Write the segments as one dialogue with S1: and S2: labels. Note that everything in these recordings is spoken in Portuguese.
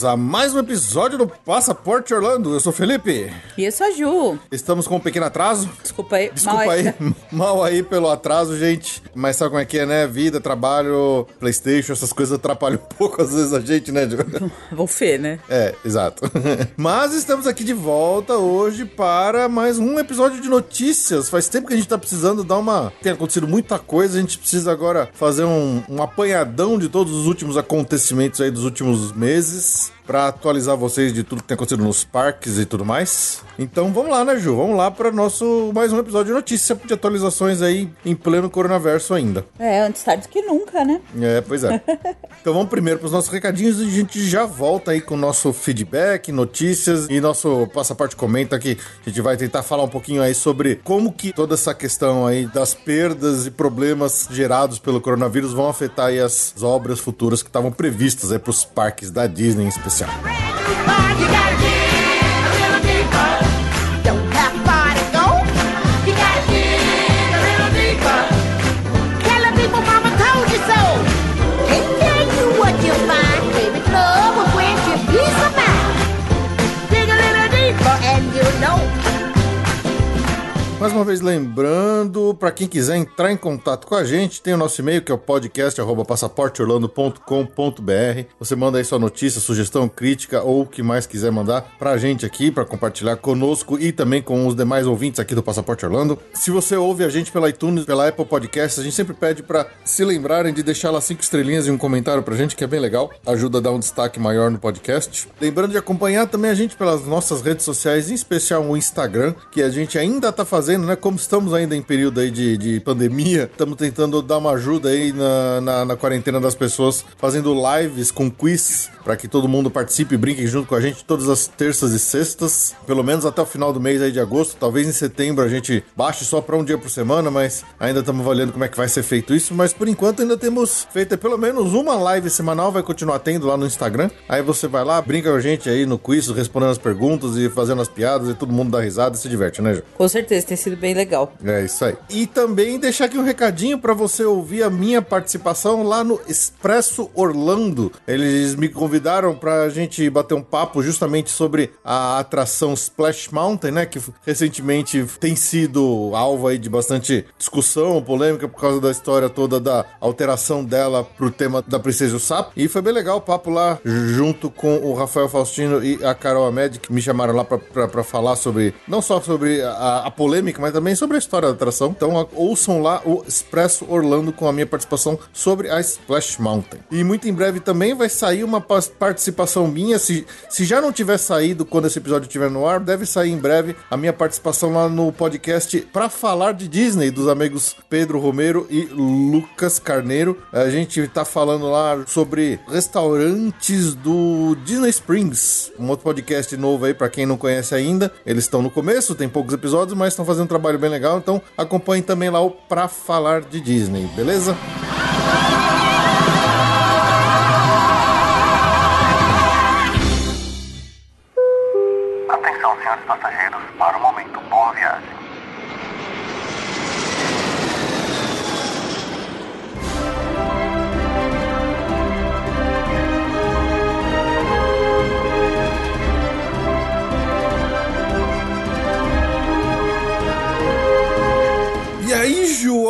S1: Bem-vindos a mais um episódio do Passaporte Orlando. Eu sou o Felipe.
S2: E eu sou a Ju.
S1: Estamos com um pequeno atraso.
S2: Desculpa aí.
S1: Desculpa
S2: mal-
S1: aí, mal aí pelo atraso, gente. Mas sabe como é que é, né? Vida, trabalho, Playstation, essas coisas atrapalham um pouco às vezes a gente, né, Ju?
S2: O Fê, né?
S1: É, exato. Mas estamos aqui de volta hoje para mais um episódio de notícias. Faz tempo que a gente tá precisando dar uma. Tem acontecido muita coisa, a gente precisa agora fazer um, um apanhadão de todos os últimos acontecimentos aí dos últimos meses. Pra atualizar vocês de tudo que tem acontecido nos parques e tudo mais. Então vamos lá, né, Ju? Vamos lá para nosso mais um episódio de notícia de atualizações aí em pleno coronaverso ainda.
S2: É, antes tarde que nunca, né?
S1: É, pois é. então vamos primeiro para os nossos recadinhos e a gente já volta aí com o nosso feedback, notícias e nosso passaporte comenta que a gente vai tentar falar um pouquinho aí sobre como que toda essa questão aí das perdas e problemas gerados pelo coronavírus vão afetar aí as obras futuras que estavam previstas aí para os parques da Disney em especial.
S3: You
S1: Mais uma vez lembrando, para quem quiser entrar em contato com a gente, tem o nosso e-mail que é o podcast@passaporteorlando.com.br. Você manda aí sua notícia, sugestão, crítica ou o que mais quiser mandar pra gente aqui para compartilhar conosco e também com os demais ouvintes aqui do Passaporte Orlando. Se você ouve a gente pela iTunes, pela Apple Podcasts, a gente sempre pede para se lembrarem de deixar lá cinco estrelinhas e um comentário pra gente, que é bem legal, ajuda a dar um destaque maior no podcast. Lembrando de acompanhar também a gente pelas nossas redes sociais, em especial o Instagram, que a gente ainda tá fazendo, né? Como estamos ainda em período aí de, de pandemia, estamos tentando dar uma ajuda aí na, na, na quarentena das pessoas, fazendo lives com quiz para que todo mundo participe e brinque junto com a gente todas as terças e sextas, pelo menos até o final do mês aí de agosto. Talvez em setembro a gente baixe só para um dia por semana, mas ainda estamos avaliando como é que vai ser feito isso. Mas por enquanto ainda temos feito pelo menos uma live semanal, vai continuar tendo lá no Instagram. Aí você vai lá, brinca com a gente aí no quiz, respondendo as perguntas e fazendo as piadas e todo mundo dá risada e se diverte, né, Ju?
S2: Com certeza, tem sido bem legal.
S1: É isso aí. E também deixar aqui um recadinho para você ouvir a minha participação lá no Expresso Orlando. Eles me convidaram pra gente bater um papo justamente sobre a atração Splash Mountain, né, que recentemente tem sido alvo aí de bastante discussão, polêmica por causa da história toda da alteração dela pro tema da Princesa e o Sapo. E foi bem legal o papo lá junto com o Rafael Faustino e a Carol Ahmed, que me chamaram lá pra falar sobre não só sobre a, a polêmica, mas também sobre a história da atração. Então ouçam lá o Expresso Orlando com a minha participação sobre a Splash Mountain. E muito em breve também vai sair uma participação minha, se, se já não tiver saído quando esse episódio estiver no ar, deve sair em breve a minha participação lá no podcast para falar de Disney dos amigos Pedro Romero e Lucas Carneiro. A gente tá falando lá sobre restaurantes do Disney Springs, um outro podcast novo aí para quem não conhece ainda. Eles estão no começo, tem poucos episódios, mas estão fazendo um trabalho bem legal, então acompanhe também lá o Pra Falar de Disney, beleza?
S4: Atenção, senhores passageiros,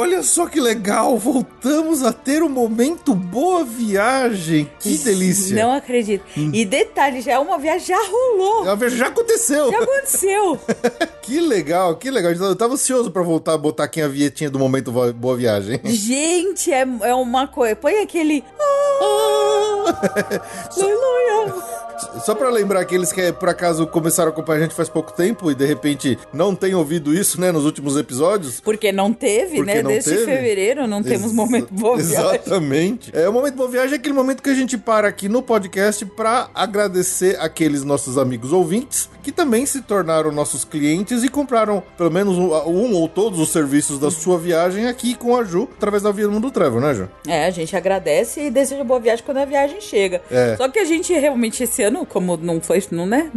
S1: olha só que legal, voltamos a ter um momento boa viagem. Que delícia.
S2: Não acredito. E detalhe, já é uma viagem, já rolou.
S1: Ver, Já aconteceu.
S2: Já aconteceu.
S1: que legal, que legal. Eu tava ansioso pra voltar a botar aqui a vietinha do momento boa viagem.
S2: Gente, é, é uma coisa. Põe aquele. Aleluia.
S1: Só pra lembrar aqueles que por acaso começaram a acompanhar a gente faz pouco tempo e de repente não têm ouvido isso, né, nos últimos episódios.
S2: Porque não teve,
S1: Porque
S2: né?
S1: não
S2: Desde
S1: teve.
S2: fevereiro não temos
S1: Ex-
S2: momento boa viagem.
S1: Exatamente. É, o Momento Boa Viagem é aquele momento que a gente para aqui no podcast pra agradecer aqueles nossos amigos ouvintes que também se tornaram nossos clientes e compraram pelo menos um, um ou todos os serviços da sua viagem aqui com a Ju, através da Via do Mundo Travel, né, Ju?
S2: É, a gente agradece e deseja boa viagem quando a viagem chega.
S1: É.
S2: Só que a gente realmente esse ano, como não foi, não, né?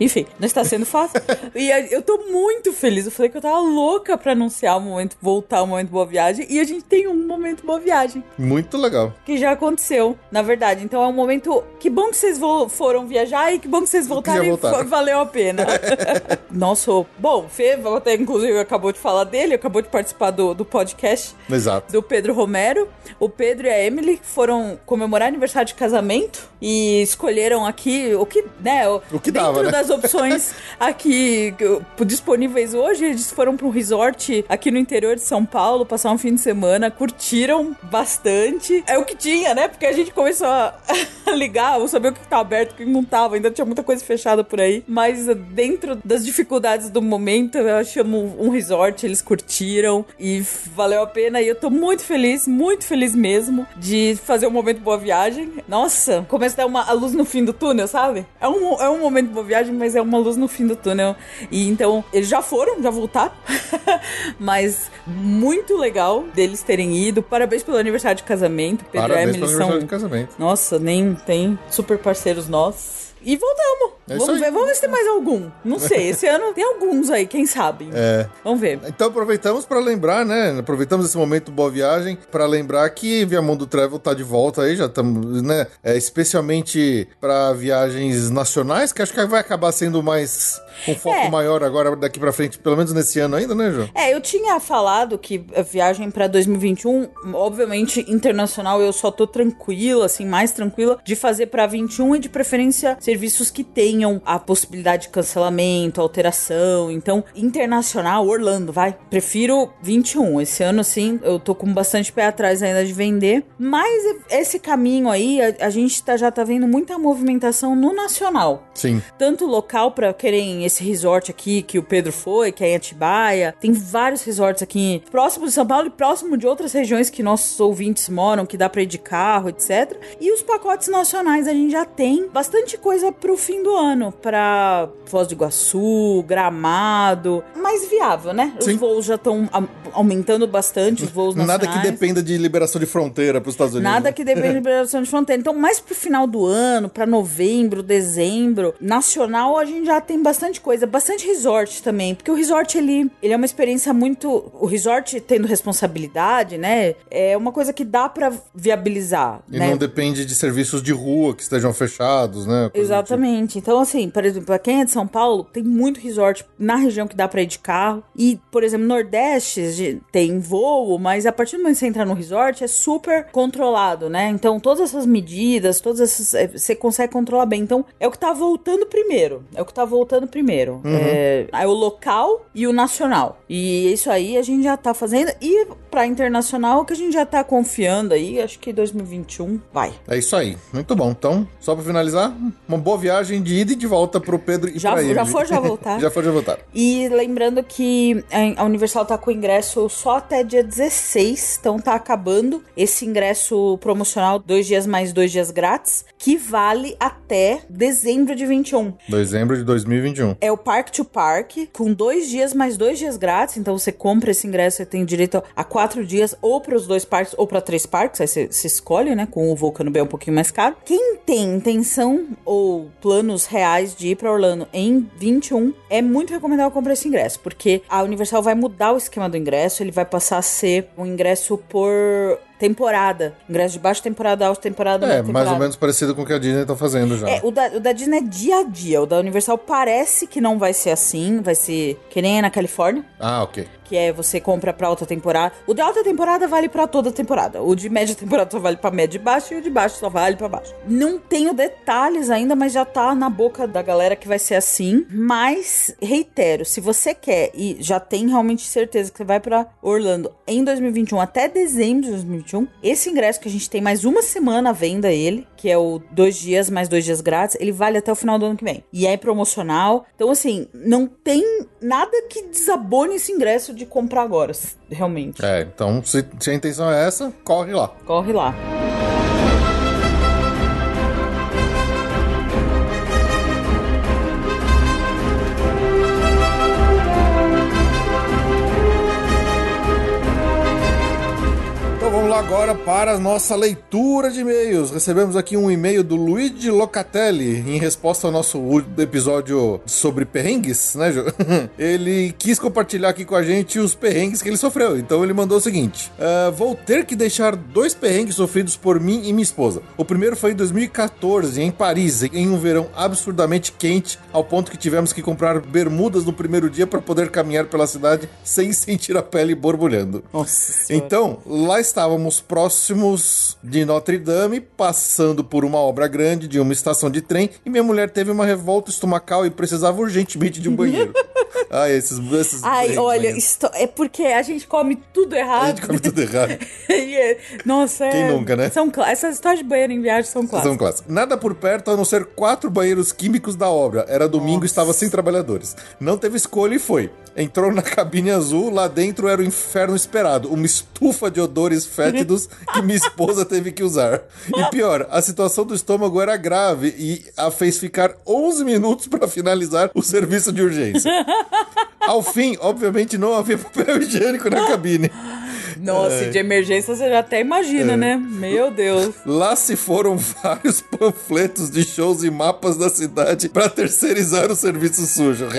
S2: Enfim, não está sendo fácil. e eu tô muito feliz. Eu falei que eu tava louca pra anunciar o momento, voltar o momento boa viagem. E a gente tem um momento boa viagem,
S1: Muito legal.
S2: que já aconteceu, na verdade. Então é um momento. Que bom que vocês vo- foram viajar e que bom que vocês voltaram e valeu a pena. Nosso. Bom, Fê, até inclusive acabou de falar dele, acabou de participar do, do podcast
S1: Exato.
S2: do Pedro Romero. O Pedro e a Emily foram comemorar aniversário de casamento e escolheram aqui o que, né?
S1: O que
S2: dentro
S1: dava, né?
S2: das opções aqui que- disponíveis hoje, eles foram para um resort aqui no interior de São Paulo, passar um fim de semana, curtiram bastante. É o que tinha, né? Porque a gente começou a ligar, ou saber o que tá aberto, o que não tava, ainda tinha muita coisa fechada por aí. Mas uh, dentro das dificuldades do momento, eu achamos um resort, eles curtiram e valeu a pena. E eu tô muito feliz, muito feliz mesmo de fazer um momento boa viagem. Nossa, começa a dar uma a luz no fim do túnel, sabe? É um, é um momento boa viagem, mas é uma luz no fim do túnel. E então, eles já foram, já voltaram. mas muito legal deles terem ido. Parabéns pelo aniversário de casamento. Pedro
S1: Parabéns
S2: e
S1: pelo
S2: Emily
S1: aniversário
S2: são
S1: de casamento.
S2: nossa, nem tem super parceiros nossos. E voltamos.
S1: É
S2: vamos ver, vamos ver se tem mais algum. Não sei, esse ano tem alguns aí, quem sabe.
S1: É.
S2: Vamos ver.
S1: Então aproveitamos para lembrar, né? Aproveitamos esse momento boa viagem para lembrar que Viamundo Travel tá de volta aí, já estamos, né? É, especialmente para viagens nacionais, que acho que vai acabar sendo mais um foco
S2: É.
S1: maior agora daqui para frente, pelo menos nesse ano ainda, né, Ju?
S2: É, eu tinha falado que a viagem pra 2021, obviamente internacional, eu só tô tranquila, assim, mais tranquila de fazer pra 21 e de preferência serviços que tenham a possibilidade de cancelamento, alteração. Então, internacional, Orlando, vai. Prefiro 21. Esse ano, assim, eu tô com bastante pé atrás ainda de vender. Mas esse caminho aí, a, a gente tá- já tá vendo muita movimentação no nacional
S1: Sim.
S2: tanto local pra querem esse resort aqui que o Pedro foi, que é em Atibaia. Tem vários resorts aqui próximo de São Paulo e próximo de outras regiões que nossos ouvintes moram, que dá pra ir de carro, etc. E os pacotes nacionais a gente já tem bastante coisa pro fim do ano, pra Foz do Iguaçu, Gramado, mais viável, né? Os
S1: Sim.
S2: voos já estão aumentando bastante, os voos nacionais.
S1: Nada que dependa de liberação de fronteira para os Estados Unidos.
S2: Nada
S1: né?
S2: que depende de liberação de fronteira. Então, mais pro final do ano, pra novembro, dezembro, nacional, a gente já tem bastante coisa, bastante resort também, porque o resort ele, ele é uma experiência muito, o resort tendo responsabilidade, né? É uma coisa que dá pra viabilizar,
S1: E
S2: né?
S1: não depende de serviços de rua que estejam fechados, né? Tipo.
S2: Exatamente. Então, assim, por exemplo, pra quem é de São Paulo, tem muito resort na região que dá pra ir de carro. E, por exemplo, Nordeste tem voo, mas a partir do momento que você entra no resort, é super controlado, né? Então, todas essas medidas, todas essas. é, Você consegue controlar bem. Então, é o que tá voltando primeiro. É o que tá voltando primeiro. É, é o local e o nacional. E isso aí a gente já tá fazendo. E pra internacional, que a gente já tá confiando aí, acho que 2021 vai.
S1: É isso aí. Muito bom. Então, só para finalizar, uma boa viagem de ida e de volta pro Pedro e
S2: Já-
S1: pra
S2: já
S1: Emily.
S2: for, já voltar.
S1: já for, já voltar.
S2: E lembrando que a Universal tá com ingresso só até dia 16, então tá acabando esse ingresso promocional, dois dias mais dois dias grátis, que vale até dezembro de 21.
S1: Dezembro de 2021.
S2: É o Park to Park, com dois dias mais dois dias grátis. Então você compra esse ingresso, você tem direito a quatro dias, ou para os dois parques, ou para três parques. Aí você, escolhe, né? Com o Vulcano Bay é um pouquinho mais caro. Quem tem intenção ou planos reais de ir para Orlando em 21, é muito recomendável comprar esse ingresso, porque a Universal vai mudar o esquema do ingresso. Ele vai passar a ser um ingresso por temporada. Ingresso de baixa temporada, alta temporada,
S1: É,
S2: média
S1: mais
S2: temporada.
S1: ou menos parecido com o que a Disney tá fazendo já.
S2: É, o da, o da Disney é dia a dia. O da Universal parece que não vai ser assim. Vai ser que nem é na Califórnia.
S1: Ah, ok.
S2: Que é você compra pra alta temporada. O de alta temporada vale pra toda a temporada. O de média temporada só vale pra média e baixo e o de baixo só vale pra baixo. Não tenho detalhes ainda, mas já tá na boca da galera que vai ser assim. Mas, reitero, se você quer e já tem realmente certeza que você vai pra Orlando em 2021 até dezembro de 2021, esse ingresso que a gente tem mais uma semana à venda ele, que é o dois dias mais dois dias grátis, ele vale até o final do ano que vem. E é promocional. Então, assim, não tem nada que desabone esse ingresso de comprar agora, realmente.
S1: É, então se, se a intenção é essa, corre lá.
S2: Corre lá.
S1: Agora para a nossa leitura de e-mails. Recebemos aqui um e-mail do Luigi Locatelli em resposta ao nosso último episódio sobre perrengues, né, Ju? Ele quis compartilhar aqui com a gente os perrengues que ele sofreu. Então ele mandou o seguinte: "Ah, Vou ter que deixar dois perrengues sofridos por mim e minha esposa. O primeiro foi em 2014, em Paris, em um verão absurdamente quente, ao ponto que tivemos que comprar bermudas no primeiro dia para poder caminhar pela cidade sem sentir a pele borbulhando.
S2: Nossa
S1: Então, lá estávamos próximos de Notre Dame, passando por uma obra grande de uma estação de trem, e minha mulher teve uma revolta estomacal e precisava urgentemente de um banheiro. ah, esses, esses
S2: Ai, olha, isto- é porque a gente come tudo errado.
S1: A gente come tudo errado.
S2: É- Nossa,
S1: Quem
S2: é-
S1: nunca, né?
S2: São Essas histórias de banheiro em viagem são
S1: São
S2: clássicas.
S1: Nada por perto a não ser quatro banheiros químicos da obra. Era domingo e estava sem trabalhadores. Não teve escolha e foi. Entrou na cabine azul, lá dentro era o inferno esperado. Uma estufa de odores fétidos que minha esposa teve que usar. E pior, a situação do estômago era grave e a fez ficar 11 minutos para finalizar o serviço de urgência. Ao fim, obviamente, não havia papel higiênico na cabine.
S2: Nossa, e de emergência você já até imagina, né? Meu Deus.
S1: Lá se foram vários panfletos de shows e mapas da cidade para terceirizar o serviço sujo.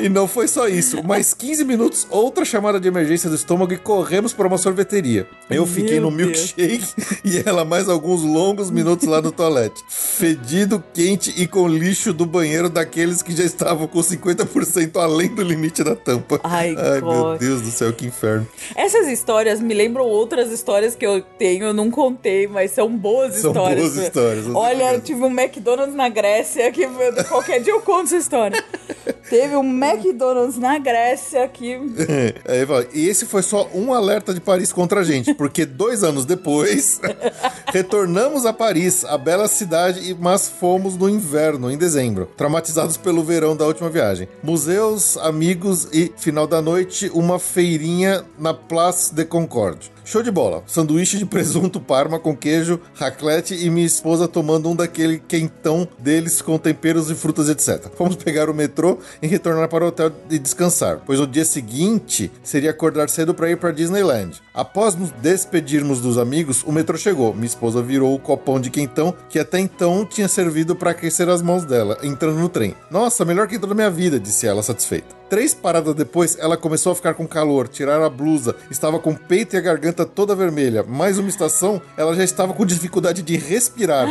S1: E não foi só isso. Mais 15 minutos, outra chamada de emergência do estômago e corremos para uma sorveteria. Eu fiquei
S2: Meu
S1: no
S2: Deus.
S1: milkshake e ela mais alguns longos minutos lá no toalete. Fedido, quente e com lixo do banheiro daqueles que já estavam com 50% além do limite da tampa.
S2: Ai,
S1: meu
S2: God.
S1: Deus do céu, que inferno.
S2: Essas histórias me lembram outras histórias que eu tenho, eu não contei, mas são boas
S1: São
S2: histórias.
S1: boas histórias,
S2: Olha, tive um McDonald's na Grécia que qualquer dia eu conto essa história. Teve um McDonald's na Grécia que.
S1: Aí fala, e esse foi só um alerta de Paris contra a gente, porque dois anos depois retornamos a Paris, a bela cidade, mas fomos no inverno, em dezembro, traumatizados pelo verão da última viagem. Museus, amigos e, final da noite, uma feirinha na Place de Concorde. Show de bola. Sanduíche de presunto parma com queijo, raclette e minha esposa tomando um daquele quentão deles com temperos e frutas, etc. Fomos pegar o metrô e retornar para o hotel e descansar, pois no dia seguinte seria acordar cedo para ir para Disneyland. Após nos despedirmos dos amigos, o metrô chegou. Minha esposa virou o copão de quentão que até então tinha servido para aquecer as mãos dela, entrando no trem. Nossa, melhor quentão da minha vida, disse ela satisfeita. Três paradas depois, ela começou a ficar com calor, tirar a blusa, estava com o peito e a garganta toda vermelha. Mais uma estação, ela já estava com dificuldade de respirar.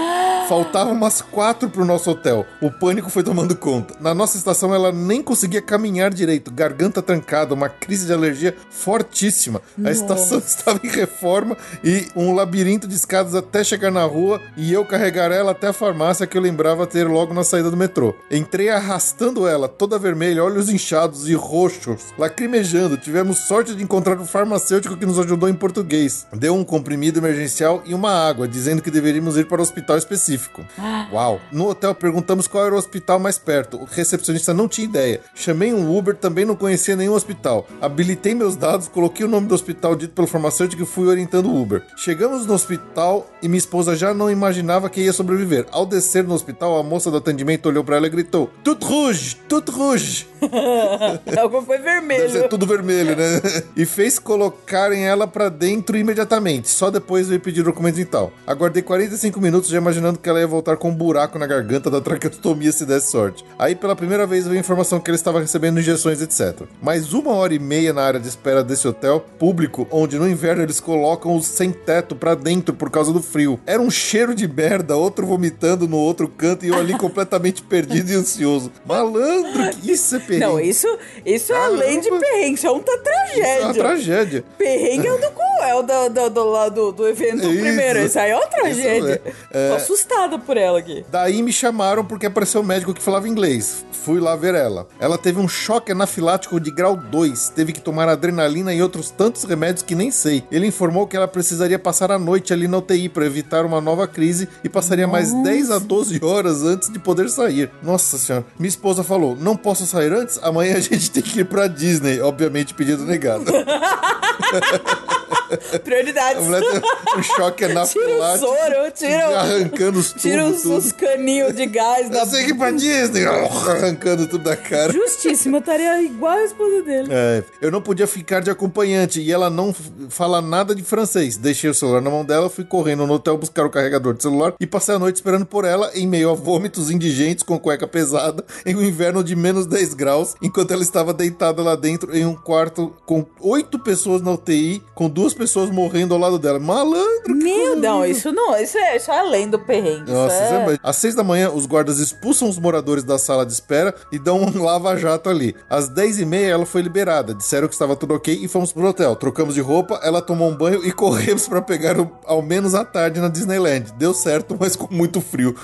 S1: Faltavam umas quatro pro nosso hotel. O pânico foi tomando conta. Na nossa estação, ela nem conseguia caminhar direito, garganta trancada, uma crise de alergia fortíssima. A estação estava em reforma e um labirinto de escadas até chegar na rua e eu carregar ela até a farmácia que eu lembrava ter logo na saída do metrô. Entrei arrastando ela, toda vermelha, olhos inchados e roxos, lacrimejando. Tivemos sorte de encontrar um farmacêutico que nos ajudou em português. Deu um comprimido emergencial e uma água, dizendo que deveríamos ir para o hospital específico. Uau! No hotel perguntamos qual era o hospital mais perto. O recepcionista não tinha ideia. Chamei um Uber, também não conhecia nenhum hospital. Habilitei meus dados, coloquei o nome do hospital dito pelo farmacêutico e fui orientando o Uber. Chegamos no hospital e minha esposa já não imaginava que ia sobreviver. Ao descer no hospital, a moça do atendimento olhou para ela e gritou: Tout rouge! Tout rouge!
S2: Algo foi
S1: Deve ser
S2: vermelho.
S1: tudo vermelho, né? E fez colocarem ela pra dentro imediatamente. Só depois veio pedir documentos e tal. Aguardei 45 minutos já imaginando que ela ia voltar com um buraco na garganta da traqueostomia se desse sorte. Aí pela primeira vez veio a informação que ele estava recebendo injeções, etc. Mais uma hora e meia na área de espera desse hotel público, onde no inverno eles colocam os sem teto pra dentro por causa do frio. Era um cheiro de merda, outro vomitando no outro canto e eu ali completamente perdido e ansioso. Malandro, que isso é perigo.
S2: Não, isso isso é além de perrengue, isso é uma
S1: Isso é uma
S2: tragédia.
S1: tragédia.
S2: Perrengue é o do qual? É o do, do, do, do, do evento
S1: Isso.
S2: primeiro. Isso aí é uma tragédia.
S1: Isso é.
S2: Tô assustada por ela aqui.
S1: Daí me chamaram porque apareceu um médico que falava inglês. Fui lá ver ela. Ela teve um choque anafilático de grau 2. Teve que tomar adrenalina e outros tantos remédios que nem sei. Ele informou que ela precisaria passar a noite ali na UTI para evitar uma nova crise e passaria mais 10 a 12 horas antes de poder sair. Nossa senhora. Minha esposa falou: Não posso sair antes? Amanhã a gente tem que ir pra Disney. Obviamente, pedido negado. A
S2: Prioridades.
S1: mulher teve um choque
S2: Tira o
S1: anafilático.
S2: soro, tira,
S1: Arrancando os
S2: tira
S1: tubos,
S2: os,
S1: tudo.
S2: os caninhos de gás da
S1: Eu sei que pra Disney. Arrancando tudo da cara.
S2: Justíssimo, eu estaria igual a esposa dele.
S1: É, eu não podia ficar de acompanhante e ela não fala nada de francês. Deixei o celular na mão dela, fui correndo no hotel buscar o carregador de celular e passei a noite esperando por ela em meio a vômitos indigentes com cueca pesada em um inverno de menos 10 graus, enquanto ela estava deitada lá dentro em um quarto com oito pessoas na UTI, com duas pessoas morrendo ao lado dela. Malandro! que
S2: Meu, não, isso não, isso é, isso é além do perrengue.
S1: Nossa,
S2: é...
S1: é... Às seis da manhã, os guardas expulsam os moradores da sala de espera e dão um lava-jato ali. Às dez e meia, ela foi liberada. Disseram que estava tudo ok e fomos pro hotel. Trocamos de roupa, ela tomou um banho e corremos para pegar o, ao menos a tarde na Disneyland. Deu certo, mas com muito frio.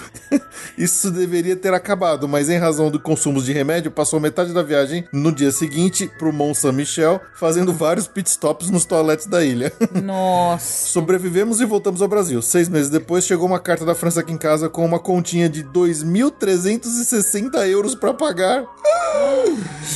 S1: Isso deveria ter acabado, mas em razão do consumo de remédio, passou metade da viagem no dia seguinte pro Mont Saint-Michel, fazendo vários pit stops nos toaletes da ilha.
S2: Nossa.
S1: Sobrevivemos e voltamos ao Brasil. Seis meses depois, chegou uma carta da França aqui em casa com uma continha de 2.360 euros pra pagar.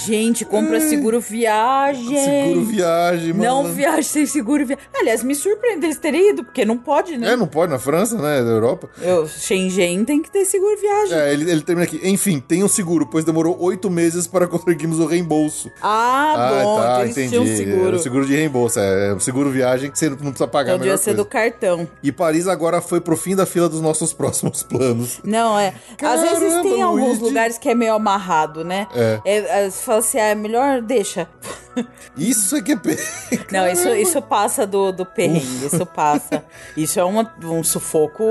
S2: Gente, compra seguro viagem.
S1: Seguro viagem, mano.
S2: Não viaje sem seguro viagem. Aliás, me surpreende eles terem ido, porque não pode, né?
S1: É, não pode na França, né? Da Europa.
S2: Eu, Shenzhen tem que ter seguro viagem.
S1: É, ele, ele termina aqui. Enfim, tem um seguro, pois demorou oito meses para conseguirmos o reembolso.
S2: Ah, bom, então eles tinham um seguro.
S1: Era o seguro de reembolso, é. O seguro viagem que você não precisa pagar. A
S2: devia
S1: melhor
S2: ser do
S1: coisa.
S2: cartão.
S1: E Paris agora foi pro fim da fila dos nossos próximos planos.
S2: Não, é. Às vezes
S1: Caramba,
S2: tem alguns lugares que é meio amarrado, né?
S1: É.
S2: é você fala assim, ah, é melhor deixa.
S1: Isso é que é. pe-
S2: Não, isso, isso passa do, do perrengue, isso passa. Isso é uma- um sufoco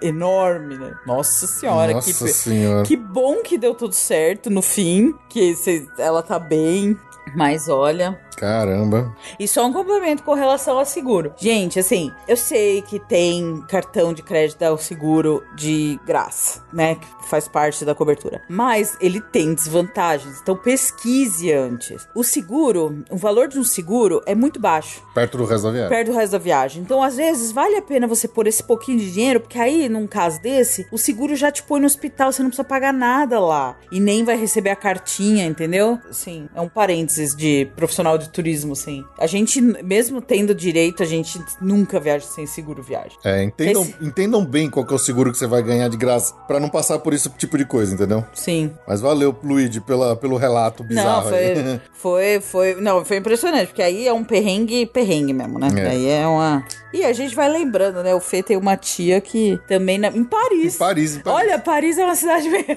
S2: enorme, né? Nossa senhora,
S1: Nossa
S2: que,
S1: senhora.
S2: que bom que deu tudo certo no fim, que cê- ela tá bem. Mas olha,
S1: Caramba.
S2: e só um complemento com relação ao seguro. Gente, assim, eu sei que tem cartão de crédito ao seguro de graça, né? Que faz parte da cobertura. Mas ele tem desvantagens. Então pesquise antes. O seguro, o valor de um seguro é muito baixo.
S1: Perto do resto da viagem.
S2: Perto do resto da viagem. Então, às vezes, vale a pena você pôr esse pouquinho de dinheiro, porque aí, num caso desse, o seguro já te põe no hospital, você não precisa pagar nada lá. E nem vai receber a cartinha, entendeu? Sim, é um parênteses de profissional de turismo, sim. A gente, mesmo tendo direito, a gente nunca viaja sem seguro viagem.
S1: É, entendam,
S2: Esse-
S1: entendam bem qual que é o seguro que você vai ganhar de graça, pra não passar por esse tipo de coisa, entendeu?
S2: Sim.
S1: Mas valeu, Luigi, pela, pelo relato
S2: Não,
S1: bizarro aí.
S2: foi, foi, foi, não, foi impressionante, porque aí é um perrengue, perrengue mesmo, né?
S1: É.
S2: Aí é uma... E a gente vai lembrando, né? O Fê tem uma tia que também, na- em Paris.
S1: Em Paris, em Paris.
S2: Olha, Paris é uma cidade meio...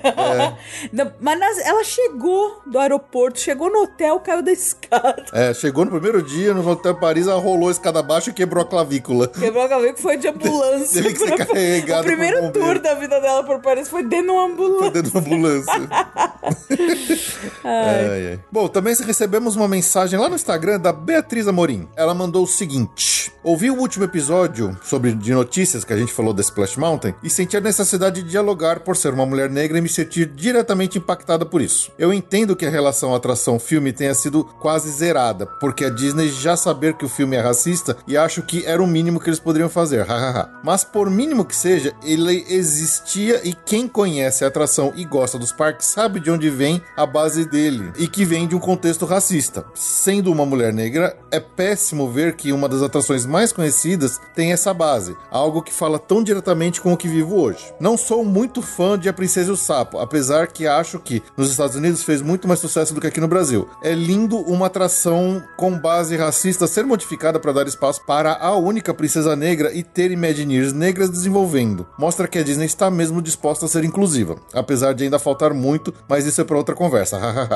S2: Não, mas nas- ela chegou do aeroporto, chegou no hotel, caiu da escada.
S1: É, chegou no primeiro dia, no hotel Paris, ela rolou a escada abaixo e quebrou a clavícula.
S2: Quebrou a que foi de ambulância.
S1: Teve que ser carregado
S2: O primeiro tour da vida dela por Paris foi dentro de uma ambulância.
S1: Dentro da ambulância. Ai, ai. Bom, também recebemos uma mensagem lá no Instagram da Beatriz Amorim. Ela mandou o seguinte: Ouvi o último episódio sobre de notícias que a gente falou da Splash Mountain e senti a necessidade de dialogar por ser uma mulher negra e me sentir diretamente impactada por isso. Eu entendo que a relação atração-filme tenha sido quase zerada, porque a Disney já saber que o filme é racista e acho que era o mínimo que eles poderiam fazer, hahaha. Mas por mínimo que seja, ele existia e quem conhece a atração e gosta dos parques sabe de onde vem a base dele e que vem de um contexto racista. Sendo uma mulher negra, é péssimo ver que uma das atrações mais conhecidas tem essa base, algo que fala tão diretamente com o que vivo hoje. Não sou muito fã de A Princesa e o Sapo, apesar que acho que nos Estados Unidos fez muito mais sucesso do que aqui no Brasil. É lindo uma atração com base racista ser modificada para dar espaço para a única princesa negra e ter Imagineers negras desenvolvendo. Mostra que a Disney está mesmo disposta a ser inclusiva, apesar de ainda faltar muito, mas isso é para outra conversa.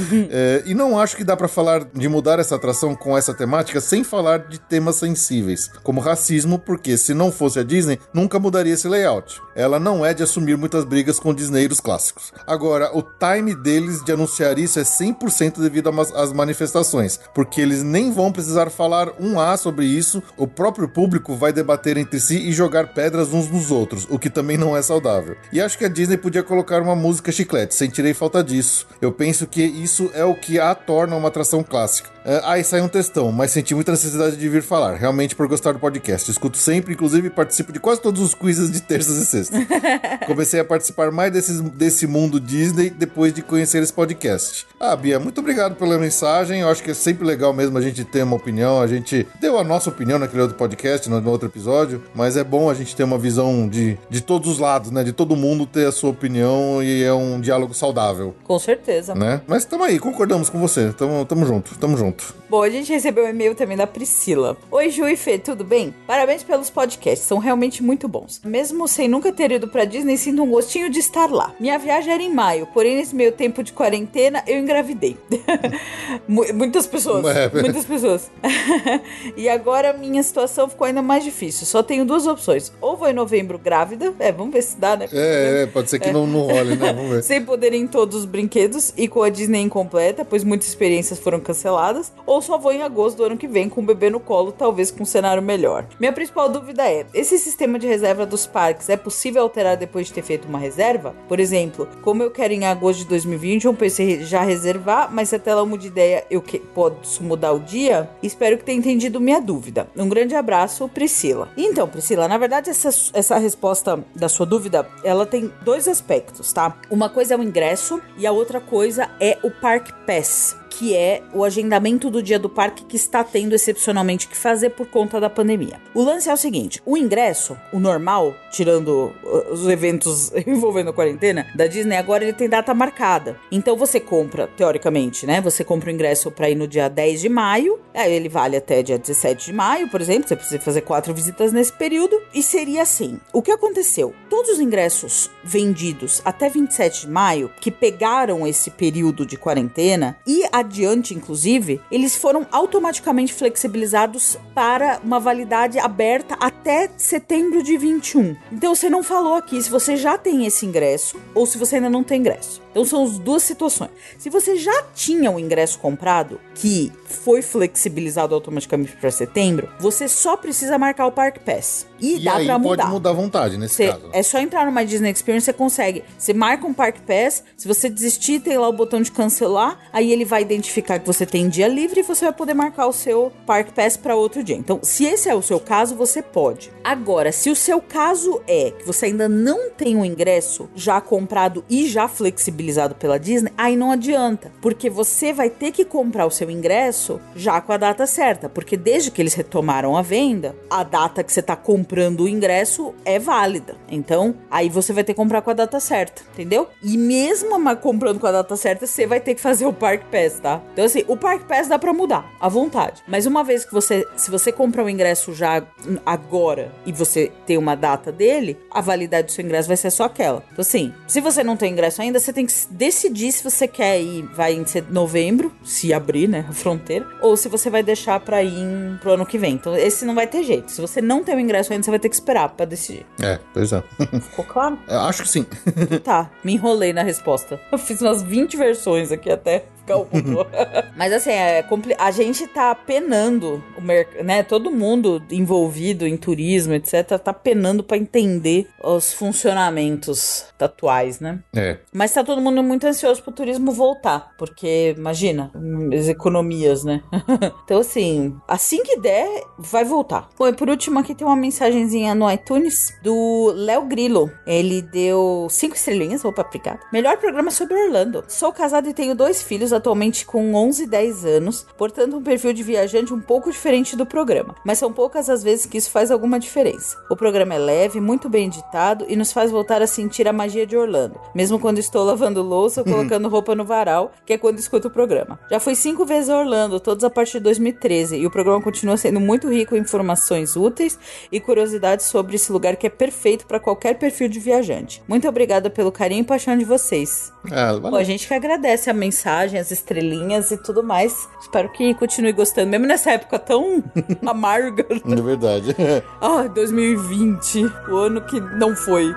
S1: É, e não acho que dá pra falar de mudar essa atração com essa temática sem falar de temas sensíveis, como racismo, porque se não fosse a Disney, nunca mudaria esse layout. Ela não é de assumir muitas brigas com disneyros clássicos. Agora, o time deles de anunciar isso é 100% devido às manifestações, porque eles nem vão precisar falar um A sobre isso, o próprio público vai debater entre si e jogar pedras uns nos outros, o que também não é saudável. E acho que a Disney podia colocar uma música chiclete, sentirei falta disso. Eu penso que isso é o que a torna uma atração clássica. É, aí sai um textão, mas senti muita necessidade de vir falar, realmente por gostar do podcast. Escuto sempre, inclusive participo de quase todos os quizzes de terças e sextas. Comecei a participar mais desses, desse mundo Disney depois de conhecer esse podcast. Ah, Bia, muito obrigado pela mensagem. Eu acho que é sempre legal mesmo a gente ter uma opinião. A gente deu a nossa opinião naquele outro podcast, no no outro episódio, mas é bom a gente ter uma visão de, de todos os lados, né? De todo mundo ter a sua opinião e é um diálogo saudável,
S2: Com certeza.
S1: né? Mas tamo aí, concordamos com você. Tamo, tamo junto, tamo junto.
S2: Bom, a gente recebeu um e-mail também da Priscila. Oi, Ju e Fê, tudo bem? Parabéns pelos podcasts, são realmente muito bons. Mesmo sem nunca ter ido pra Disney, sinto um gostinho de estar lá. Minha viagem era em maio, porém nesse meio tempo de quarentena eu engravidei. Mu- muitas pessoas,
S1: É.
S2: muitas pessoas. e agora minha situação ficou ainda mais difícil. Só tenho duas opções. Ou vou em novembro grávida, é, vamos ver se dá, né?
S1: É, é, pode ser que não, não role, né? Vamos ver.
S2: Sem poder ir em todos os brinquedos e com a Disney incompleta, pois muitas experiências foram canceladas, ou só vou em agosto do ano que vem com o bebê no colo, talvez com um cenário melhor. Minha principal dúvida é: esse sistema de reserva dos parques é possível alterar depois de ter feito uma reserva? Por exemplo, como eu quero em agosto de 2020, eu pensei já reservar, mas se até lá muda de ideia, eu que posso mudar o dia? Espero que tenha entendido minha dúvida. Um grande abraço, Priscila. Então, Priscila, na verdade, essa, essa resposta da sua dúvida, ela tem dois aspectos, tá? Uma coisa é o ingresso e a outra coisa é o Park Pass que é o agendamento do dia do parque que está tendo excepcionalmente que fazer por conta da pandemia. O lance é o seguinte: o ingresso, o normal, tirando uh, os eventos envolvendo a quarentena da Disney, agora ele tem data marcada. Então você compra, teoricamente, né? Você compra o ingresso para ir no dia 10 de maio, aí ele vale até dia 17 de maio, por exemplo, você precisa fazer quatro visitas nesse período, e seria assim: o que aconteceu? Todos os ingressos vendidos até 27 de maio, que pegaram esse período de quarentena e adiante, inclusive, eles foram automaticamente flexibilizados para uma validade aberta até setembro de 21. Então você não falou aqui se você já tem esse ingresso ou se você ainda não tem ingresso. Então são as duas situações. Se você já tinha o ingresso comprado, que foi flexibilizado automaticamente para setembro, você só precisa marcar o Park Pass. E,
S1: E
S2: dá
S1: aí
S2: pra
S1: pode
S2: mudar.
S1: mudar à vontade nesse
S2: Você-
S1: caso. né?
S2: é só entrar numa Disney Experience, você consegue. Você marca um Park Pass, se você desistir, tem lá o botão de cancelar, aí ele vai identificar que você tem dia livre e você vai poder marcar o seu Park Pass para outro dia. Então, se esse é o seu caso, você pode. Agora, se o seu caso é que você ainda não tem o ingresso já comprado e já flexibilizado pela Disney, aí não adianta, porque você vai ter que comprar o seu ingresso já com a data certa, porque desde que eles retomaram a venda, a data que você tá comprando o ingresso é válida. Então, aí você vai ter que comprar com a data certa, entendeu? E mesmo comprando com a data certa, você vai ter que fazer o Park Pass, tá? Então, assim, o Park Pass dá pra mudar, à vontade. Mas uma vez que você, se você comprar o ingresso já agora e você tem uma data dele, a validade do seu ingresso vai ser só aquela. Então, assim, se você não tem ingresso ainda, você tem que decidir se você quer ir, vai em novembro, se abrir, né, a fronteira, ou se você vai deixar pra ir em, pro ano que vem. Então, esse não vai ter jeito. Se você não tem o ingresso ainda, você vai ter que esperar pra decidir.
S1: É, pois é.
S2: Ficou claro?
S1: Eu Acho que sim.
S2: Tá, me enrolei na resposta. Eu fiz umas 20 versões aqui até Mas assim, é compli- a gente tá penando, o merc... né? Todo mundo envolvido em turismo, etc., tá penando pra entender os funcionamentos atuais, né?
S1: É.
S2: Mas tá todo mundo muito ansioso pro turismo voltar, porque imagina, as economias, né? então assim, assim que der, vai voltar. Bom, e por último aqui tem uma mensagenzinha no iTunes do Léo Grilo. Ele deu cinco estrelinhas, opa, obrigado. Melhor programa sobre Orlando. Sou casado e tenho dois filhos atualmente com 11 e 10 anos, portanto um perfil de viajante um pouco diferente do programa, mas são poucas as vezes que isso faz alguma diferença. O programa é leve, muito bem editado e nos faz voltar a sentir a magia de Orlando, mesmo quando estou lavando louça ou colocando roupa no varal, que é quando escuto o programa. Já fui cinco vezes a Orlando, todas a partir de 2013, e o programa continua sendo muito rico em informações úteis e curiosidades sobre esse lugar que é perfeito para qualquer perfil de viajante. Muito obrigada pelo carinho e paixão de vocês.
S1: Ah,
S2: Pô, a gente que agradece a mensagem, as estrelinhas e tudo mais. Espero que continue gostando, mesmo nessa época tão amarga.
S1: É verdade.
S2: Ah, 2020, o ano que não foi.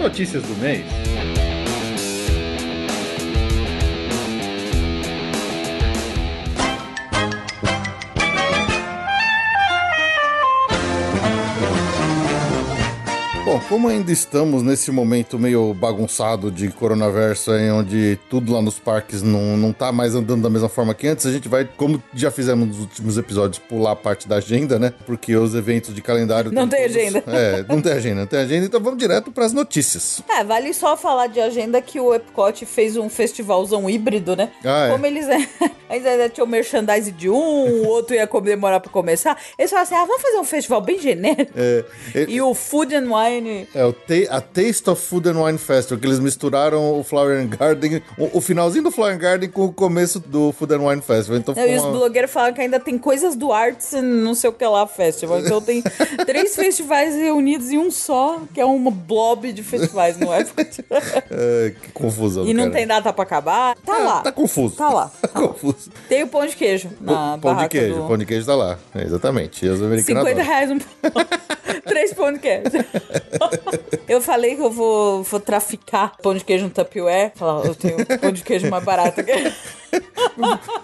S5: Notícias do mês.
S1: Bom, como ainda estamos nesse momento meio bagunçado de coronavírus, aí, onde tudo lá nos parques não, não tá mais andando da mesma forma que antes, a gente vai, como já fizemos nos últimos episódios, pular a parte da agenda, né? Porque os eventos de calendário.
S2: Não tem
S1: todos-
S2: agenda.
S1: É, não tem agenda, não tem agenda, então vamos direto pras notícias.
S2: É, vale só falar de agenda que o Epcot fez um festivalzão híbrido, né?
S1: Ah, é.
S2: Como eles eles ainda tinham merchandise de um, o outro ia demorar pra começar. Eles falaram assim: ah, vamos fazer um festival bem genérico.
S1: É, é,
S2: E o Food and Wine.
S1: É o a Taste of Food and Wine Festival, que eles misturaram o Flower and Garden, o, o finalzinho do Flower and Garden com o começo do Food and Wine Festival. Então
S2: Não, e os
S1: uma...
S2: blogueiros falam que ainda tem coisas do Arts não sei o que lá Festival. Então tem três festivais reunidos em um só, que é uma blob de festivais, não é?
S1: É, que confusão.
S2: E não
S1: cara.
S2: tem data pra acabar. Tá lá.
S1: Tá confuso.
S2: Tá lá.
S1: Tá confuso.
S2: Tem o pão de queijo na
S1: pão de queijo,
S2: do...
S1: pão de queijo tá lá. É, exatamente. E os americanos
S2: 50
S1: adoram.
S2: reais um pão. Três pão de queijo. Eu falei que eu vou, vou traficar pão de queijo no Tupperware. Falar, eu tenho pão de queijo mais barato. que-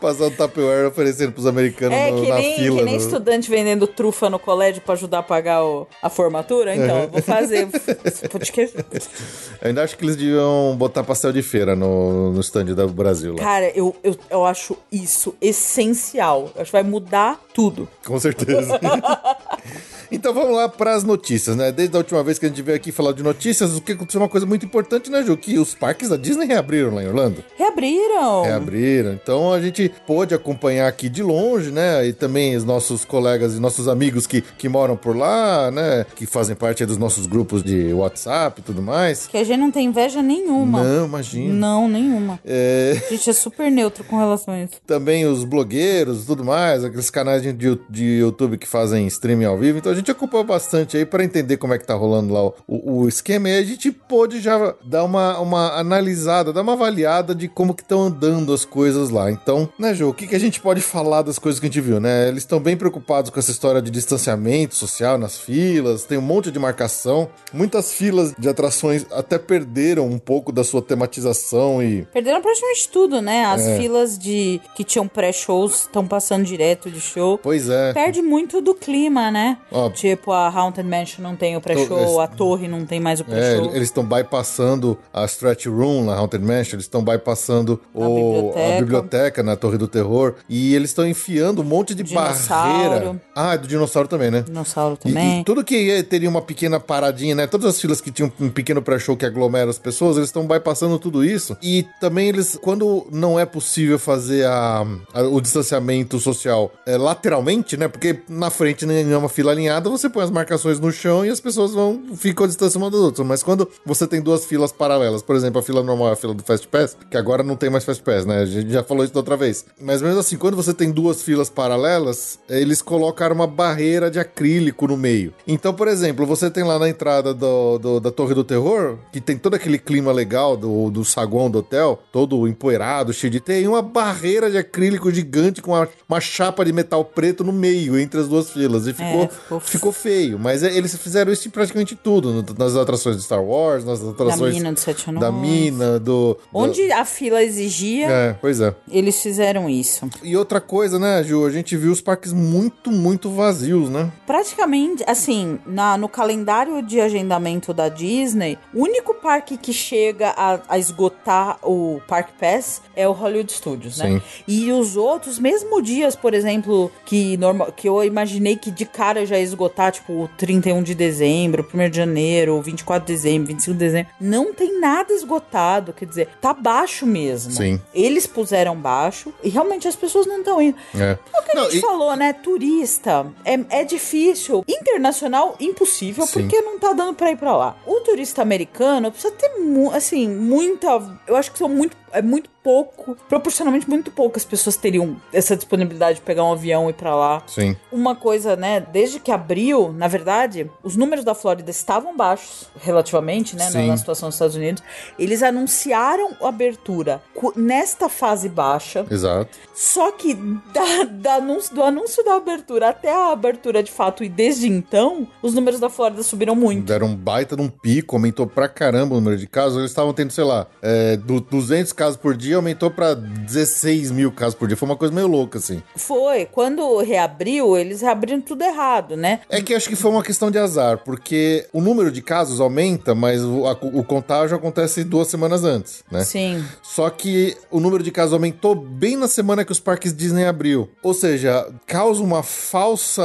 S1: Passar o Tupperware oferecendo pros americanos
S2: É,
S1: no-
S2: que
S1: na
S2: nem,
S1: fila.
S2: que nem
S1: no-
S2: estudante vendendo trufa no colégio pra ajudar a pagar o- a formatura. Então, eu vou fazer pão de queijo.
S1: Eu ainda acho que eles deviam botar pastel de feira no, no stand do Brasil lá.
S2: Cara, eu, eu, eu acho isso essencial. Eu acho que vai mudar tudo.
S1: Com certeza. então vamos lá para as notícias, né? Desde a última vez que a gente veio aqui falar de notícias, o que aconteceu uma coisa muito importante, né, Ju? Que os parques da Disney reabriram lá em Orlando.
S2: Reabriram.
S1: Reabriram. Então a gente pôde acompanhar aqui de longe, né? E também os nossos colegas e nossos amigos que, que moram por lá, né? Que fazem parte dos nossos grupos de WhatsApp e tudo mais.
S2: Que a gente não tem inveja nenhuma.
S1: Não, imagina.
S2: Não, nenhuma.
S1: É,
S2: A gente é super neutro com relação a isso.
S1: também os blogueiros e tudo mais, aqueles canais de, de YouTube que fazem streaming ao vivo. Então a gente acompanhou bastante aí para entender como é que tá rolando lá o, o, o esquema. E a gente pôde já dar uma, uma analisada, dar uma avaliada de como que estão andando as coisas lá. Então, né, Jô, o que, que a gente pode falar das coisas que a gente viu, né? Eles estão bem preocupados com essa história de distanciamento social nas filas, tem um monte de marcação. Muitas filas de atrações até perderam um pouco da sua tematização e
S2: Perderam praticamente tudo, né? As
S1: É.
S2: filas de que tinham pré-shows estão passando direto de show.
S1: Pois é.
S2: Perde muito do clima, né?
S1: Ó.
S2: Tipo, a Haunted Mansion não tem o pré-show, a torre não tem mais o
S1: É,
S2: pré-show.
S1: eles estão bypassando a Stretch Room na Haunted Mansion, eles estão bypassando
S2: A
S1: o,
S2: biblioteca.
S1: a biblioteca na Torre do Terror e eles estão enfiando um monte de
S2: Dinossauro.
S1: barreira. Ah, é do dinossauro também, né?
S2: Dinossauro
S1: E-
S2: também.
S1: E, tudo que ia- teria uma pequena paradinha, né? Todas as filas que tinham um pequeno pré-show que aglomera as pessoas, eles estão bypassando tudo isso. E também eles, quando não é possível fazer a, a- o distanciamento social é, lateralmente, né? Porque na frente não é uma fila alinhada, você põe as marcações no chão e as pessoas vão ficam a distância uma das outras. Mas quando você tem duas filas paralelas, por exemplo, a fila normal e a fila do Fast Pass, que agora não tem mais Fast Pass, né? A gente já falou isso da outra vez. Mas mesmo assim, quando você tem duas filas paralelas, eles colocaram uma barreira de acrílico no meio. Então, por exemplo, você tem lá na entrada do, do- da Torre do Terror, que tem todo aquele clima legal do, do saguão do hotel, todo empoeirado, cheio de... Tem uma barreira de acrílico gigante com uma, uma chapa de metal preto no meio, entre as duas filas. E ficou,
S2: É, ficou
S1: ficou feio. Mas é, eles fizeram isso em praticamente tudo. nas atrações de Star Wars, nas
S2: Da
S1: atrações
S2: mina do Sete Anões.
S1: da mina, do... do-
S2: Onde a fila exigia,
S1: É, pois é.
S2: eles fizeram isso.
S1: E outra coisa, né, Ju? A gente viu os parques muito, muito vazios, né?
S2: Praticamente, assim, na, no calendário de agendamento da Disney, o único parque que chega a, a esgotar o Park Pass é o Hollywood Studios, né?
S1: Sim.
S2: E os outros, mesmo dias, por exemplo, que, normal, que eu imaginei que de cara já ia esgotar, tipo, o 31 de dezembro, 1 de janeiro, 24 de dezembro, 25 de dezembro, não tem nada esgotado, quer dizer, tá baixo mesmo.
S1: Sim.
S2: Eles puseram baixo e realmente as pessoas não estão indo.
S1: É.
S2: É o que a
S1: Não,
S2: gente
S1: e-
S2: falou, né? Turista é, é difícil. Internacional, impossível,
S1: Sim.
S2: porque não tá dando pra ir pra lá. O turista americano precisa ter, mu- assim, muita. Eu acho que são muito. É muito pouco, proporcionalmente muito poucas pessoas teriam essa disponibilidade de pegar um avião e ir pra lá.
S1: Sim.
S2: Uma coisa, né, desde que abriu, na verdade, os números da Flórida estavam baixos, relativamente, né, na,
S1: Sim.
S2: na situação dos Estados Unidos. Eles anunciaram a abertura nesta fase baixa.
S1: Exato.
S2: Só que da, da anúncio, do anúncio da abertura até a abertura de fato e desde então, os números da Flórida subiram muito.
S1: Deram um baita de um pico, aumentou pra caramba o número de casos. Eles estavam tendo, sei lá, é, do 200 casos por dia, aumentou pra 16 mil casos por dia. Foi uma coisa meio louca, assim.
S2: Foi, quando reabriu, eles reabriram tudo errado, né?
S1: É que acho que foi uma questão de azar, porque o número de casos aumenta, mas o, a- o contágio acontece duas semanas antes, né?
S2: Sim.
S1: Só que o número de casos aumentou bem na semana que os parques Disney abriu. Ou seja, causa uma falsa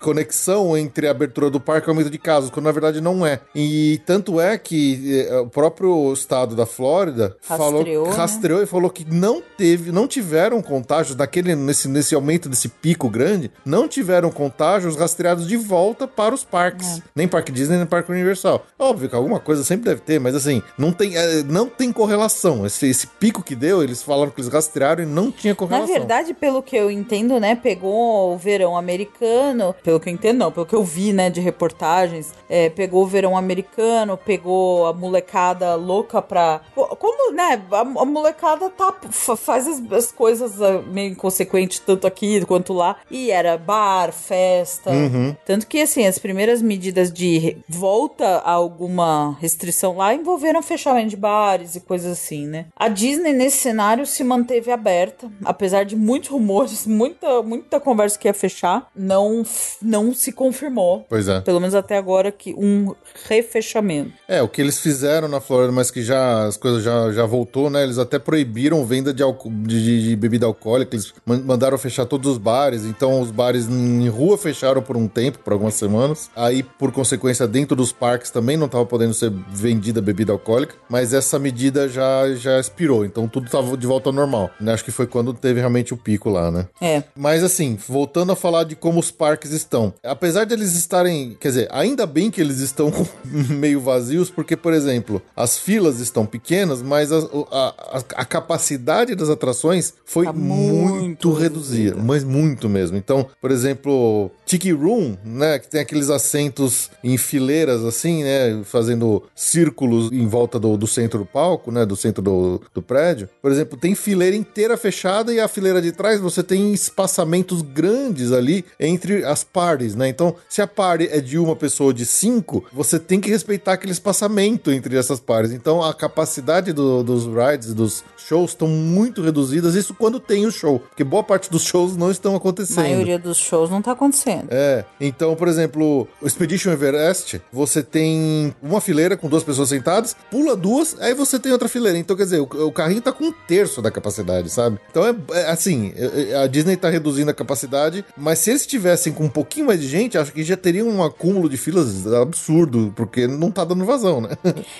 S1: conexão entre a abertura do parque e o aumento de casos, quando na verdade não é. E tanto é que eh, o próprio estado da Flórida falou,
S2: Rastreou, né?
S1: rastreou e falou que não teve, não tiveram contágios daquele nesse, nesse aumento desse pico grande, não tiveram contágios rastreados de volta para os parques. Nem Parque Disney, nem Parque Universal. Óbvio que alguma coisa sempre deve ter, mas assim, não tem, eh, não tem correlação. Esse, esse pico que deu, eles falaram que eles rastrearam e não tinha
S2: Na
S1: correlação.
S2: verdade, pelo que eu entendo, né, pegou o verão americano, pelo que eu entendo, não, pelo que eu vi, né, de reportagens, é, pegou o verão americano, pegou a molecada louca pra. Co- Como, né, a, a molecada tá, fa- faz as, as coisas ah, meio inconsequentes, tanto aqui quanto lá, e era bar, festa.
S1: Uhum.
S2: Tanto que, assim, as primeiras medidas de volta a alguma restrição lá envolveram fechamento de bares e coisas assim, né? A Disney, nesse cenário, se manteve aberta, apesar de muitos rumores, muita, muita conversa que ia fechar, não, não se confirmou.
S1: Pois é.
S2: Pelo menos até agora, que um refechamento.
S1: É, o que eles fizeram na Flórida, mas que já as coisas já, já voltou, né? Eles até proibiram venda de, de, de- bebida alcoólica, eles man- mandaram fechar todos os bares, então os bares em rua fecharam por um tempo, por algumas semanas. Aí, por consequência, dentro dos parques também não estava podendo ser vendida bebida alcoólica, mas essa medida já, já expirou, então tudo estava de volta ao normal. né? Acho que foi quando teve realmente o pico lá, né?
S2: É.
S1: Mas assim, voltando a falar de como os parques estão. Apesar de eles estarem. Quer dizer, ainda bem que eles estão meio vazios, porque, por exemplo, as filas estão pequenas, mas a, a, a- capacidade das atrações foi
S2: Tá
S1: muito,
S2: muito
S1: reduzida. Mas muito mesmo. Então, por exemplo, Tiki Room, né? Que tem aqueles assentos em fileiras, assim, né? Fazendo círculos em volta do, do centro do palco, né? Do centro do, do prédio. Por exemplo, tem fileira inteira fechada e a fileira de trás você tem espaçamentos grandes ali entre as parties, né? Então, se a party é de uma pessoa de cinco, você tem que respeitar aquele espaçamento entre essas parties. Então, a capacidade do- dos rides, e dos shows estão muito reduzidas. Isso quando tem o show, porque boa parte dos shows não estão
S2: A
S1: acontecendo.
S2: maioria dos shows não tá acontecendo.
S1: É, então, por exemplo, o Expedition Everest, você tem uma fileira com duas pessoas sentadas, pula duas, aí você tem outra fileira. Então, quer dizer, o, o carrinho tá com um terço da capacidade, sabe? Então, é, é assim, é- é- a Disney tá reduzindo a capacidade, mas se eles estivessem com um pouquinho mais de gente, acho que já teria um acúmulo de filas absurdo, porque não tá dando vazão, né?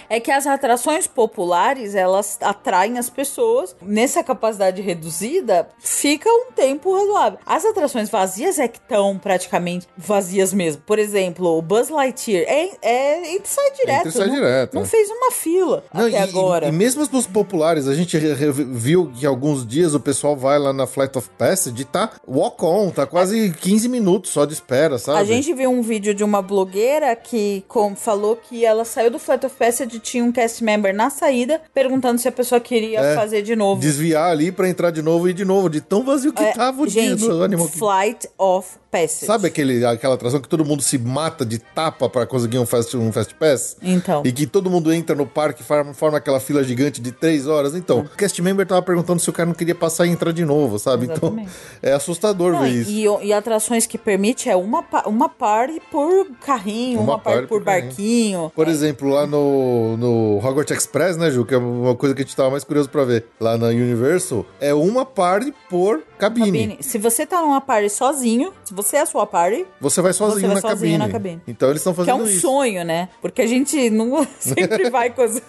S2: É que as atrações populares, elas atraem as pessoas. Nessa capacidade reduzida, fica um tempo razoável. As atrações vazias é que estão praticamente vazias mesmo. Por exemplo, o Buzz Lightyear é, é e sai direto.
S1: Entra e sai
S2: não,
S1: direto,
S2: Não
S1: é.
S2: fez uma fila
S1: Não,
S2: até
S1: e,
S2: agora.
S1: E, e mesmo os populares, a gente viu que alguns dias o pessoal vai lá na Flight of Passage, tá walk on, tá quase 15 minutos só de espera, sabe?
S2: A gente viu um vídeo de uma blogueira que com- falou que ela saiu do Flight of Passage e tinha um cast member na saída perguntando se a pessoa queria
S1: É,
S2: fazer de novo.
S1: desviar ali pra entrar de novo e de novo, de tão vazio que
S2: É,
S1: tava o
S2: gente,
S1: dia do Animal.
S2: Flight of
S1: Sabe aquele, aquela atração que todo mundo se mata de tapa pra conseguir um fast, um fast pass?
S2: Então.
S1: E que todo mundo entra no parque e forma, forma aquela fila gigante de três horas. Então, o cast member tava perguntando se o cara não queria passar e entrar de novo, sabe?
S2: Exatamente.
S1: Então, é assustador
S2: Não,
S1: ver isso.
S2: e, e atrações que permite é uma, uma party por carrinho, uma,
S1: Uma
S2: party por
S1: por
S2: barquinho.
S1: Por exemplo, lá no, no Hogwarts Express, né, Ju? Que é uma coisa que a gente tava mais curioso pra ver. Lá na Universal, é uma party por cabine.
S2: Cabine. Se você tá numa party sozinho, se você é a sua party,
S1: Você vai sozinho,
S2: Você vai
S1: na,
S2: sozinho
S1: cabine.
S2: na cabine.
S1: Então eles estão
S2: que é
S1: fazendo
S2: um
S1: isso.
S2: sonho, né? Porque a gente não sempre vai com as...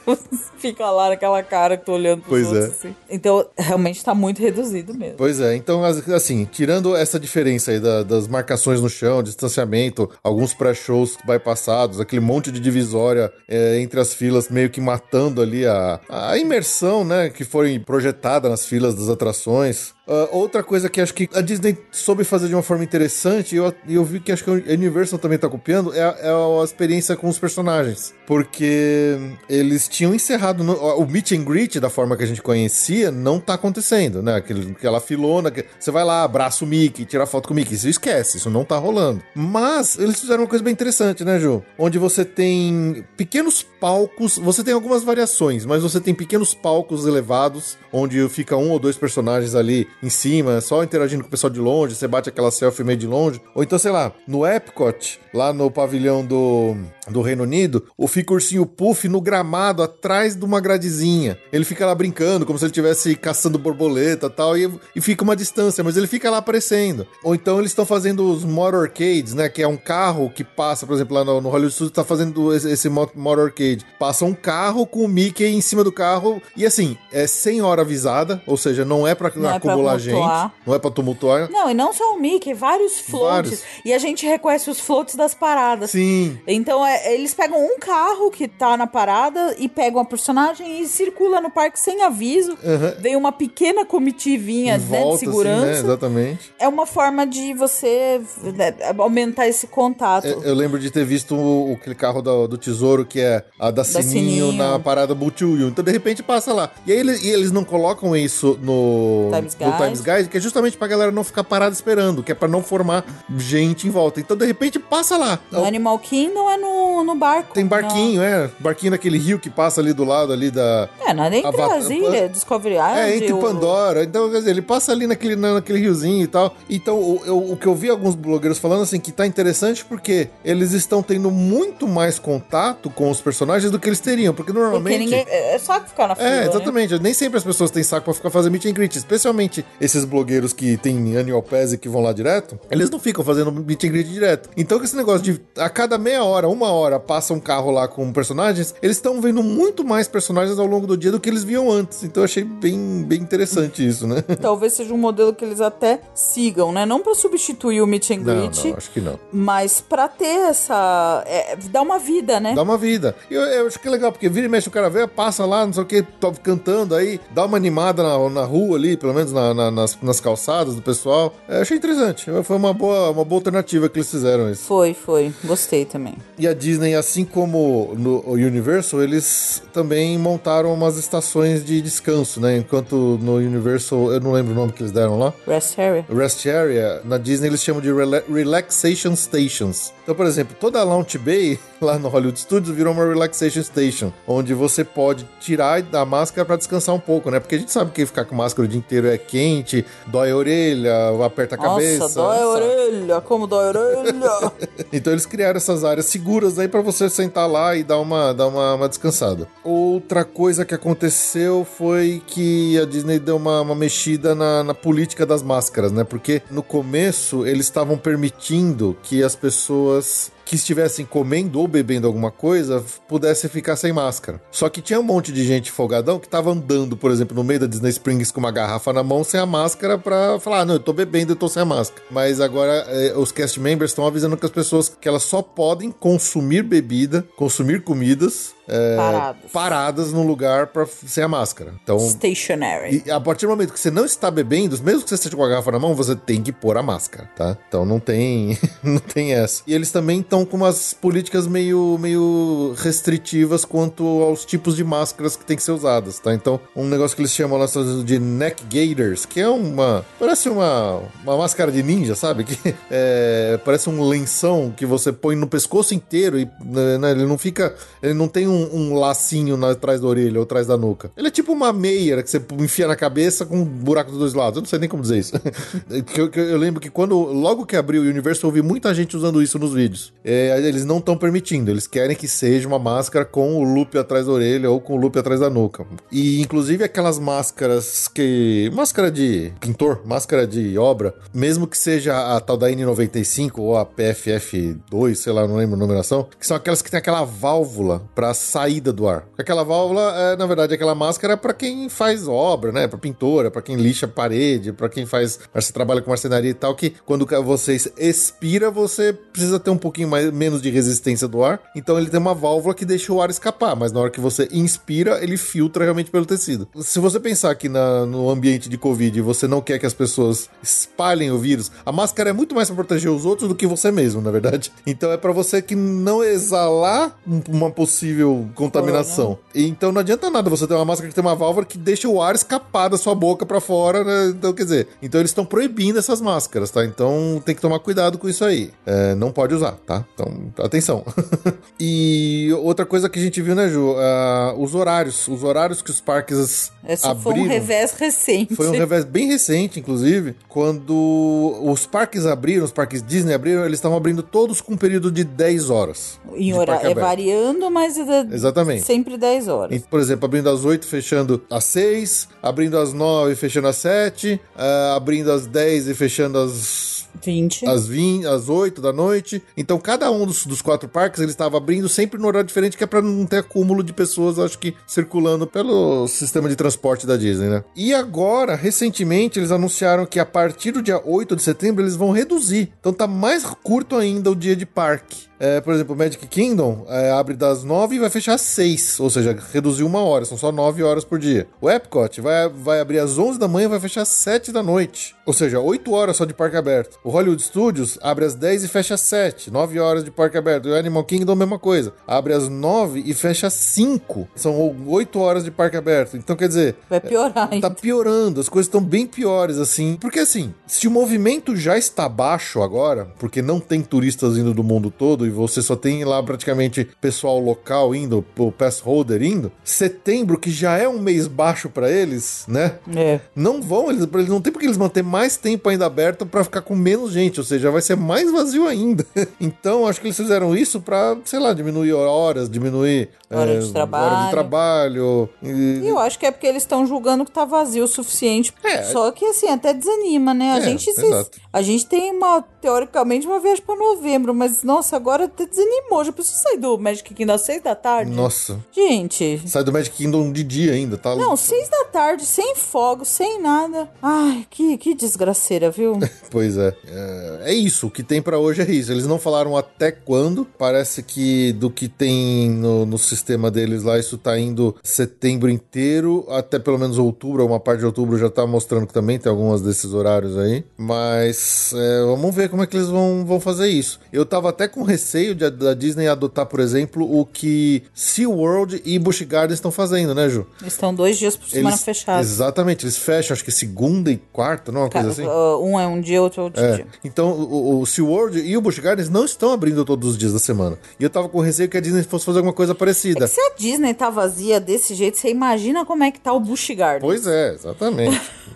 S2: fica lá naquela cara que tô olhando pros
S1: Pois
S2: outros,
S1: é.
S2: assim. Então, realmente tá muito reduzido mesmo.
S1: Pois é, então, as- assim, tirando essa diferença aí da- das marcações no chão, distanciamento, alguns pré-shows bypassados, aquele monte de divisória é, entre as filas, meio que matando ali a, a imersão, né, que foi projetada nas filas das atrações. Ah, outra coisa que acho que a Disney soube fazer de uma forma interessante, e eu, eu vi que acho que a Universal também tá copiando, é, a- é a experiência com os personagens. Porque eles tinham encerrado. no- o meet and greet, da forma que a gente conhecia, não tá acontecendo, né? Aquele, aquela filona. Que, você vai lá, abraça o Mickey, tira foto com o Mickey. Isso esquece, isso não tá rolando. Mas eles fizeram uma coisa bem interessante, né, Ju? Onde você tem pequenos palcos. Você tem algumas variações, mas você tem pequenos palcos elevados, onde fica um ou dois personagens ali em cima, só interagindo com o pessoal de longe. Você bate aquela selfie meio de longe. Ou então, sei lá, no Epcot, lá no pavilhão do, do Reino Unido, o fica o ursinho Puff no gramado, atrás de uma gradezinha. Ele fica lá brincando, como se ele estivesse caçando borboleta e tal, e, fica uma distância, mas ele fica lá aparecendo. Ou então eles estão fazendo os motorcades, né? Que é um carro que passa, por exemplo, lá no, no Hollywood Studios, tá fazendo esse, esse mo- motorcade. Passa um carro com o Mickey em cima do carro, e assim, é sem hora avisada, ou seja, não é pra
S2: Não é pra
S1: acumular gente,
S2: tumultuar.
S1: não é pra tumultuar.
S2: Não, e não só o Mickey, vários floats.
S1: Vários.
S2: E a gente reconhece os floats das paradas.
S1: Sim.
S2: Então, é, eles pegam um carro que tá na parada e pegam a personagem e circula no parque sem aviso. Vem uma pequena comitivinha né, de
S1: volta, assim, né?
S2: segurança.
S1: Exatamente.
S2: é uma forma de você né, aumentar esse contato.
S1: Eu, eu lembro de ter visto o, aquele carro do, do tesouro, que é a da, Sininho,
S2: Sininho.
S1: na parada Butuyu. Então, de repente, passa lá. E aí eles, e eles não colocam isso no
S2: Times
S1: no Times Guide, que é justamente pra galera não ficar parada esperando, que é pra não formar gente em volta. Então, de repente, passa lá.
S2: No Animal Kingdom é no, no barco.
S1: Tem barquinho, é. Barquinho naquele rio que passa ali do lado ali da.
S2: Não, é, não é entre
S1: Avatar-
S2: as ilhas, Discovery Island.
S1: É, entre
S2: o-
S1: Pandora. Então, quer dizer, ele passa ali naquele, na- naquele riozinho e tal. Então, o, eu- o que eu vi alguns blogueiros falando, assim, que tá interessante porque eles estão tendo muito mais contato com os personagens do que eles teriam. Porque
S2: Porque
S1: normalmente.
S2: ninguém. É é só ficar na fila.
S1: É,
S2: né?
S1: exatamente. Nem sempre as pessoas têm saco pra ficar fazendo meet and greet. Especialmente esses blogueiros que têm annual pass e que vão lá direto. Eles não ficam fazendo meet and greet direto. Então, esse negócio de a cada meia hora, uma hora, passa um carro lá com personagens, eles estão vendo muito mais personagens ao longo do dia do que eles viam antes. Então, eu achei bem, bem interessante isso, né?
S2: Talvez seja um modelo que eles até sigam, né? Não pra substituir o meet and
S1: Não,
S2: greet,
S1: não, acho que não.
S2: mas pra ter essa. É, dar uma vida, né?
S1: Dá uma vida. E eu, eu acho que é legal, porque vira e mexe o cara vê, passa lá, não sei o que, cantando aí, dá uma animada na, na rua ali, pelo menos na- na- nas, nas calçadas do pessoal. É, achei interessante. Foi uma boa, uma boa alternativa que eles fizeram isso.
S2: Foi, foi. Gostei também.
S1: E a Disney, assim como no Universal, eles também montaram umas estações de descanso, né? Enquanto no Universal, eu não lembro o nome que eles deram lá.
S2: Rest Area.
S1: Rest Area, na Disney eles chamam de rela- Relaxation Stations. Então, por exemplo, toda a Launch Bay lá no Hollywood Studios virou uma Relaxation Station, onde você pode tirar da máscara para descansar um pouco, né? Porque a gente sabe que ficar com máscara o dia inteiro é quente, dói a orelha, aperta a cabeça.
S2: Nossa, dói a orelha, como dói a orelha.
S1: Então eles criaram essas áreas seguras aí para você sentar lá e dar uma, dar uma, uma descansada. Outra coisa que aconteceu foi que a Disney deu uma, uma mexida na, na política das máscaras, né? Porque no começo eles estavam permitindo que as pessoas us que estivessem comendo ou bebendo alguma coisa pudessem ficar sem máscara. Só que tinha um monte de gente folgadão que tava andando, por exemplo, no meio da Disney Springs com uma garrafa na mão sem a máscara pra falar, ah, não, eu tô bebendo, eu tô sem a máscara. Mas agora eh, os cast members estão avisando que as pessoas que elas só podem consumir bebida, consumir comidas é,
S2: Paradas.
S1: paradas no lugar pra sem a máscara. Então,
S2: Stationary.
S1: e a partir do momento que você não está bebendo, mesmo que você esteja com a garrafa na mão, você tem que pôr a máscara, tá? Então não tem, não tem essa. E eles também estão com umas políticas meio, meio restritivas quanto aos tipos de máscaras que tem que ser usadas, tá? Então, um negócio que eles chamam lá de neck gaiters, que é uma, parece uma, uma máscara de ninja, sabe? Que é, parece um lenção que você põe no pescoço inteiro e né, ele não fica, ele não tem um, um lacinho na- atrás da orelha ou atrás da nuca. Ele é tipo uma meia que você enfia na cabeça com um buraco dos dois lados. Eu não sei nem como dizer isso. Eu, eu lembro que quando, logo que abriu o universo, eu vi muita gente usando isso nos vídeos. É, eles não estão permitindo, eles querem que seja uma máscara com o loop atrás da orelha ou com o loop atrás da nuca. E inclusive aquelas máscaras que. Máscara de pintor, máscara de obra, mesmo que seja a tal da N95 ou a PFF2, sei lá, não lembro a numeração, que são aquelas que tem aquela válvula para saída do ar. Aquela válvula, é, na verdade, aquela máscara é para quem faz obra, né? Para pintora, para quem lixa parede, para quem faz, você trabalha com marcenaria e tal, que quando você expira, você precisa ter um pouquinho mais, menos de resistência do ar. Então ele tem uma válvula que deixa o ar escapar, mas na hora que você inspira, ele filtra realmente pelo tecido. Se você pensar que na- no ambiente de Covid você não quer que as pessoas espalhem o vírus, a máscara é muito mais para proteger os outros do que você mesmo, na verdade. Então é para você que não exalar um- uma possível contaminação. E Então não adianta nada você ter uma máscara que tem uma válvula que deixa o ar escapar da sua boca para fora, né? Então, quer dizer, então eles estão proibindo essas máscaras, tá? Então tem que tomar cuidado com isso aí. É, não pode usar, tá? Então, atenção. e outra coisa que a gente viu, né, Ju? Ah, os horários. Os horários que os parques
S2: Esse foi um
S1: abriram.
S2: revés recente.
S1: Foi um revés bem recente, inclusive, quando os parques abriram, os parques Disney abriram, eles estavam abrindo todos com um período de 10 horas.
S2: Em horário, é variando, mas é
S1: Exatamente.
S2: sempre 10 horas.
S1: E, Por exemplo, abrindo às 8, fechando às 6, abrindo às 9, fechando às 7, ah, abrindo às 10 e fechando às
S2: 20.
S1: às 20, às 8 da noite. Então, cada um dos, dos quatro parques ele estava abrindo sempre no horário diferente, que é para não ter acúmulo de pessoas, acho que circulando pelo sistema de transporte da Disney, né? E agora, recentemente, eles anunciaram que a partir do dia 8 de setembro eles vão reduzir. Então tá mais curto ainda o dia de parque. É, por exemplo, o Magic Kingdom é, abre das 9 e vai fechar às 6, ou seja, reduziu uma hora, são só 9 horas por dia. O Epcot vai, vai abrir às 11 da manhã e vai fechar às 7 da noite, ou seja, 8 horas só de parque aberto. O Hollywood Studios abre às 10 e fecha às 7, 9 horas de parque aberto. E o Animal Kingdom, mesma coisa, abre às 9 e fecha às 5, são 8 horas de parque aberto. Então, quer dizer,
S2: Vai piorar
S1: Tá
S2: ainda.
S1: piorando, as coisas estão bem piores, assim. Porque, assim, se o movimento já está baixo agora, porque não tem turistas indo do mundo todo e você só tem lá praticamente pessoal local indo, o pass holder indo, setembro, que já é um mês baixo pra eles, né?
S2: É.
S1: Não vão, eles, eles não tem porque eles manter mais tempo ainda aberto pra ficar com menos gente, ou seja, vai ser mais vazio ainda. então, acho que eles fizeram isso pra, sei lá, diminuir horas, diminuir
S2: Hora
S1: é,
S2: de trabalho.
S1: hora de trabalho. E-
S2: eu acho que é porque eles estão julgando que tá vazio o suficiente.
S1: É.
S2: Só que assim, até desanima, né? A
S1: É,
S2: gente se- a gente tem uma, teoricamente, uma viagem pra novembro, mas nossa, agora até desanimou. Já preciso sair do Magic Kingdom às seis da tarde?
S1: Nossa.
S2: Gente.
S1: Sai do Magic Kingdom de dia ainda, tá?
S2: Não, seis da tarde, sem fogo, sem nada. Ai, que, que desgraceira, viu?
S1: Pois é. é. é isso, o que tem pra hoje é isso. Eles não falaram até quando. Parece que do que tem no, no sistema deles lá, isso tá indo setembro inteiro, até pelo menos outubro, uma parte de outubro já tá mostrando que também tem algumas desses horários aí. Mas é, vamos ver como é que eles vão, vão fazer isso. Eu tava até com receio de, da Disney adotar, por exemplo, o que SeaWorld e Busch Gardens estão fazendo, né, Ju?
S2: Estão dois dias por semana
S1: Eles-
S2: fechados.
S1: Exatamente, eles fecham, acho que segunda e quarta, não é uma coisa assim?
S2: Uh, um é um dia, outro é outro
S1: É.
S2: dia.
S1: Então, o, o SeaWorld e o Busch Gardens não estão abrindo todos os dias da semana. E eu tava com receio que a Disney fosse fazer alguma coisa parecida.
S2: Se a Disney tá vazia desse jeito, você imagina como é que tá o Busch Garden.
S1: Pois é, exatamente.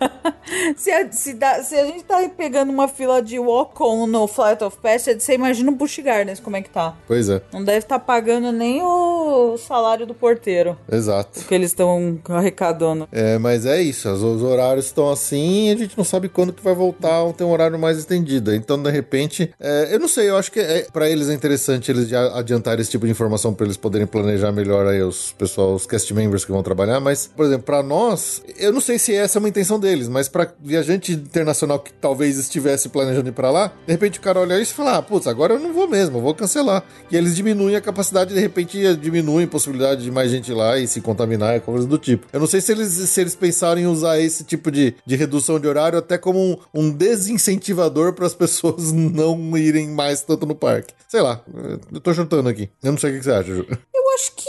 S2: Se a, se, dá- se a gente tá pegando uma fila de walk-on no Flight of Passage, você imagina o Busch Gardens como é que tá.
S1: pois é,
S2: Não deve estar pagando nem o salário do porteiro
S1: exato.
S2: que eles estão arrecadando.
S1: É, mas é isso, os, os horários estão assim e a gente não sabe quando que vai voltar ou ter um horário mais estendido. Então, de repente, é, eu não sei, eu acho que é, para eles é interessante eles adiantarem esse tipo de informação para eles poderem planejar melhor aí os pessoal, os cast members que vão trabalhar, mas, por exemplo, para nós, eu não sei se essa é uma intenção deles, mas pra viajante internacional que talvez estivesse planejando ir pra lá, de repente o cara olha isso e fala: ah, putz, agora eu não vou mesmo, eu vou cancelar. E eles diminuem a capacidade, de repente diminuem a possibilidade de mais gente ir lá e se contaminar e coisas do tipo. Eu não sei se eles, se eles pensaram em usar esse tipo de, de redução de horário até como um, um desincentivador para as pessoas não irem mais tanto no parque. Sei lá, eu tô chutando aqui. Eu não sei o que você acha, Ju.
S2: Eu acho que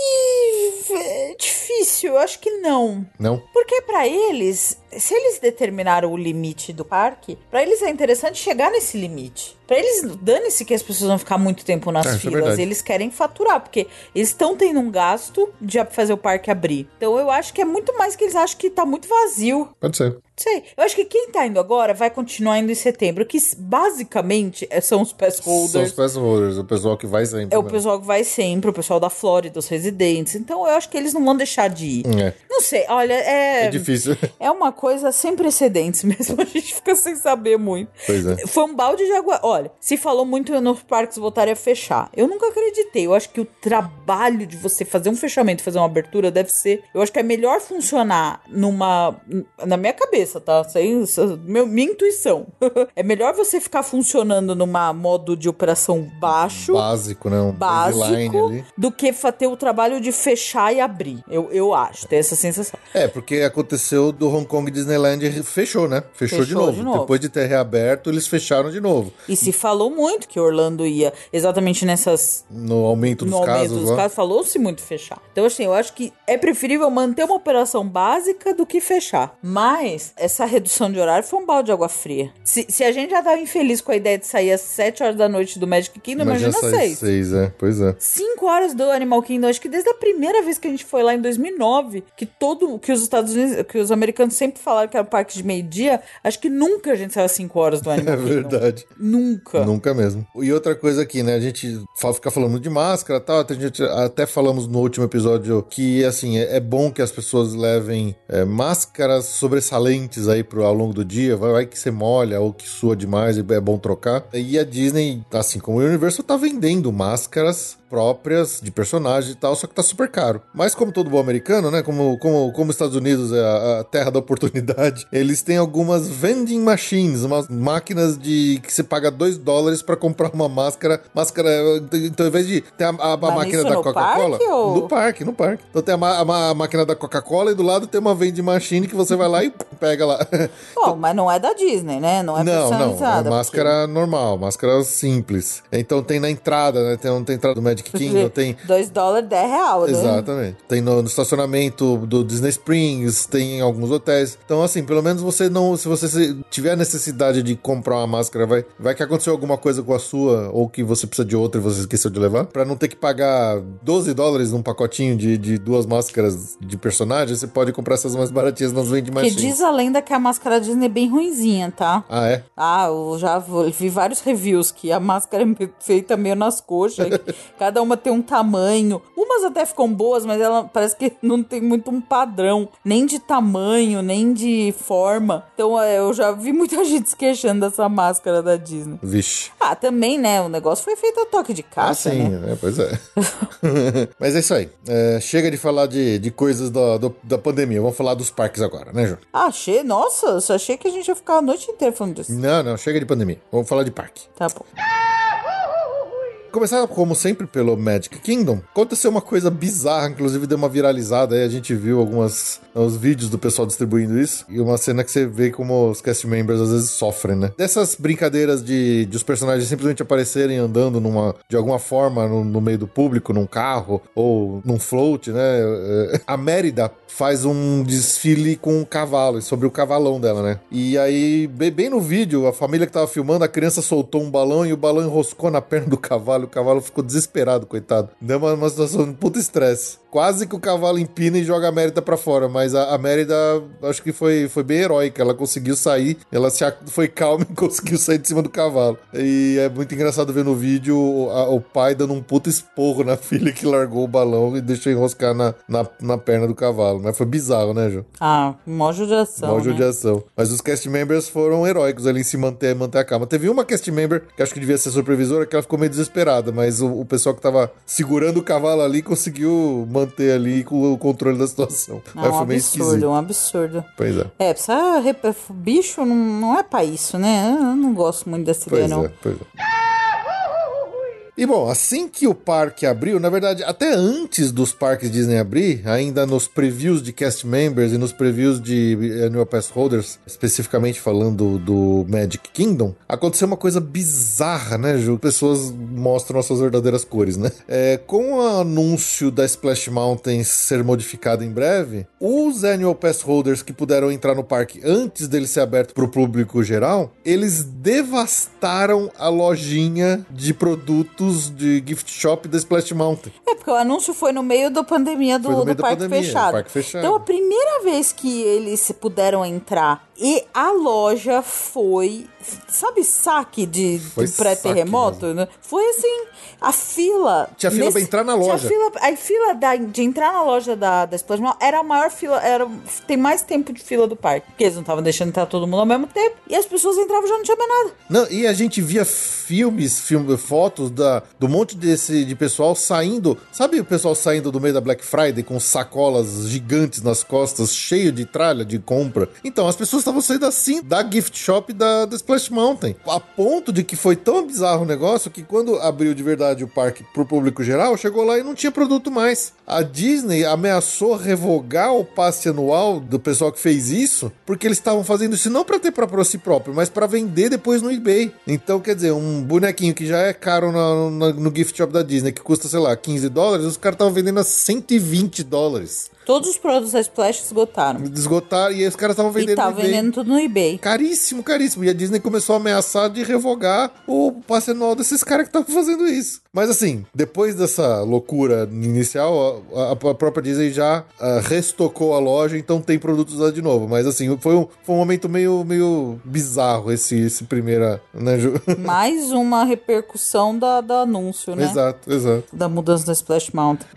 S2: difícil, eu acho que não.
S1: Não?
S2: Porque pra eles, se eles determinaram o limite do parque, pra eles é interessante chegar nesse limite. Pra eles, dane-se que as pessoas vão ficar muito tempo nas
S1: É, é
S2: filas.
S1: verdade.
S2: eles querem faturar, porque eles estão tendo um gasto de fazer o parque abrir. Então eu acho que é muito mais que eles acham que tá muito vazio.
S1: Pode ser.
S2: Sei. Eu acho que quem tá indo agora vai continuar indo em setembro, que basicamente é- são os pass
S1: São os
S2: holders.
S1: pass holders, o pessoal que vai sempre.
S2: É o
S1: né?
S2: pessoal que vai sempre, o pessoal da Flórida, os residentes. Então eu acho que eles não vão deixar de ir.
S1: É,
S2: Não sei, olha, é.
S1: é difícil.
S2: É uma coisa sem precedentes mesmo, a gente fica sem saber muito.
S1: pois é.
S2: Foi um balde de água. Olha, se falou muito nos parques voltarem a fechar. Eu nunca acreditei. Eu acho que o trabalho de você fazer um fechamento, fazer uma abertura, deve ser. Eu acho que é melhor funcionar numa. Na minha cabeça, tá? Sem, meu, minha intuição. é melhor você ficar funcionando numa modo de operação baixo
S1: Básico, né? Um
S2: básico do que ter o trabalho de fechar e abrir. Eu, eu acho, tem essa sensação.
S1: É, porque aconteceu do Hong Kong Disneyland fechou, né? Fechou, de,
S2: Fechou
S1: novo.
S2: de novo.
S1: Depois de ter reaberto, eles fecharam de novo.
S2: E se falou muito que Orlando ia exatamente nessas.
S1: No aumento dos
S2: no aumento
S1: casos
S2: dos
S1: lá.
S2: casos, falou-se muito fechar. Então, assim, eu acho que é preferível manter uma operação básica do que fechar. Mas essa redução de horário foi um balde de água fria. Se, se a gente já tava infeliz com a ideia de sair às 7 horas da noite do Magic Kingdom, imagina,
S1: só
S2: 6.
S1: seis, é. Pois é.
S2: 5 horas do Animal Kingdom, acho que desde a primeira vez que a gente foi lá em 2009, que todo que os Estados Unidos, que os americanos sempre falaram que era um parque de meio-dia, acho que nunca a gente saiu às 5 horas do Animal
S1: É
S2: Kingdom.
S1: verdade.
S2: Nunca.
S1: Nunca mesmo. E outra coisa aqui, né? A gente fica falando de máscara e tal. A gente até falamos no último episódio que, assim, é, é bom que as pessoas levem é, máscaras sobressalentes aí pro, ao longo do dia. Vai, vai que você molha ou que sua demais e é bom trocar. E a Disney, assim como o Universal, tá vendendo máscaras próprias de personagem e tal, só que tá super caro. Mas como todo bom americano, né? Como, como, como os Estados Unidos é a, a terra da oportunidade, eles têm algumas vending machines, umas máquinas de que você paga 2 dólares pra comprar uma máscara. Máscara. Então, ao invés de ter a, a- a máquina da Coca-Cola.
S2: ou-
S1: No parque, no parque. Então tem a máquina da Coca-Cola e do lado tem uma vending machine que você vai lá e pega lá.
S2: Bom, mas não é da Disney, né? Não é
S1: Não, não, é máscara normal, máscara simples. Então tem na entrada, né? Tem, tem entrada do Magic Kingdom, tem
S2: 2 dólares, 10 reais, né?
S1: Exatamente. Tem no, no estacionamento do Disney Springs, tem em alguns hotéis. Então, assim, pelo menos você não. Se você tiver a necessidade de comprar uma máscara, vai, vai que aconteceu alguma coisa com a sua, ou que você precisa de outra e você esqueceu de levar, pra não ter que pagar 12 dólares num pacotinho de, de duas máscaras de personagem, você pode comprar essas mais baratinhas nas vending
S2: Que
S1: machines.
S2: diz a lenda que a máscara Disney é bem ruinzinha, tá?
S1: Ah, é?
S2: Ah, eu já vi vários reviews que a máscara é feita meio nas coxas. cada uma tem um tamanho. Umas até ficam boas, mas ela parece que não tem muito um padrão. Nem de tamanho, nem de forma. Então é, eu já vi muita gente se queixando dessa máscara da Disney.
S1: Vixe.
S2: Ah, também, né? O negócio foi feito a toque de
S1: Ah,
S2: caixa,
S1: sim,
S2: né?
S1: né? Pois é. Mas é isso aí. É, chega de falar de, de coisas da, do- da pandemia. Vamos falar dos parques agora, né, João?
S2: Ah, achei, nossa, eu só achei que a gente ia ficar a noite inteira falando disso.
S1: Não, não, chega de pandemia. Vamos falar de parque.
S2: Tá bom.
S1: Começar, como sempre, pelo Magic Kingdom. Aconteceu uma coisa bizarra, inclusive deu uma viralizada aí. A gente viu algumas os vídeos do pessoal distribuindo isso. E uma cena que você vê como os cast members às vezes sofrem, né? Dessas brincadeiras de, de os personagens simplesmente aparecerem andando numa, de alguma forma no, no meio do público, num carro ou num float, né? É, A Mérida faz um desfile com um cavalo, sobre o cavalão dela, né? E aí, bem no vídeo, a família que tava filmando, a criança soltou um balão e o balão enroscou na perna do cavalo. O cavalo ficou desesperado, coitado. Deu uma, uma situação de puta estresse. Quase que o cavalo empina e joga a Mérida pra fora, mas a, a Mérida acho que foi, foi bem heróica. Ela conseguiu sair, ela se, foi calma e conseguiu sair de cima do cavalo. E é muito engraçado ver no vídeo o, a- o pai dando um puta esporro na filha que largou o balão e deixou enroscar na, na, na perna do cavalo. Mas foi bizarro, né, Ju?
S2: Ah, mó judiação,
S1: Mó
S2: né?
S1: judiação. Mas os cast members foram heróicos ali em se manter, manter a calma. Teve uma cast member, que acho que devia ser supervisora, que ela ficou meio desesperada, mas o, o pessoal que tava segurando o cavalo ali conseguiu manter ali com o controle da situação.
S2: Não,
S1: Mas
S2: um
S1: foi meio
S2: absurdo,
S1: esquisito.
S2: um absurdo.
S1: Pois é.
S2: É, precisa. Bicho não, não é pra isso, né? Eu não gosto muito dessa ideia,
S1: Pois
S2: não.
S1: é, pois é. E bom, assim que o parque abriu, na verdade, até antes dos parques Disney abrir, ainda nos previews de cast members e nos previews de Annual Pass Holders, especificamente falando do Magic Kingdom, aconteceu uma coisa bizarra, né, Ju? Pessoas mostram as suas verdadeiras cores, né? É, com o anúncio da Splash Mountain ser modificado em breve, os Annual Pass Holders que puderam entrar no parque antes dele ser aberto para o público geral, eles devastaram a lojinha de produtos de gift shop da Splash Mountain.
S2: É, porque o anúncio foi no meio da pandemia do,
S1: meio
S2: do parque,
S1: pandemia,
S2: fechado.
S1: parque fechado.
S2: Então, a primeira vez que eles puderam entrar e a loja foi. Sabe, saque de, de pré-terremoto? né? Foi assim, a fila.
S1: Tinha fila pra entrar na loja.
S2: fila- a fila da- de entrar na loja da, da Splash Mountain era a maior fila, era, tem mais tempo de fila do parque. Porque eles não estavam deixando entrar todo mundo ao mesmo tempo. E as pessoas entravam e já não tinha mais nada.
S1: Não, e a gente via filmes, filme, fotos da, do monte desse de pessoal saindo. Sabe o pessoal saindo do meio da Black Friday com sacolas gigantes nas costas, cheio de tralha de compra? Então, as pessoas estavam saindo assim da gift shop da, da Splash Mountain. A ponto de que foi tão bizarro o negócio que quando abriu de verdade o parque pro público geral, chegou lá e não tinha produto mais. A Disney ameaçou revogar o passe anual do pessoal que fez isso, porque eles estavam fazendo isso não para ter para si próprio, mas para vender depois no eBay. Então, quer dizer, um bonequinho que já é caro na- na- no gift shop da Disney, que custa, sei lá, 15 dólares, os caras estavam vendendo a 120 dólares.
S2: Todos os produtos da Splash esgotaram.
S1: Esgotaram e os caras estavam vendendo
S2: E tá
S1: no eBay.
S2: vendendo tudo no eBay.
S1: Caríssimo, caríssimo. E a Disney começou a ameaçar de revogar o passe anual desses caras que estavam fazendo isso. Mas assim, depois dessa loucura inicial, a, a própria Disney já ah, restocou a loja, então tem produtos lá de novo. Mas assim, foi um, foi um momento meio, meio bizarro esse, esse primeira, né, Ju?
S2: Mais uma repercussão da, do anúncio, né?
S1: exato, exato.
S2: Da mudança da Splash Mountain.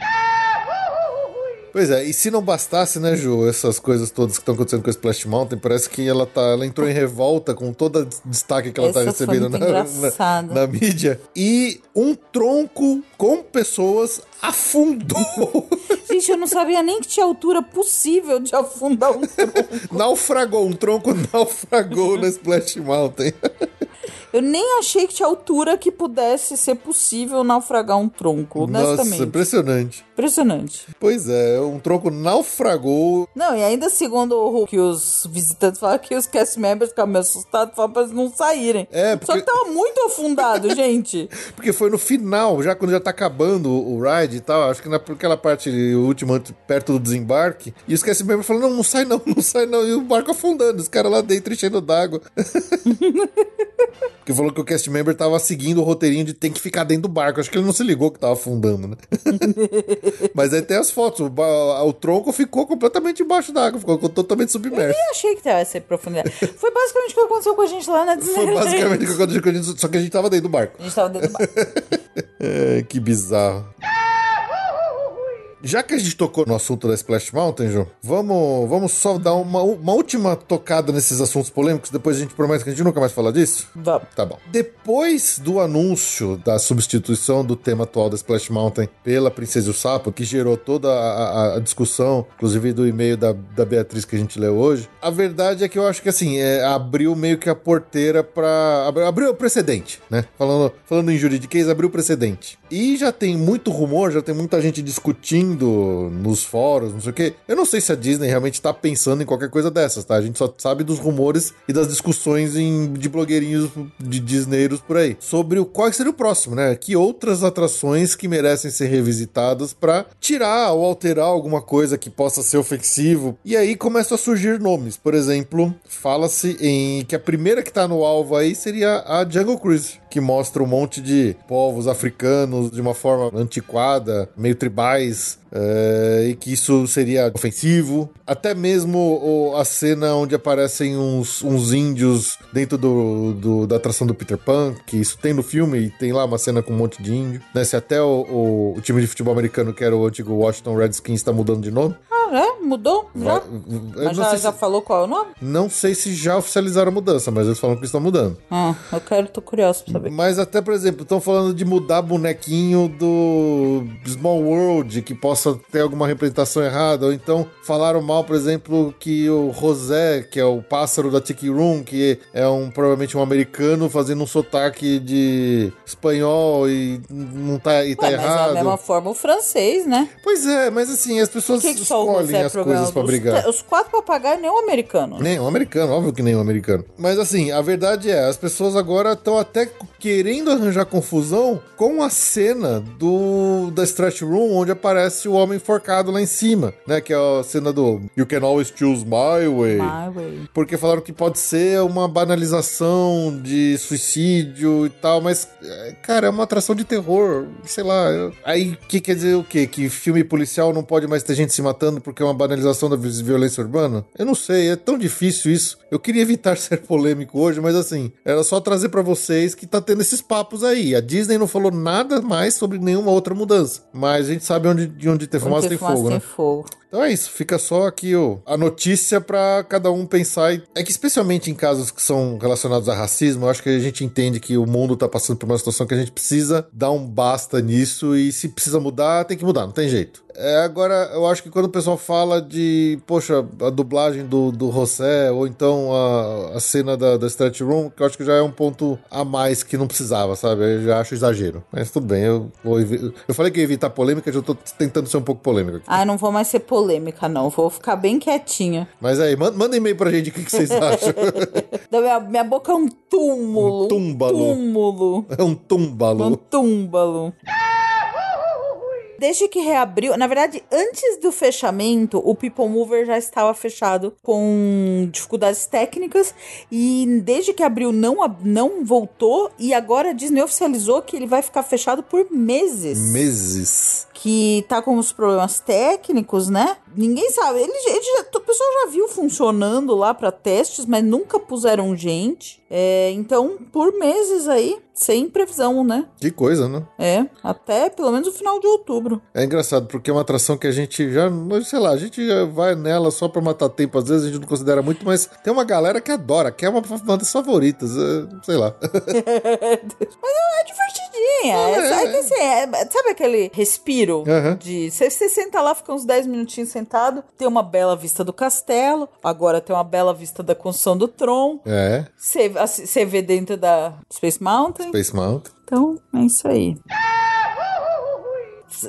S1: Pois é, e se não bastasse, né, Ju, essas coisas todas que estão acontecendo com a Splash Mountain, parece que ela tá, ela entrou em revolta com todo o destaque que ela tá
S2: Essa foi
S1: recebendo na, na, na mídia. E um tronco com pessoas afundou,
S2: Gente, eu não sabia nem que tinha altura possível de afundar um tronco.
S1: naufragou, um tronco naufragou na Splash Mountain.
S2: Eu nem achei que tinha altura que pudesse ser possível naufragar um tronco, honestamente.
S1: Nossa, impressionante.
S2: Impressionante.
S1: Pois é, um tronco naufragou.
S2: Não, e ainda segundo o que os visitantes falam que os cast members ficaram meio assustados, falaram pra eles não saírem.
S1: É,
S2: Só
S1: porque-
S2: que tava muito afundado, gente.
S1: Porque foi no final, já quando já tá acabando o, o ride e tal, acho que naquela parte última, perto do desembarque, e os cast members falando, não, não sai não, não sai não, e o barco afundando, os caras lá dentro enchendo d'água. Porque falou que o cast member tava seguindo o roteirinho de tem que ficar dentro do barco, acho que ele não se ligou que tava afundando, né? Mas aí tem as fotos, o, o tronco ficou completamente embaixo d'água, ficou totalmente submerso.
S2: Eu achei que tivesse profundidade. Foi basicamente o que aconteceu com a gente lá na
S1: Foi
S2: Disneyland.
S1: basicamente o que aconteceu com a gente, só que a gente tava dentro do barco.
S2: A gente tava dentro do barco.
S1: É, que bizarro. Já que a gente tocou no assunto da Splash Mountain, João, vamos, vamos só dar uma, uma última tocada nesses assuntos polêmicos, depois a gente promete que a gente nunca mais fala disso?
S2: Vamos.
S1: Tá bom. Depois do anúncio da substituição do tema atual da Splash Mountain pela Princesa e o Sapo, que gerou toda a, a- a discussão, inclusive do e-mail da, da Beatriz que a gente leu hoje, a verdade é que eu acho que assim, é, abriu meio que a porteira pra. abri- Abriu o precedente, né? Falando, falando em juridiquês, abriu o precedente. E já tem muito rumor, já tem muita gente discutindo nos fóruns, não sei o quê. Eu não sei se a Disney realmente tá pensando em qualquer coisa dessas, tá? A gente só sabe dos rumores e das discussões em- de blogueirinhos de Disneyros por aí. Sobre o qual seria o próximo, né? Que outras atrações que merecem ser revisitadas pra tirar ou alterar alguma coisa que possa ser ofensivo. E aí começam a surgir nomes. Por exemplo, fala-se em que a primeira que tá no alvo aí seria a Jungle Cruise, que mostra um monte de povos africanos de uma forma antiquada, meio tribais, é, e que isso seria ofensivo. Até mesmo o- a cena onde aparecem uns, uns índios dentro do, do- da atração do Peter Pan, que isso tem no filme e tem lá uma cena com um monte de índio. Né? Se até o, o- o time de futebol americano, que era o antigo Washington Redskins, está mudando de nome.
S2: Né? Mudou? Já?
S1: Vai-
S2: Mas já, já
S1: se,
S2: falou qual é o nome?
S1: não sei se já oficializaram a mudança, mas eles falam que estão mudando.
S2: Ah, eu quero, tô curioso pra saber.
S1: Mas até, por exemplo, estão falando de mudar bonequinho do Small World, que possa ter alguma representação errada. Ou então falaram mal, por exemplo, que o José, que é o pássaro da Tiki Room, que é um provavelmente um americano fazendo um sotaque de espanhol e não tá, e tá
S2: Ué, mas é
S1: errado.
S2: da mesma forma o francês, né?
S1: Pois é, mas assim, as pessoas
S2: Por que, que só o
S1: escolhem
S2: é
S1: as coisas
S2: Os-
S1: brigar.
S2: Os, quatro papagaios nem o americano.
S1: Nem um americano, óbvio que nem um americano. Mas assim, a verdade é, as pessoas agora estão até querendo arranjar confusão com a cena do da Stretch Room, onde aparece o homem enforcado lá em cima, né? Que é a cena do You Can Always Choose My Way.
S2: My way.
S1: Porque falaram que pode ser uma banalização de suicídio e tal, mas, é, cara, é uma atração de terror, sei lá. Aí, que quer dizer o quê? Que filme policial não pode mais ter gente se matando porque é uma banalização da vi- violência urbana? Eu não sei, é tão difícil isso. Eu queria evitar ser polêmico hoje, mas assim, era só trazer pra vocês que tá tendo esses papos aí. A Disney não falou nada mais sobre nenhuma outra mudança, mas a gente sabe onde, de onde tem fumaça tem
S2: fumaça
S1: fogo,
S2: tem
S1: né?
S2: fogo.
S1: Então é isso, fica só aqui ó, a notícia pra cada um pensar. É que especialmente em casos que são relacionados a racismo, eu acho que a gente entende que o mundo tá passando por uma situação que a gente precisa dar um basta nisso e se precisa mudar, tem que mudar, não tem jeito. É, agora, eu acho que quando o pessoal fala de, poxa, a dublagem do, do José, ou então a, a cena da, da Stretch Room, que eu acho que já é um ponto a mais que não precisava, sabe? Eu já acho exagero. Mas tudo bem, eu evi- Eu falei que ia evitar polêmica, já tô tentando ser um pouco polêmico aqui.
S2: Ai, não vou mais ser polêmica, não. Vou ficar bem quietinha.
S1: Mas aí, manda, manda e-mail pra gente o que, que vocês acham.
S2: Da minha, minha boca é um túmulo.
S1: Um túmbalo.
S2: túmulo.
S1: é um
S2: Um
S1: túmbalo.
S2: túmbalo. Desde que reabriu, na verdade, antes do fechamento, o People Mover já estava fechado com dificuldades técnicas e desde que abriu não, não voltou e agora a Disney oficializou que ele vai ficar fechado por meses.
S1: Meses.
S2: Que tá com os problemas técnicos, né? Ninguém sabe. Ele, ele já, o pessoal já viu funcionando lá pra testes, mas nunca puseram gente. É, então, por meses aí, sem previsão, né?
S1: Que coisa, né?
S2: É, até pelo menos o final de outubro.
S1: É engraçado, porque é uma atração que a gente já, sei lá, a gente já vai nela só pra matar tempo, às vezes a gente não considera muito, mas tem uma galera que adora, que é uma, uma das favoritas, é, sei lá.
S2: É divertidinha. É, sabe, que assim, é- sabe aquele respiro de. Você você senta lá, fica uns 10 minutinhos sentado, tem uma bela vista do castelo, agora tem uma bela vista da construção do Tron.
S1: É,
S2: Você assi- você vê dentro da Space Mountain.
S1: Space Mountain.
S2: Então, é isso aí.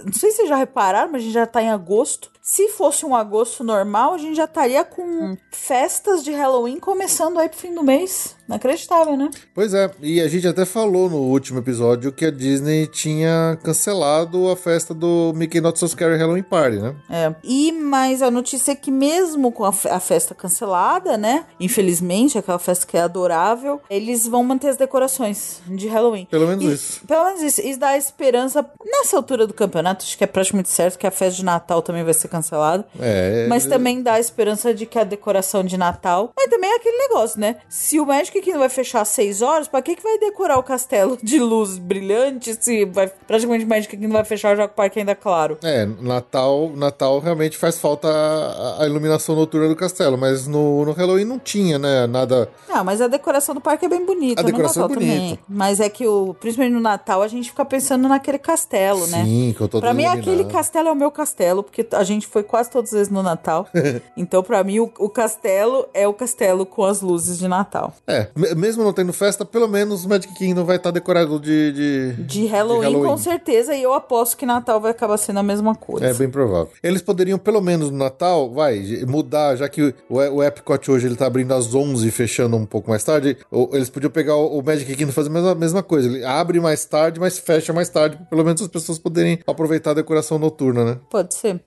S2: Não sei se vocês já repararam, mas a gente já tá em agosto. Se fosse um agosto normal, a gente já estaria com festas de Halloween começando aí pro fim do mês. Inacreditável, né?
S1: Pois é, e a gente até falou no último episódio que a Disney tinha cancelado a festa do Mickey Not So Scary Halloween Party, né?
S2: É. E mas a notícia é que mesmo com a, a festa cancelada, né? Infelizmente, aquela festa que é adorável, eles vão manter as decorações de Halloween.
S1: Pelo menos
S2: E-
S1: isso.
S2: Pelo menos isso. Isso dá esperança nessa altura do campeonato. Acho que é praticamente certo que a festa de Natal também vai ser cancelada.
S1: É.
S2: Mas também dá a esperança de que a decoração de Natal. Mas também é aquele negócio, né? Se o Magic Kingdom vai fechar às 6 horas, pra que, que vai decorar o castelo de luz brilhante se vai, praticamente Magic Kingdom vai fechar já o parque ainda claro?
S1: É, Natal, Natal realmente faz falta a, a iluminação noturna do castelo, mas no, no Halloween não tinha, né? Nada.
S2: Não, mas a decoração do parque é bem bonita.
S1: A
S2: no
S1: decoração
S2: Natal
S1: é bonita.
S2: Também. Mas é que, o, principalmente no Natal, a gente fica pensando naquele castelo, né?
S1: Sim, com todo
S2: Pra mim,
S1: iluminado.
S2: aquele castelo é o meu castelo, porque a gente foi quase todas as vezes no Natal. então, pra mim, o, o castelo é o castelo com as luzes de Natal.
S1: É, me- mesmo não tendo festa, pelo menos o Magic Kingdom vai estar decorado de. De,
S2: De Halloween, com certeza, e eu aposto que Natal vai acabar sendo a mesma coisa.
S1: É bem provável. Eles poderiam, pelo menos no Natal, vai, mudar, já que o, o Epcot hoje ele tá abrindo às 11 e fechando um pouco mais tarde. ou Eles podiam pegar o, o Magic Kingdom e fazer a mesma, mesma coisa. Ele abre mais tarde, mas fecha mais tarde, pelo menos as pessoas poderem aproveitar a decoração noturna, né?
S2: Pode ser.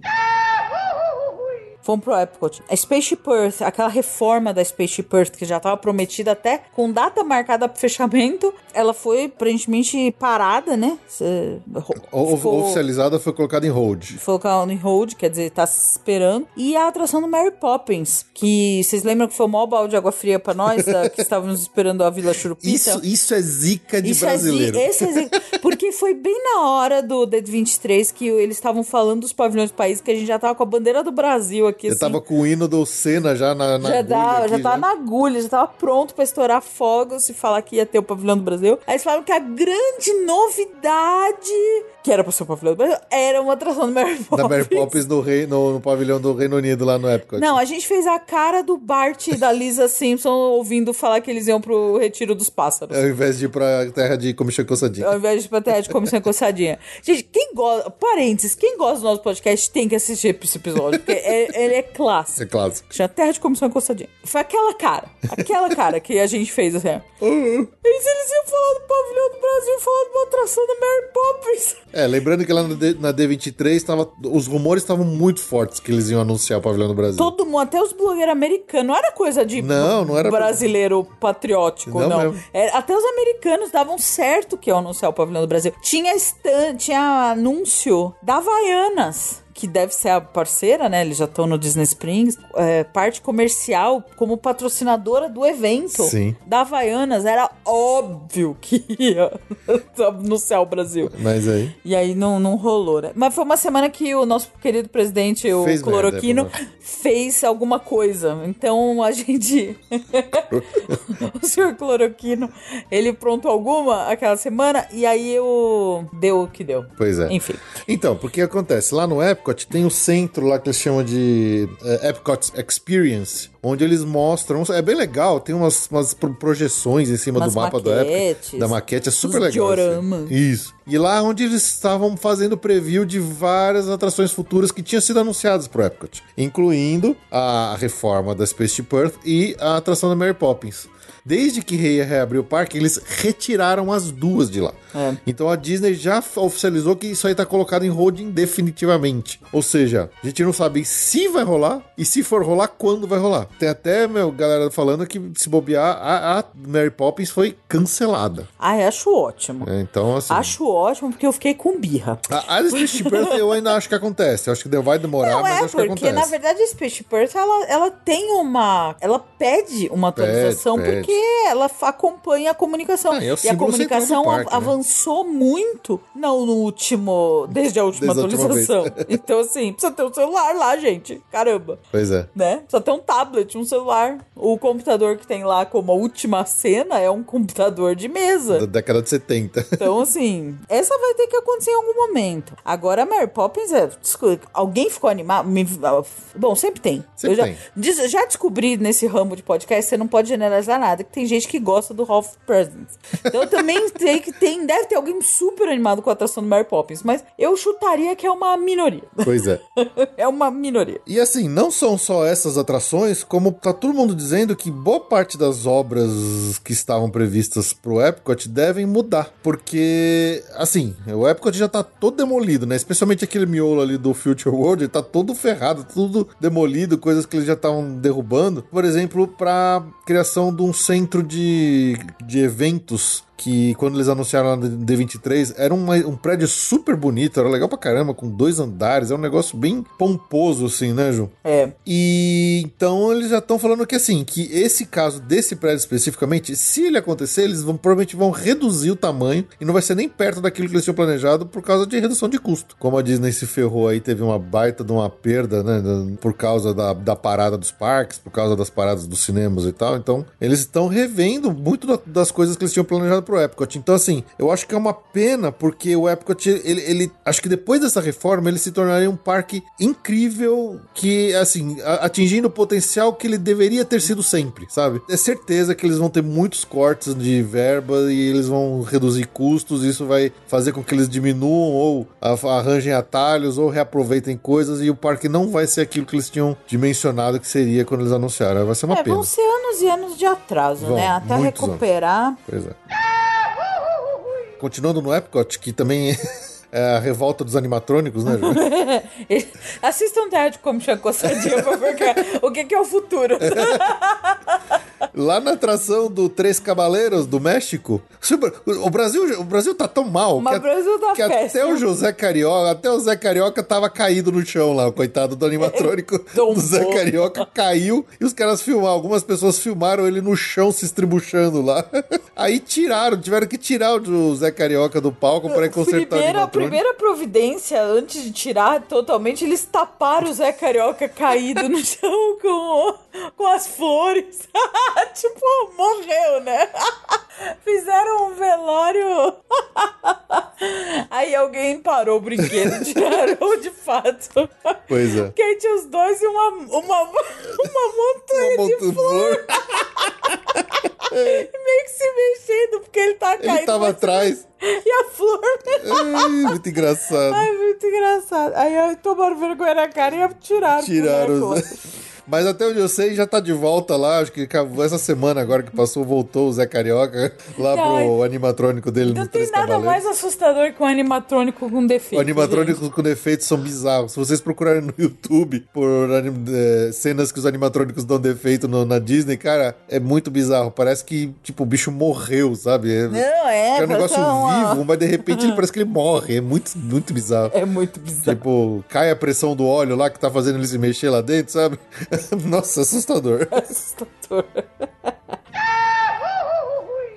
S2: Fomos pro Epcot. A Spaceship Earth, aquela reforma da Spaceship Earth que já tava prometida até com data marcada pro fechamento, ela foi aparentemente parada, né?
S1: O-
S2: ficou-
S1: Oficializada foi colocada em hold.
S2: foi colocado em hold, quer dizer, tá se esperando. E a atração do Mary Poppins, que vocês lembram que foi o maior balde de água fria pra nós, da- que estávamos esperando a Vila Churupita?
S1: Isso, isso é zica de
S2: Isso é
S1: brasileiro.
S2: esse é zi- porque foi bem na hora do D23 que eles estavam falando dos pavilhões do país, que a gente já tava com a bandeira do Brasil aqui,
S1: Eu
S2: assim.
S1: tava com o hino do Senna já na, na
S2: já,
S1: agulha
S2: tava,
S1: aqui,
S2: já tava na agulha, já tava pronto pra estourar fogos e falar que ia ter o pavilhão do Brasil. Aí eles falaram que a grande novidade, que era pro ser o pavilhão do Brasil, era uma atração do Mary Poppins.
S1: Da Mary Poppins no, rei, no, no pavilhão do Reino Unido lá no Epcot.
S2: Não, a gente fez a cara do Bart e da Lisa Simpson ouvindo falar que eles iam pro retiro dos pássaros.
S1: Ao invés de ir pra terra de comichão coçadinha.
S2: Ao invés de ir pra terra de comissão coçadinha. Gente, quem gosta. Parênteses, quem gosta do nosso podcast tem que assistir esse episódio, porque é- ele é
S1: É
S2: clássico.
S1: clássico.
S2: Chama Terra de Comissão Coçadinha. Foi aquela cara. Aquela cara que a gente fez assim. ó. Eles, eles iam falar do pavilhão do Brasil falar de uma atração da Mary Poppins.
S1: É, lembrando que lá na, D, na D23 tava, os rumores estavam muito fortes que eles iam anunciar o pavilhão do Brasil.
S2: Todo mundo, até os blogueiros americanos, não era coisa de
S1: Não, não era-
S2: brasileiro patriótico,
S1: Não
S2: não. Era- até os americanos davam certo que iam anunciar o pavilhão do Brasil. Tinha, stan- tinha anúncio da Havaianas. Que deve ser a parceira, né? Eles já estão no Disney Springs. é, parte comercial como patrocinadora do evento.
S1: Sim.
S2: Da Havaianas. Era óbvio que ia anunciar o Brasil.
S1: Mas aí.
S2: E aí não, não rolou, né? Mas foi uma semana que o nosso querido presidente, o
S1: Fez merda,
S2: Cloroquino,
S1: é, por
S2: fez alguma coisa. Então a gente. o senhor Cloroquino, ele prontou alguma aquela semana e aí eu. Deu o que deu.
S1: Pois é.
S2: Enfim.
S1: Então, porque acontece? Lá no Epcot tem o centro lá que eles chamam de é, Epcot Experience, onde eles mostram. É bem legal, tem umas, umas pro- projeções em cima
S2: Umas
S1: do mapa do
S2: maquetes,
S1: Epcot. Da maquete, é super legal. assim.
S2: dioramas.
S1: Isso. E lá onde eles estavam fazendo preview de várias atrações futuras que tinham sido anunciadas pro Epcot, incluindo a reforma da Spaceship Earth e a atração da Mary Poppins. Desde que ia reabrir o parque, eles retiraram as duas de lá.
S2: É.
S1: Então a Disney já oficializou que isso aí tá colocado em holding definitivamente. Ou seja, a gente não sabe se vai rolar e se for rolar, quando vai rolar. Tem até, meu, galera falando que se bobear, a, a Mary Poppins foi cancelada.
S2: Ai, acho ótimo.
S1: É, Então, assim.
S2: Acho ótimo porque eu fiquei com birra.
S1: A, a Spaceship Earth eu ainda acho que acontece. Eu acho que vai demorar,
S2: Não,
S1: mas
S2: é,
S1: acho que
S2: porque
S1: acontece.
S2: na verdade a Space Earth, ela, ela tem uma. Ela pede uma atualização
S1: pede.
S2: porque ela fa- acompanha a comunicação.
S1: Ah, e é
S2: e a
S1: símbolo
S2: comunicação
S1: parque, né?
S2: avançou muito não no último. Desde a última
S1: Desde a última
S2: atualização. então, assim, precisa ter um celular lá, gente. Caramba.
S1: Pois é.
S2: Né? Precisa ter um tablet, um celular. O computador que tem lá como a última cena é um computador de mesa.
S1: Da década de 70.
S2: Então, assim, essa vai ter que acontecer em algum momento. Agora, a Mary Poppins, é, alguém ficou animado? Me- bom, sempre tem.
S1: Sempre
S2: eu já,
S1: tem.
S2: já descobri nesse ramo de podcast, você não pode generalizar nada, que tem gente que gosta do Hall of Presidents. Então, eu também sei que tem, deve ter alguém super animado com a atração do Mary Poppins, mas eu chutaria que é uma minoria.
S1: pois é.
S2: é uma minoria.
S1: E assim, não são só essas atrações, como tá todo mundo dizendo que boa parte das obras que estavam previstas pro Epcot devem mudar. Porque, assim, o Epcot já tá todo demolido, né? Especialmente aquele miolo ali do Future World, ele tá todo ferrado, tudo demolido, coisas que eles já estavam derrubando. Por exemplo, pra criação de um centro de, de eventos que quando eles anunciaram no D23, era uma- um prédio super bonito, era legal pra caramba, com dois andares, é um negócio bem pomposo, assim, né, Ju?
S2: É.
S1: E então eles já estão falando que assim, que esse caso desse prédio especificamente, se ele acontecer, eles vão provavelmente vão reduzir o tamanho e não vai ser nem perto daquilo que eles tinham planejado por causa de redução de custo. Como a Disney se ferrou aí, teve uma baita de uma perda, né, por causa da, da parada dos parques, por causa das paradas dos cinemas e tal. Então, eles estão revendo muito da- das coisas que eles tinham planejado pro Epcot. Então, assim, eu acho que é uma pena porque o Epcot, ele, ele acho que depois dessa reforma, ele se tornaria um parque incrível que, assim, a- atingindo o potencial que ele deveria ter sido sempre, sabe? É certeza que eles vão ter muitos cortes de verba e eles vão reduzir custos. Isso vai fazer com que eles diminuam ou arranjem atalhos ou reaproveitem coisas e o parque não vai ser aquilo que eles tinham dimensionado que seria quando eles anunciaram. Vai ser uma
S2: É,
S1: pena.
S2: vão ser anos e anos de atraso,
S1: Vão,
S2: né? Até recuperar.
S1: Pois é. Continuando no Epcot, que também é a revolta dos animatrônicos, né, Ju?
S2: Assistam tarde como tinha coçadinha pra ver o que, que é o futuro.
S1: Lá na atração do Três Cavaleiros do México, o Brasil, o Brasil tá tão mal
S2: Mas
S1: que,
S2: Brasil tá
S1: que até o José Carioca, até o Zé Carioca tava caído no chão lá, o coitado do animatrônico do Zé Carioca caiu e os caras filmaram, algumas pessoas filmaram ele no chão se estribuchando lá. Aí tiraram, tiveram que tirar o Zé Carioca do palco para consertar o animatrônico.
S2: Primeira providência, antes de tirar totalmente, eles taparam o Zé Carioca caído no chão com, com as flores. tipo, morreu, né? Fizeram um velório. Aí alguém parou o brinquedo, tiraram de fato.
S1: Pois é.
S2: Que aí tinha os dois e uma, uma, uma montanha
S1: Uma
S2: de flor meio que se mexendo, porque ele tá caído.
S1: Ele tava atrás.
S2: E a flor.
S1: Ai, muito engraçado.
S2: Ai, muito engraçado. Aí tomaram vergonha na cara e tiraram.
S1: Tiraram. Mas até onde eu sei, já tá de volta lá. Acho que acabou essa semana agora que passou, voltou o Zé Carioca lá
S2: Não,
S1: pro animatrônico dele
S2: Não
S1: no
S2: tem
S1: Três
S2: nada
S1: Cavaleiros.
S2: mais assustador que um animatrônico com defeito.
S1: Animatrônicos com defeitos são bizarros. Se vocês procurarem no YouTube por eh, cenas que os animatrônicos dão defeito no- na Disney, cara, é muito bizarro. Parece que, tipo, o bicho morreu, sabe? É,
S2: Não, é.
S1: é um negócio
S2: uma-
S1: vivo, mas de repente ele parece que ele morre. É muito, muito bizarro.
S2: É muito bizarro.
S1: Tipo, cai a pressão do óleo lá que tá fazendo ele se mexer lá dentro, sabe? Nossa, assustador.
S2: Assustador.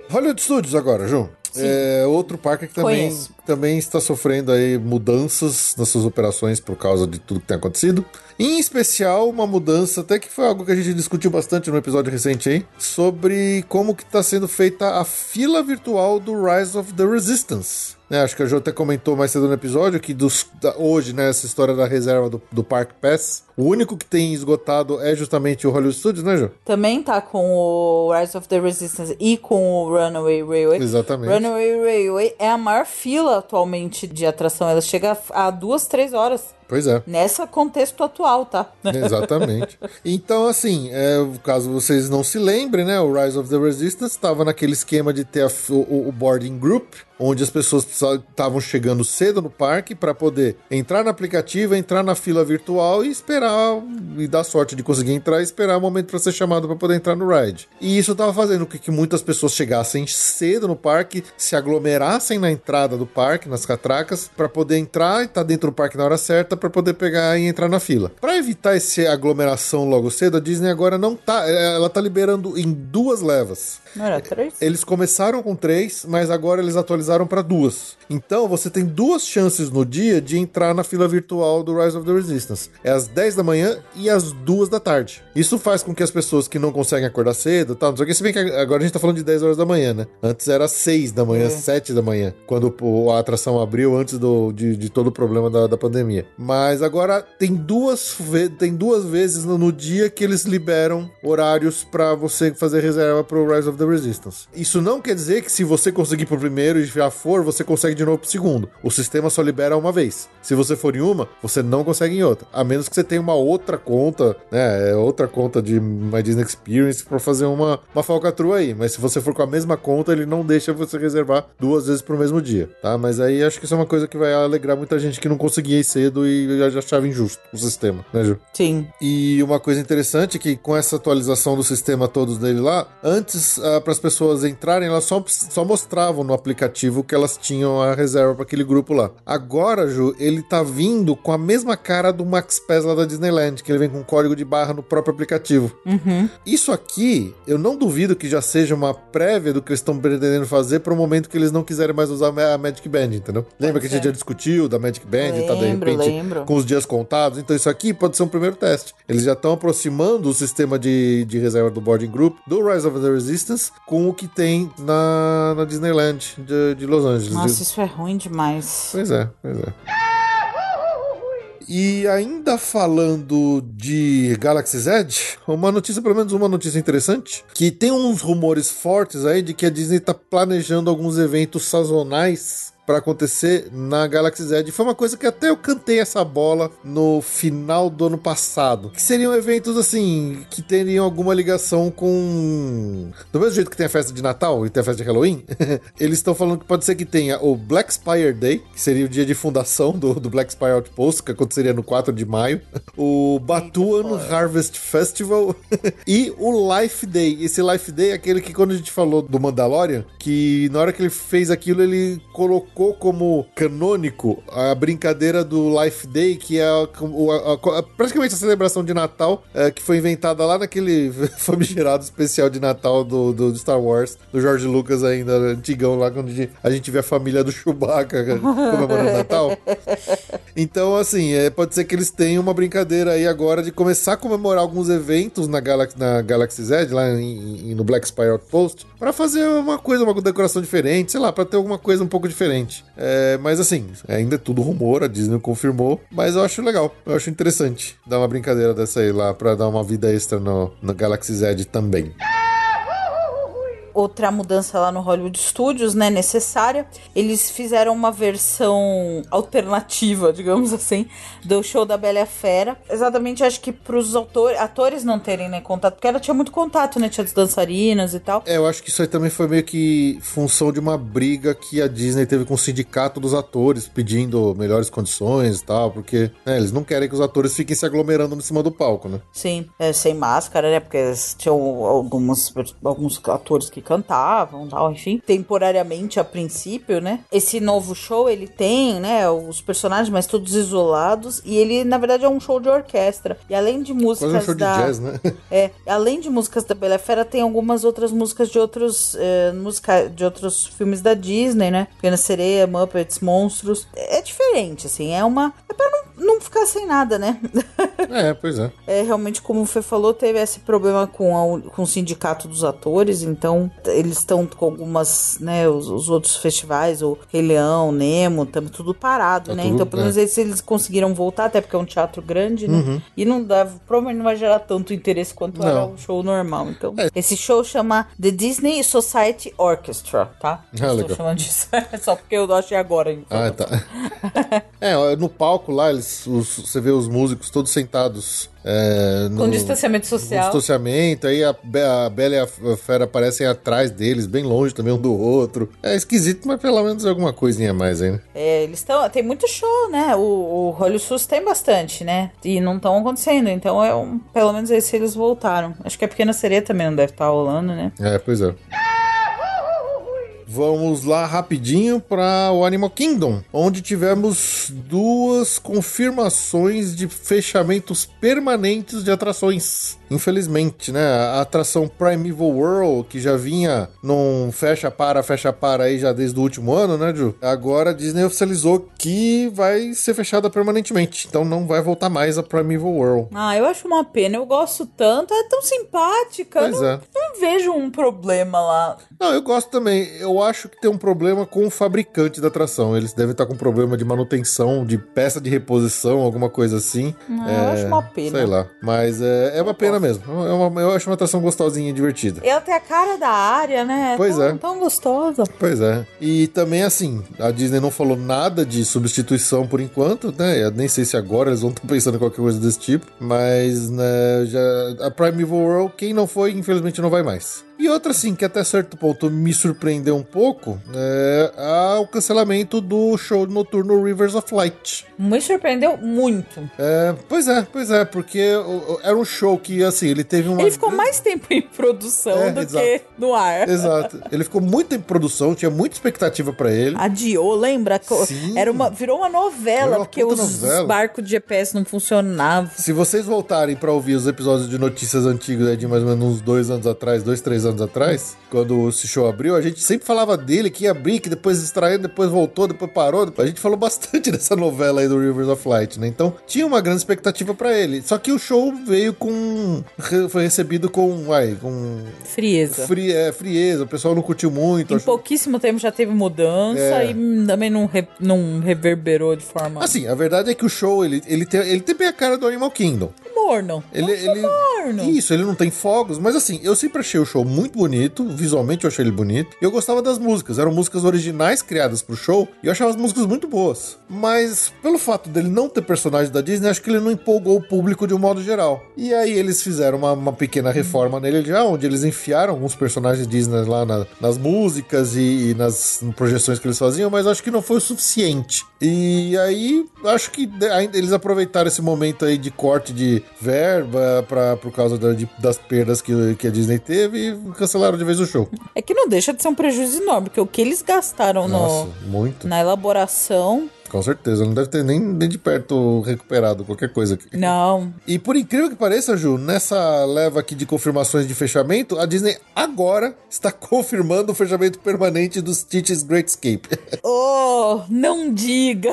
S1: Hollywood Studios agora, João. É outro parque que também,
S2: Conheço.
S1: também está sofrendo aí mudanças nas suas operações por causa de tudo que tem acontecido. Em especial, uma mudança, até que foi algo que a gente discutiu bastante no episódio recente aí, sobre como que está sendo feita a fila virtual do Rise of the Resistance. né? acho que a Jo até comentou mais cedo no episódio que dos, da- hoje, né, essa história da reserva do, do Park Pass, o único que tem esgotado é justamente o Hollywood Studios, né, Jo?
S2: Também tá com o Rise of the Resistance e com o Runaway Railway.
S1: Exatamente.
S2: Runaway Railway é a maior fila atualmente de atração. Ela chega a duas, três horas.
S1: Pois é.
S2: Nessa contexto atual, tá?
S1: Exatamente. Então, assim, é, caso vocês não se lembrem, né? O Rise of the Resistance estava naquele esquema de ter a o, o boarding group, onde as pessoas estavam chegando cedo no parque para poder entrar no aplicativo, entrar na fila virtual e esperar e dar sorte de conseguir entrar e esperar o momento para ser chamado para poder entrar no ride. E isso estava fazendo com que muitas pessoas chegassem cedo no parque, se aglomerassem na entrada do parque, nas catracas, para poder entrar e estar dentro do parque na hora certa para poder pegar e entrar na fila. Para evitar essa aglomeração logo cedo, a Disney agora não tá, ela tá liberando em duas levas.
S2: Não era três?
S1: Eles começaram com três, mas agora eles atualizaram para duas. Então você tem duas chances no dia de entrar na fila virtual do Rise of the Resistance. É às 10 da manhã e às 2 da tarde. Isso faz com que as pessoas que não conseguem acordar cedo, tal, não sei o que, se bem que agora a gente tá falando de 10 horas da manhã, né? Antes era 6 da manhã, 7 da manhã, quando a atração abriu antes do, de, de todo o problema da, da pandemia. Mas agora tem duas, tem duas vezes no, no dia que eles liberam horários para você fazer reserva pro Rise of the Resistance. Isso não quer dizer que se você conseguir pro primeiro e já for, você consegue de novo pro segundo. O sistema só libera uma vez. Se você for em uma, você não consegue em outra. A menos que você tenha uma outra conta, né? é Outra conta de My Disney Experience pra fazer uma, uma falcatrua aí. Mas se você for com a mesma conta, ele não deixa você reservar duas vezes pro mesmo dia, tá? Mas aí acho que isso é uma coisa que vai alegrar muita gente que não conseguia ir cedo e já achava injusto o sistema, né, Ju?
S2: Sim.
S1: E uma coisa interessante é que com essa atualização do sistema todos dele lá, antes para as pessoas entrarem, elas só, só mostravam no aplicativo que elas tinham a reserva para aquele grupo lá. Agora, Ju, ele tá vindo com a mesma cara do Max Pass lá da Disneyland, que ele vem com código de barra no próprio aplicativo. Isso aqui, eu não duvido que já seja uma prévia do que eles estão pretendendo fazer para o momento que eles não quiserem mais usar a Magic Band, entendeu? Lembra que a gente já discutiu da Magic Band e tá de
S2: Lembro,
S1: repente
S2: lembro.
S1: com os dias contados. Então isso aqui pode ser um primeiro teste. Eles já estão aproximando o sistema de, de reserva do boarding group do Rise of the Resistance com o que tem na, na Disneyland de, de Los Angeles.
S2: Nossa, isso é ruim demais.
S1: Pois é, pois é. E ainda falando de Galaxy's Edge, uma notícia, pelo menos uma notícia interessante, que tem uns rumores fortes aí de que a Disney tá planejando alguns eventos sazonais para acontecer na Galaxy Z. E foi uma coisa que até eu cantei essa bola no final do ano passado. Que seriam eventos assim, que teriam alguma ligação com. Do mesmo jeito que tem a festa de Natal e tem a festa de Halloween, eles estão falando que pode ser que tenha o Black Spire Day, que seria o dia de fundação do, do Black Spire Outpost, que aconteceria no 4 de maio. O Batuan Harvest Festival e o Life Day. Esse Life Day é aquele que quando a gente falou do Mandalorian, que na hora que ele fez aquilo, ele colocou como canônico a brincadeira do Life Day, que é a- a- a- praticamente a celebração de Natal, é, que foi inventada lá naquele famigerado especial de Natal do, do Star Wars, do George Lucas ainda, antigão lá, quando a gente- vê a família do Chewbacca comemorando Natal. Então, assim, é, pode ser que eles tenham uma brincadeira aí agora de começar a comemorar alguns eventos na, Galaxy, na Galaxy Z, lá em- em- no Black Spire Outpost, pra fazer uma coisa, uma decoração diferente, sei lá, pra ter alguma coisa um pouco diferente. É, mas, assim, ainda é tudo rumor, a Disney confirmou, mas eu acho legal, eu acho interessante dar uma brincadeira dessa aí lá pra dar uma vida extra no, no Galaxy Z também.
S2: Outra mudança lá no Hollywood Studios, né, necessária. Eles fizeram uma versão alternativa, digamos assim, do show da Bela e a Fera. Exatamente, acho que pros autor, atores não terem, né, contato, porque ela tinha muito contato, né, tinha as dançarinas e tal.
S1: É, eu acho que isso aí também foi meio que função de uma briga que a Disney teve com o sindicato dos atores, pedindo melhores condições e tal, porque né, eles não querem que os atores fiquem se aglomerando em cima do palco, né?
S2: Sim, é, sem máscara, né? Porque tinham algumas, alguns atores que cantavam tal, enfim. Temporariamente, a princípio, né? Esse novo show, ele tem, né? Os personagens, mas todos isolados. E ele, na verdade, é um show de orquestra. E além de músicas
S1: Quase um show de
S2: da...
S1: jazz, né?
S2: É, além de músicas da Bela Fera, tem algumas outras músicas de outros, é, música, de outros filmes da Disney, né? Pequena Sereia, Muppets, Monstros. É diferente, assim. É uma... É pra não, não ficar sem nada, né?
S1: É, pois é.
S2: É, realmente, como o Fê falou, teve esse problema com, a- com o sindicato dos atores, então eles estão com algumas, né, os, os outros festivais, o Rei Leão, Nemo, tam, tudo parado,
S1: Tá
S2: né?
S1: tudo-
S2: então, pelo
S1: é.
S2: menos eles, eles conseguiram voltar, até porque é um teatro grande, né?
S1: Uhum.
S2: E não dá, provavelmente não vai gerar tanto interesse quanto era
S1: Não.
S2: o show normal. Então,
S1: É.
S2: esse show chama The Disney Society Orchestra, tá?
S1: Ah,
S2: Estou
S1: legal.
S2: chamando disso, só porque eu achei agora. hein?
S1: Ah, tá. é, no palco lá, eles, os- você vê os músicos todos sentados. É, no,
S2: Com distanciamento
S1: com
S2: social.
S1: distanciamento, aí a, Be- a Bela e a Fera aparecem atrás deles, bem longe também um do outro. É esquisito, mas pelo menos é alguma coisinha a mais aí, né?
S2: É, eles estão. Tem muito show, né? O, o Hollywood Sus tem bastante, né? E não estão acontecendo. Então é um. Pelo menos esse eles voltaram. Acho que a Pequena Sereia também não deve estar rolando, né?
S1: É, pois é. Vamos lá rapidinho para o Animal Kingdom, onde tivemos duas confirmações de fechamentos permanentes de atrações. Infelizmente, né? A atração Primeval World, que já vinha num fecha para, fecha para aí já desde o último ano, né, Ju? Agora a Disney oficializou que vai ser fechada permanentemente. Então não vai voltar mais a Primeval World.
S2: Ah, eu acho uma pena. Eu gosto tanto. É tão simpática.
S1: Pois
S2: não,
S1: é.
S2: não vejo um problema lá.
S1: Não, eu gosto também. Eu acho que tem um problema com o fabricante da atração. Eles devem estar com problema de manutenção, de peça de reposição, alguma coisa assim.
S2: Ah, eu acho uma pena.
S1: Sei lá. Mas é, é uma pena mesmo. É uma- eu acho uma atração gostosinha e divertida.
S2: Ela tem a cara da área, né?
S1: Pois
S2: tão,
S1: é.
S2: Tão gostosa.
S1: Pois é. E também, assim, a Disney não falou nada de substituição por enquanto, né? Eu nem sei se agora eles vão estar pensando em qualquer coisa desse tipo. Mas, né, já. A Primeval World, quem não foi, infelizmente não vai mais. E outra, assim, que até certo ponto me surpreendeu um pouco, é o cancelamento do show noturno Rivers of Light.
S2: Me surpreendeu muito.
S1: É, pois é, pois é, porque era um show que, assim, ele teve uma.
S2: Ele ficou mais tempo em produção
S1: É,
S2: do
S1: exato.
S2: que no ar.
S1: Exato. Ele ficou muito em produção, tinha muita expectativa pra ele.
S2: Adiou, lembra?
S1: Sim.
S2: Era uma, virou uma novela,
S1: uma
S2: porque os
S1: novela.
S2: barcos de GPS não funcionavam.
S1: Se vocês voltarem pra ouvir os episódios de notícias antigos aí de mais ou menos uns dois anos atrás, dois, três anos atrás, quando esse show abriu, a gente sempre falava dele, que ia abrir, que depois extraiu, depois voltou, depois parou. A gente falou bastante dessa novela aí do Rivers of Light, né? Então tinha uma grande expectativa pra ele. Só que o show veio com. Foi recebido com. Uai, com.
S2: Frieza.
S1: Fri... é, frieza, o pessoal não curtiu muito.
S2: Em
S1: achou-
S2: pouquíssimo tempo já teve mudança
S1: É.
S2: e também não, re- não reverberou de forma.
S1: Assim, a verdade é que o show, ele, ele, tem, ele tem bem a cara do Animal Kingdom.
S2: Morno.
S1: Ele, ele...
S2: morno.
S1: Isso, ele não tem fogos, mas assim, eu sempre achei o show muito bonito, visualmente eu achei ele bonito, e eu gostava das músicas, eram músicas originais criadas pro show, e eu achava as músicas muito boas. Mas, pelo fato dele não ter personagem da Disney, acho que ele não empolgou o público de um modo geral. E aí eles fizeram uma, uma pequena reforma nele já, onde eles enfiaram alguns personagens Disney lá na- nas músicas e, e nas projeções que eles faziam, mas acho que não foi o suficiente. E aí, acho que eles aproveitaram esse momento aí de corte de verba pra, por causa da- de- das perdas que, que a Disney teve e cancelaram de vez o show.
S2: É que não deixa de ser um prejuízo enorme, porque o que eles gastaram
S1: Nossa,
S2: no,
S1: muito.
S2: na elaboração.
S1: Com certeza. Não deve ter nem, nem de perto recuperado qualquer coisa aqui.
S2: Não.
S1: E por incrível que pareça, Ju, nessa leva aqui de confirmações de fechamento, a Disney agora está confirmando o fechamento permanente dos Stitch's Great Escape.
S2: Oh, não diga.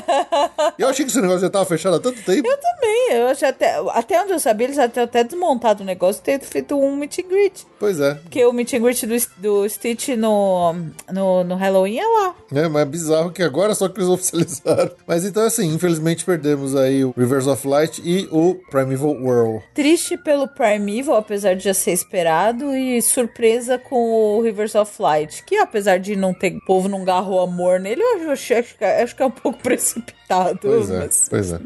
S1: eu achei que esse negócio já estava fechado há tanto tempo.
S2: Eu também. Eu achei até, até onde eu sabia, eles até, até desmontado o negócio e ter feito um meet and greet.
S1: Pois é.
S2: Porque o meet and greet do, do Stitch no, no, no Halloween é lá.
S1: É, mas é bizarro que agora só que eles oficializaram. Mas então, assim, infelizmente perdemos aí o Rivers of Light e o Primeval World.
S2: Triste pelo Primeval, apesar de já ser esperado, e surpresa com o Rivers of Light, que apesar de não ter, o povo não garrou amor nele, eu acho, acho, que- acho que é um pouco precipitado.
S1: Pois é,
S2: mas-
S1: pois é.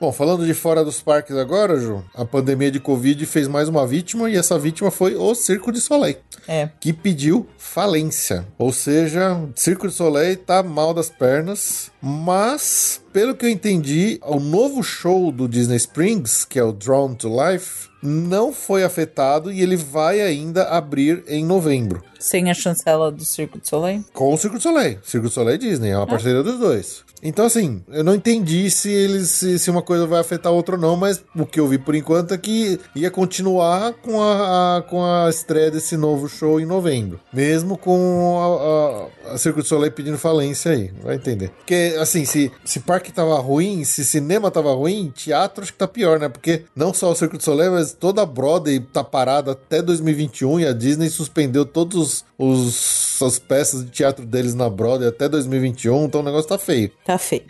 S1: Bom, falando de fora dos parques agora, Ju, a pandemia de Covid fez mais uma vítima e essa vítima foi o Circo de Soleil.
S2: É.
S1: que pediu falência. Ou seja, o Circo de Soleil tá mal das pernas, mas pelo que eu entendi, o novo show do Disney Springs, que é o Drawn to Life, não foi afetado e ele vai ainda abrir em novembro.
S2: Sem a chancela do Circo de Soleil.
S1: Com o Circo du Soleil. Circo du Soleil e Disney, é uma parceria dos dois. Então, assim, eu não entendi se eles se, se uma coisa vai afetar a outra ou não, mas o que eu vi por enquanto é que ia continuar com a, a- com a estreia desse novo show em novembro. Mesmo com a, a, a Circo du Soleil pedindo falência aí, vai entender. Porque, assim, se, se parque tava ruim, se cinema tava ruim, teatro acho que tá pior, né? Porque não só o Circo du Soleil, mas toda a Broadway tá parada até 2021 e a Disney suspendeu todos os as peças de teatro deles na Broadway até 2021, então o negócio tá feio.
S2: Tá feio.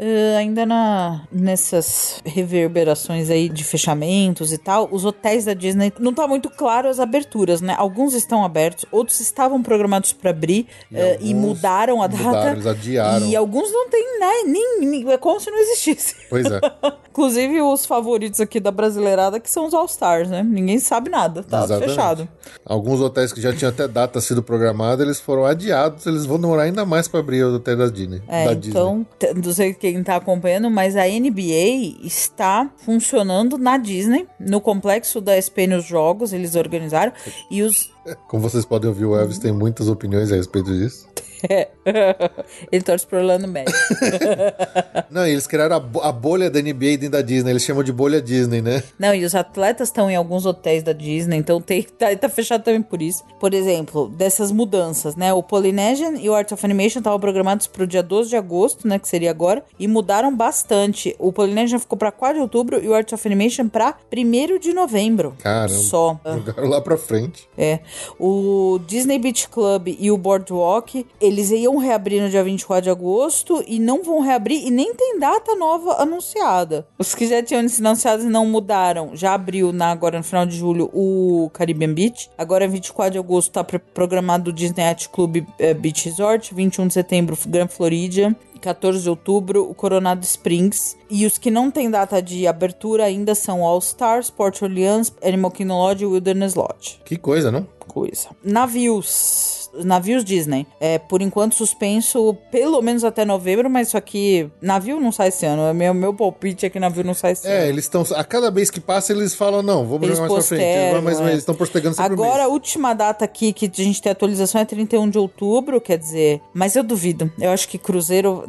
S2: Ah, ainda na, nessas reverberações aí de fechamentos e tal, os hotéis da Disney não tá muito claro as aberturas, né? Alguns estão abertos, outros estavam programados para abrir
S1: E
S2: eh, e mudaram a data.
S1: mudaram, adiaram.
S2: E alguns não tem né, nem, nem- é como se não existisse.
S1: Pois é.
S2: Inclusive os favoritos aqui da brasileirada que são os All Stars, né? Ninguém sabe nada, tá
S1: Exatamente.
S2: fechado.
S1: Alguns hotéis que já tinham até data sido programada, eles foram adiados, eles vão demorar ainda mais pra abrir o hotel da Disney.
S2: É,
S1: da Disney.
S2: então, t- não sei quem tá acompanhando, mas a NBA está funcionando na Disney, no complexo da SP nos jogos, eles organizaram, e os...
S1: Como vocês podem ouvir, o Elvis tem muitas opiniões a respeito disso.
S2: Ele torce pro Orlando Magic.
S1: Não, e eles criaram a, bo- a bolha da NBA dentro da Disney, eles chamam de bolha Disney, né?
S2: Não, e os atletas estão em alguns hotéis da Disney, então tem, tá, tá fechado também por isso. Por exemplo, dessas mudanças, né? O Polynesian e o Art of Animation estavam programados pro dia 12 de agosto, né? Que seria agora, e mudaram bastante. O Polynesian ficou pra 4 de outubro e o Art of Animation pra 1 de novembro.
S1: Caramba.
S2: Só.
S1: Jogaram lá pra frente.
S2: É. O Disney Beach Club e o Boardwalk, eles iam reabrir no dia 24 de agosto e não vão reabrir e nem tem data nova anunciada. Os que já tinham sido anunciados não mudaram. Já abriu na, agora no final de julho o Caribbean Beach. Agora 24 de agosto tá programado o Disney Yacht Club eh, Beach Resort. 21 de setembro Grand Floridian. 14 de outubro, o Coronado Springs. E os que não têm data de abertura ainda são All Stars, Port Orleans, Animal Kingdom Lodge e Wilderness Lodge
S1: Que coisa, não?
S2: coisa. Navios. Navios Disney. É, por enquanto, suspenso pelo menos até novembro, mas isso aqui. Navio não sai esse ano. É Meu, meu palpite é que navio não sai esse
S1: É,
S2: ano.
S1: eles estão. A cada vez que passa, eles falam, não, vamos
S2: Eles
S1: jogar mais pra frente. Mas,
S2: é.
S1: eles estão postergando sempre
S2: Agora, a
S1: mês.
S2: última data aqui que a gente tem atualização é 31 de outubro, quer dizer. Mas eu duvido. Eu acho que Cruzeiro.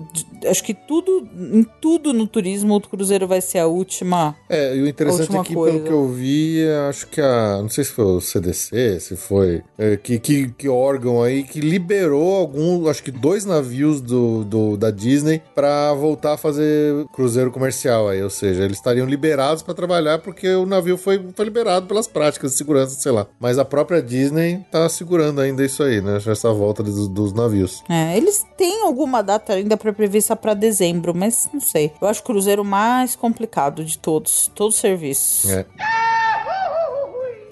S2: Acho que tudo. Em tudo no turismo, o Cruzeiro vai ser a última.
S1: É, e o interessante
S2: última
S1: aqui,
S2: coisa.
S1: pelo que eu vi, acho que a. Não sei se foi o CDC, se foi. é, que, que, que órgão órgão aí que liberou algum, acho que dois navios do, do- da Disney pra voltar a fazer cruzeiro comercial aí, ou seja, eles estariam liberados pra trabalhar porque o navio foi, foi liberado pelas práticas de segurança, sei lá. Mas a própria Disney tá segurando ainda isso aí, né? Essa volta dos, dos navios.
S2: É, eles têm alguma data ainda pra prevista pra dezembro, mas não sei. Eu acho o cruzeiro mais complicado de todos, todos os serviços.
S1: É.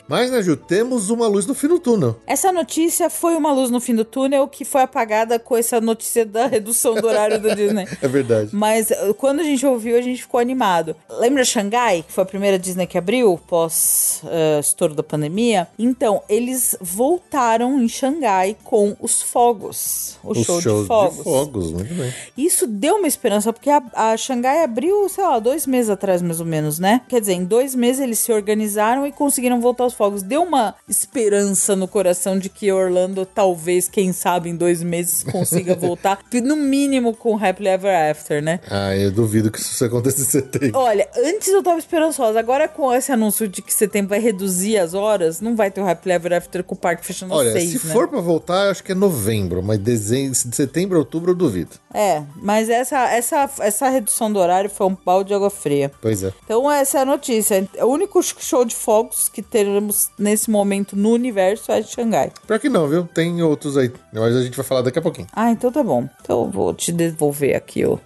S1: Mas, né, Ju, temos uma luz no fim do túnel.
S2: Essa notícia foi uma luz no fim do túnel que foi apagada com essa notícia da redução do horário da Disney.
S1: É verdade.
S2: Mas eh, quando a gente ouviu, a gente ficou animado. Lembra Xangai, que foi a primeira Disney que abriu pós eh, estouro da pandemia? Então, eles voltaram em Xangai com os fogos. O
S1: Os
S2: show
S1: shows
S2: de fogos.
S1: de fogos, muito bem.
S2: Isso deu uma esperança, porque a, a Xangai abriu, sei lá, dois meses atrás, mais ou menos, né? Quer dizer, em dois meses eles se organizaram e conseguiram voltar aos fogos. Deu uma esperança no coração de que Orlando, talvez, quem sabe, em dois meses consiga voltar. No mínimo com Happily Ever After, né?
S1: Ah, eu duvido que isso aconteça em setembro.
S2: Olha, antes eu tava esperançosa. Agora, com esse anúncio de que setembro vai reduzir as horas, não vai ter o Happily Ever After com o parque fechando
S1: Olha,
S2: seis,
S1: se
S2: né?
S1: for pra voltar, eu acho que é novembro, mas dezembro, setembro, outubro eu duvido.
S2: É, mas essa, essa, essa redução do horário foi um balde de água fria.
S1: Pois é.
S2: Então essa é a notícia. O único show de fogos que teremos nesse momento no universo é de Xangai.
S1: Pior que não, viu? Tem outros aí. Mas a gente vai falar daqui a pouquinho.
S2: Ah, então tá bom. Então eu vou te devolver aqui, ó.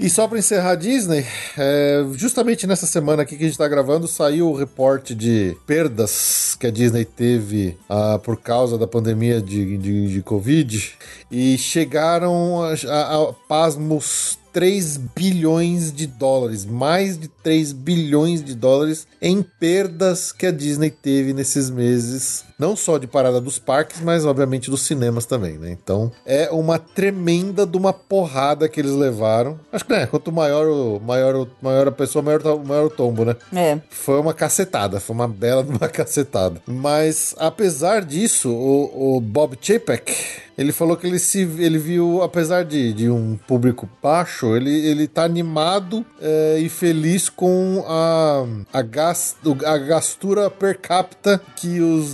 S1: E só pra encerrar a Disney, é, justamente nessa semana aqui que a gente tá gravando, saiu o reporte de perdas que a Disney teve ah, por causa da pandemia de, de, de Covid. E chegaram a, a, a pasmos 3 bilhões de dólares, mais de 3 bilhões de dólares em perdas que a Disney teve nesses meses, não só de parada dos parques, mas obviamente dos cinemas também, né? Então é uma tremenda de uma porrada que eles levaram. Acho que né, quanto maior o maior, o- maior a pessoa, maior, o- maior o tombo, né?
S2: É.
S1: Foi uma cacetada, foi uma bela de uma cacetada. Mas apesar disso, o, o Bob Chapek, ele falou que ele se ele viu, apesar de, de um público baixo, ele, ele tá animado é, e feliz com a, a, gas, a gastura per capita que os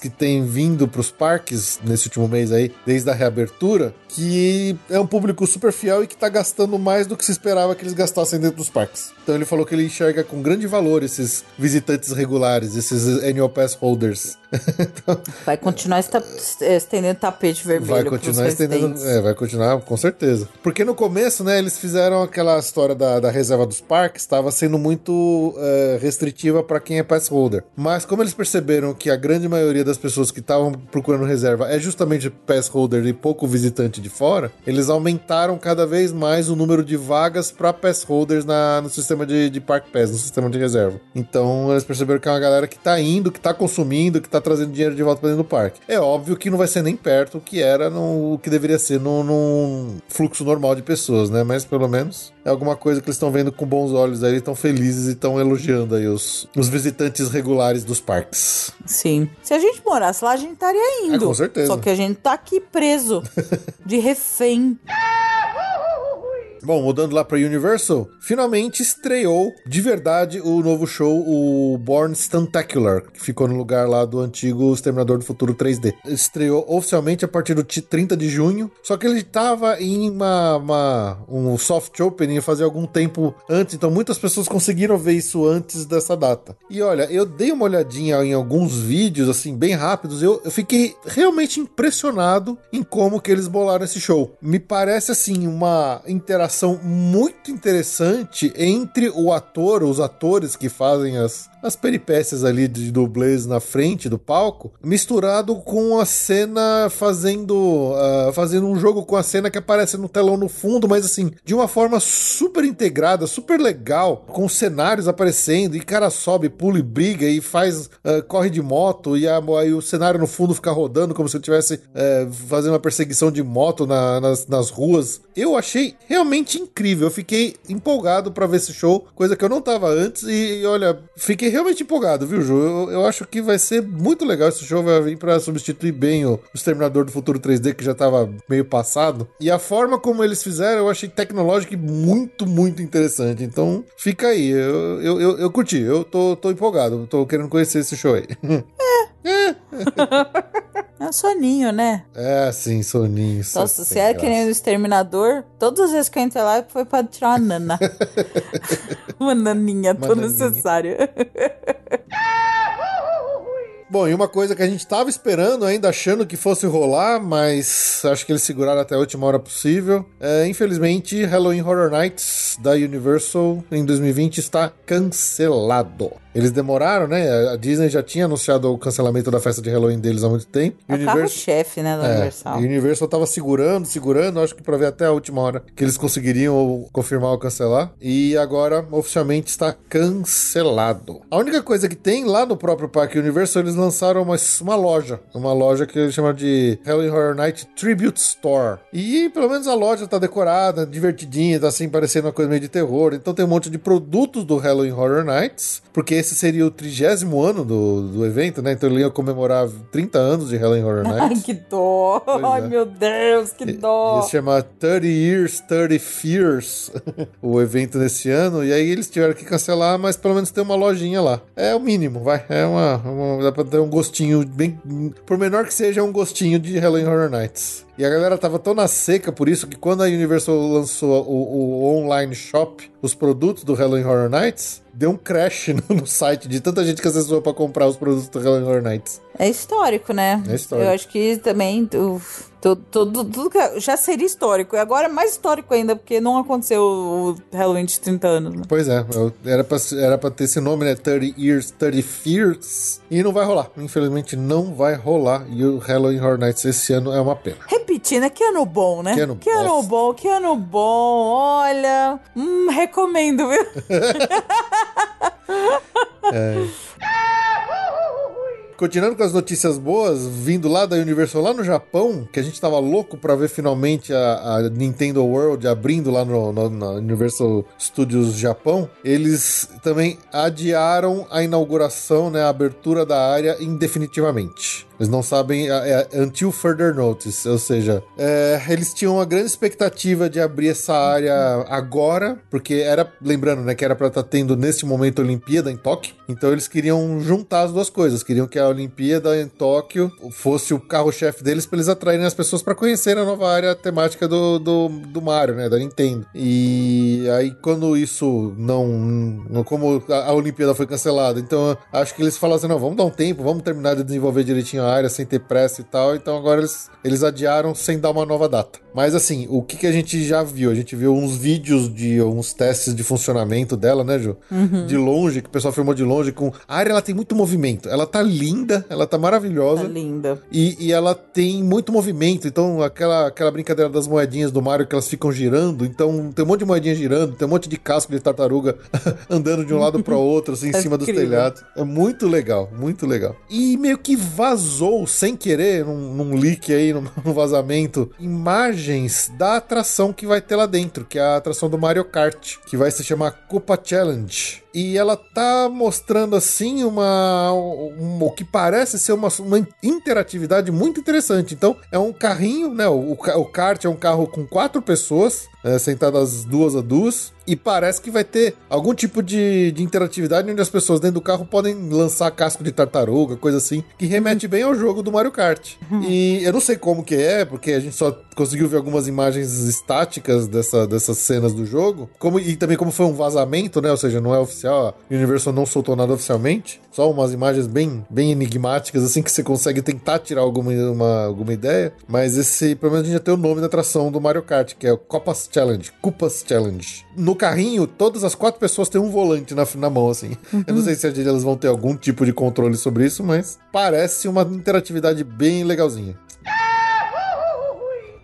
S1: que têm vindo pros parques nesse último mês aí, desde a reabertura, que é um público super fiel e que tá gastando mais do que se esperava que eles gastassem dentro dos parques. Então ele falou que ele enxerga com grande valor esses visitantes regulares, esses annual pass holders. Então,
S2: Vai continuar estendendo tapete vermelho.
S1: vai continuar estendendo. É, vai continuar, com certeza. Porque no começo, né, eles fizeram aquela história da, da reserva dos parques, estava sendo muito é, restritiva para quem é pass holder. Mas como eles perceberam que a grande maioria das pessoas que estavam procurando reserva é justamente pass holder e pouco visitante de fora, eles aumentaram cada vez mais o número de vagas para pass holders na, no sistema de, de Park Pass, no sistema de reserva. Então eles perceberam que é uma galera que tá indo, que tá consumindo, que tá trazendo dinheiro de volta para dentro do parque. É óbvio que não vai ser nem perto o que era no o que deveria ser num, num fluxo normal de pessoas, né? Mas pelo menos é alguma coisa que eles estão vendo com bons olhos aí, estão felizes e estão elogiando aí os, os visitantes regulares dos parques.
S2: Sim. Se a gente morasse lá, a gente estaria indo.
S1: É, com certeza.
S2: Só que a gente tá aqui preso. de refém.
S1: Bom, mudando lá pra Universal, finalmente estreou de verdade o novo show, o Born Stuntacular, que ficou no lugar lá do antigo Exterminador do Futuro 3D. Estreou oficialmente a partir do ti- 30 de junho, só que ele tava em uma, uma- um soft opening fazia algum tempo antes, então muitas pessoas conseguiram ver isso antes dessa data. E olha, eu dei uma olhadinha em alguns vídeos, assim, bem rápidos, eu, eu fiquei realmente impressionado em como que eles bolaram esse show. Me parece, assim, uma interação muito interessante entre o ator, os atores que fazem as, as peripécias ali de dublês na frente do palco, misturado com a cena fazendo, ah, fazendo um jogo com a cena que aparece no telão no fundo, mas assim, de uma forma super integrada, super legal, com os cenários aparecendo, e cara sobe, pula e briga, e faz, ah, corre de moto, e aí o cenário no fundo fica rodando como se eu estivesse eh, fazendo uma perseguição de moto na- nas, nas ruas. Eu achei realmente incrível, eu fiquei empolgado pra ver esse show, coisa que eu não tava antes, e, e olha, fiquei realmente empolgado, viu, Ju? Eu, eu acho que vai ser muito legal esse show, vai vir pra substituir bem o Exterminador do Futuro 3D, que já tava meio passado. E a forma como eles fizeram, eu achei tecnológico e muito, muito interessante. Então, fica aí, eu, eu, eu, eu curti, eu tô, tô empolgado, tô querendo conhecer esse show aí.
S2: É um soninho, né?
S1: É, sim, soninho.
S2: Nossa, se é que nem o Exterminador, todas as vezes que eu entrei lá foi pra tirar uma nana. uma naninha
S1: Uma
S2: tão
S1: naninha.
S2: necessária.
S1: Bom, e uma coisa que a gente tava esperando, ainda achando que fosse rolar, mas acho que eles seguraram até a última hora possível. É, infelizmente, Halloween Horror Nights da Universal em 2020 está cancelado. Eles demoraram, né? A Disney já tinha anunciado o cancelamento da festa de Halloween deles há muito tempo.
S2: É o carro-chefe, né, da
S1: É,
S2: Universal.
S1: e o Universal tava segurando, segurando, acho que pra ver até a última hora que eles conseguiriam confirmar ou cancelar. E agora, oficialmente, está cancelado. A única coisa que tem lá no próprio Parque Universal, eles lançaram uma, uma loja. Uma loja que eles chamam de Halloween Horror Night Tribute Store. E pelo menos a loja tá decorada, divertidinha, tá assim, parecendo uma coisa meio de terror. Então tem um monte de produtos do Halloween Horror Nights, porque esse seria o trigésimo ano do, do evento, né? Então ele ia comemorar 30 anos de Halloween Horror Nights.
S2: Ai, que dó!
S1: Pois
S2: Ai,
S1: é.
S2: meu Deus, que dó!
S1: Ia se chamar 30 Years, 30 Fears, o evento nesse ano. E aí eles tiveram que cancelar, mas pelo menos tem uma lojinha lá. É o mínimo, vai. É uma. uma dá pra ter um gostinho bem. Por menor que seja, um gostinho de Halloween Horror Nights. E a galera tava tão na seca por isso que quando a Universal lançou o, o online shop, os produtos do Halloween Horror Nights, deu um crash no, no site de tanta gente que acessou pra comprar os produtos do Halloween Horror Nights.
S2: É histórico, né?
S1: É histórico.
S2: Eu acho que também o- tu- tudo, tudo que já seria histórico. E agora é mais histórico ainda, porque não aconteceu o Halloween de 30 anos, né?
S1: Pois é, era pra, era pra ter esse nome, né? 30 Years, 30 Fears. E não vai rolar. Infelizmente não vai rolar. E o Halloween Horror Nights esse ano é uma pena.
S2: Repetindo, é que ano bom, né?
S1: Que ano
S2: que ano bom, que ano bom. Olha, hum, recomendo, viu?
S1: Continuando com as notícias boas, vindo lá da Universal, lá no Japão, que a gente tava louco pra ver finalmente a, a Nintendo World abrindo lá no, no- Universal Studios Japão, eles também adiaram a inauguração, né, a abertura da área indefinitivamente. Eles não sabem, é, é until further notice, ou seja, é, eles tinham uma grande expectativa de abrir essa área agora, porque era, lembrando, né, que era pra estar tendo nesse momento a Olimpíada em Tóquio, então eles queriam juntar as duas coisas, queriam que a Olimpíada em Tóquio fosse o carro-chefe deles pra eles atraírem as pessoas pra conhecer a nova área temática do, do, do Mario, né, da Nintendo. E aí quando isso não, como a, a Olimpíada foi cancelada, então acho que eles falaram assim, não, vamos dar um tempo, vamos terminar de desenvolver direitinho área sem ter pressa e tal, então agora eles, eles adiaram sem dar uma nova data. Mas assim, o que, que a gente já viu? A gente viu uns vídeos de uns testes de funcionamento dela, né, Ju? De longe, que o pessoal filmou de longe com... A área, ela tem muito movimento, ela tá linda, ela tá maravilhosa.
S2: Tá linda.
S1: E, e ela tem muito movimento, então aquela, aquela brincadeira das moedinhas do Mario que elas ficam girando, então tem um monte de moedinha girando, tem um monte de casco de tartaruga andando de um lado para outro, assim, em
S2: É
S1: cima dos
S2: incrível.
S1: telhados. É muito legal, muito legal. E meio que vazou, sem querer, num, num leak aí, num, num vazamento, imagens da atração que vai ter lá dentro, que é a atração do Mario Kart, que vai se chamar Copa Challenge. E ela tá mostrando assim uma, um- o que parece ser uma, uma interatividade muito interessante. Então, é um carrinho, né? O, o kart é um carro com quatro pessoas, é, sentadas duas a duas. E parece que vai ter algum tipo de, de interatividade onde as pessoas dentro do carro podem lançar casco de tartaruga, coisa assim, que remete bem ao jogo do Mario Kart. E eu não sei como que é, porque a gente só conseguiu ver algumas imagens estáticas dessa, dessas cenas do jogo. Como, e também como foi um vazamento, né? Ou seja, não é oficial, a Universal não soltou nada oficialmente. Só umas imagens bem, bem enigmáticas, assim, que você consegue tentar tirar alguma, uma, alguma ideia. Mas esse, pelo menos a gente já tem o nome da atração do Mario Kart, que é o Copas Challenge. Cupas Challenge. No carrinho, todas as quatro pessoas têm um volante na, na mão, assim. Eu não sei se elas vão ter algum tipo de controle sobre isso, mas parece uma interatividade bem legalzinha.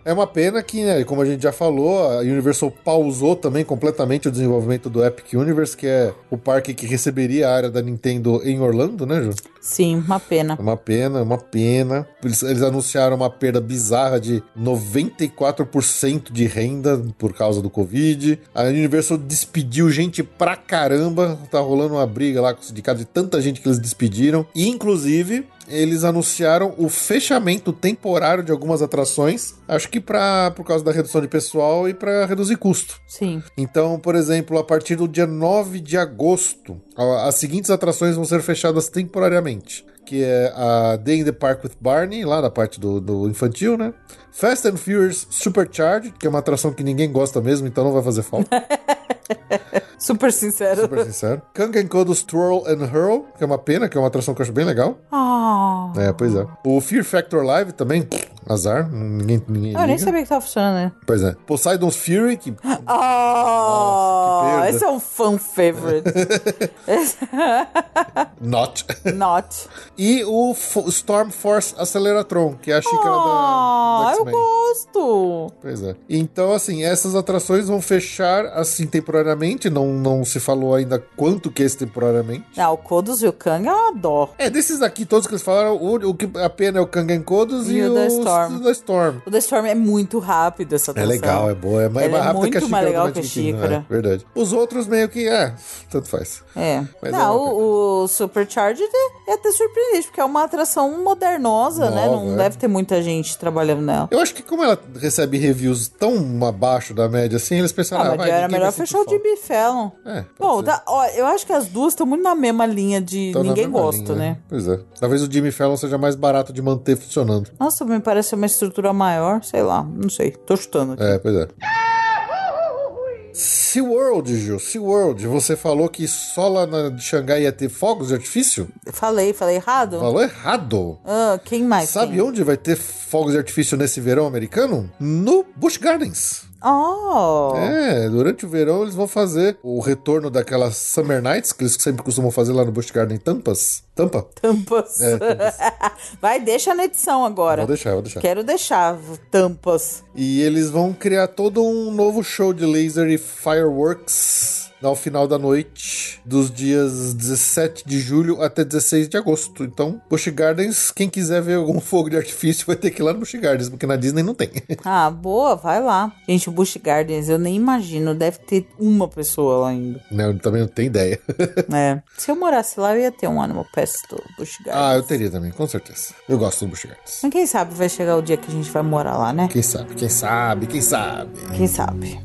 S1: É uma pena que, né, como a gente já falou, a Universal pausou também completamente o desenvolvimento do Epic Universe, que é o parque que receberia a área da Nintendo em Orlando, né, Ju?
S2: Sim, uma pena.
S1: É uma pena, é uma pena. Eles, eles anunciaram uma perda bizarra de 94% de renda por causa do Covid. A Universal despediu gente pra caramba. Tá rolando uma briga lá com o sindicato de tanta gente que eles despediram. E, inclusive, eles anunciaram o fechamento temporário de algumas atrações, acho que pra, por causa da redução de pessoal e para reduzir custo.
S2: Sim.
S1: Então, por exemplo, a partir do dia 9 de agosto, as seguintes atrações vão ser fechadas temporariamente. Que é a Day in the Park with Barney, lá na parte do, do infantil, né? Fast and Furious Supercharged, que é uma atração que ninguém gosta mesmo, então não vai fazer falta.
S2: Super sincero.
S1: Super sincero. Kang and Kodos Twirl and Hurl, que é uma pena, que é uma atração que eu acho bem legal.
S2: Ah.
S1: É, pois é. O Fear Factor Live também, azar, ninguém, ninguém
S2: Eu nem sabia que tava funcionando, né?
S1: Pois é. Poseidon's Fury, que
S2: Ah,
S1: que
S2: esse é um fan favorite.
S1: not.
S2: Not.
S1: e o Fo- Storm Force Acceleratron, que é a xícara da,
S2: Ah, eu gosto.
S1: Pois é. Então, assim, essas atrações vão fechar, assim, temporariamente. Não, não se falou ainda quanto que é esse temporariamente.
S2: Ah, o Kodos e o Kang uma dó.
S1: É, desses aqui, todos que eles falaram, o, o que a pena é o Kangen Kodos e,
S2: E o da Storm.
S1: da Storm.
S2: O The Storm é muito rápido essa
S1: É
S2: atração.
S1: legal, é boa. É mais,
S2: Ela é
S1: mais rápida que a
S2: muito
S1: xícara
S2: mais
S1: do
S2: legal
S1: Magic
S2: que a xícara.
S1: É, verdade. Os outros meio que, é, tanto faz.
S2: É.
S1: Mas é
S2: não,
S1: uma
S2: o, o Supercharged é, é até surpreendente, porque é uma atração modernosa, né?
S1: Nova,
S2: Não
S1: é.
S2: deve ter muita gente trabalhando nela.
S1: Eu acho que como ela recebe reviews tão abaixo da média assim, eles pensaram,
S2: Ah,
S1: ah,
S2: mas
S1: vai,
S2: era melhor fechar o. Jimmy Fallon.
S1: É,
S2: Bom, tá, ó, eu acho que as duas estão muito na mesma linha de
S1: na
S2: ninguém gosta,
S1: linha,
S2: né?
S1: Pois é. Talvez o Jimmy Fallon seja mais barato de manter funcionando.
S2: Nossa, me parece uma estrutura maior, sei lá, não sei. Tô chutando aqui.
S1: É, pois é. SeaWorld, Gil, SeaWorld, você falou que só lá na de Xangai ia ter fogos de artifício?
S2: Falei, falei errado?
S1: Falou errado.
S2: Ah, quem mais?
S1: Sabe
S2: tem?
S1: onde vai ter fogos de artifício nesse verão americano? No Busch Gardens.
S2: Oh,
S1: É, durante o verão eles vão fazer o retorno daquelas Summer Nights que eles sempre costumam fazer lá no Busch Garden Tampas. Tampa?
S2: tampas.
S1: É, tampas.
S2: Vai, deixa na edição agora.
S1: Vou deixar, vou deixar.
S2: Quero deixar tampas.
S1: E eles vão criar todo um novo show de laser e fireworks ao final da noite, dos dias 17 de julho até 16 de agosto. Então, Busch Gardens, quem quiser ver algum fogo de artifício vai ter que ir lá no Busch Gardens, porque na Disney não tem.
S2: Ah, boa, vai lá. Gente, o Busch Gardens, eu nem imagino, deve ter uma pessoa lá ainda.
S1: Né, eu também não tenho ideia.
S2: É. Se eu morasse lá, eu ia ter um Animal Pass do Busch Gardens.
S1: ah, eu teria também, com certeza. Eu gosto do Busch Gardens.
S2: Mas quem sabe vai chegar o dia que a gente vai morar lá, né?
S1: Quem sabe, quem sabe, quem sabe.
S2: Quem sabe?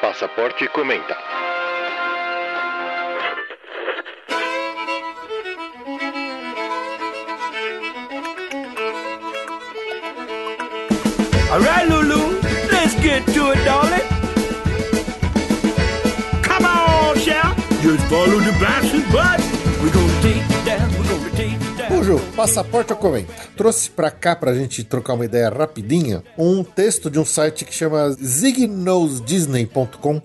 S5: Passaporte comenta.
S6: All right, Lulu, let's get to it, darling. Just follow the bouncing button. We're gonna take it down. We're gonna take it down.
S1: Ô, Ju, passaporte ou comenta? Trouxe pra cá pra gente trocar uma ideia rapidinha um texto de um site que chama zigknowsdisney.com,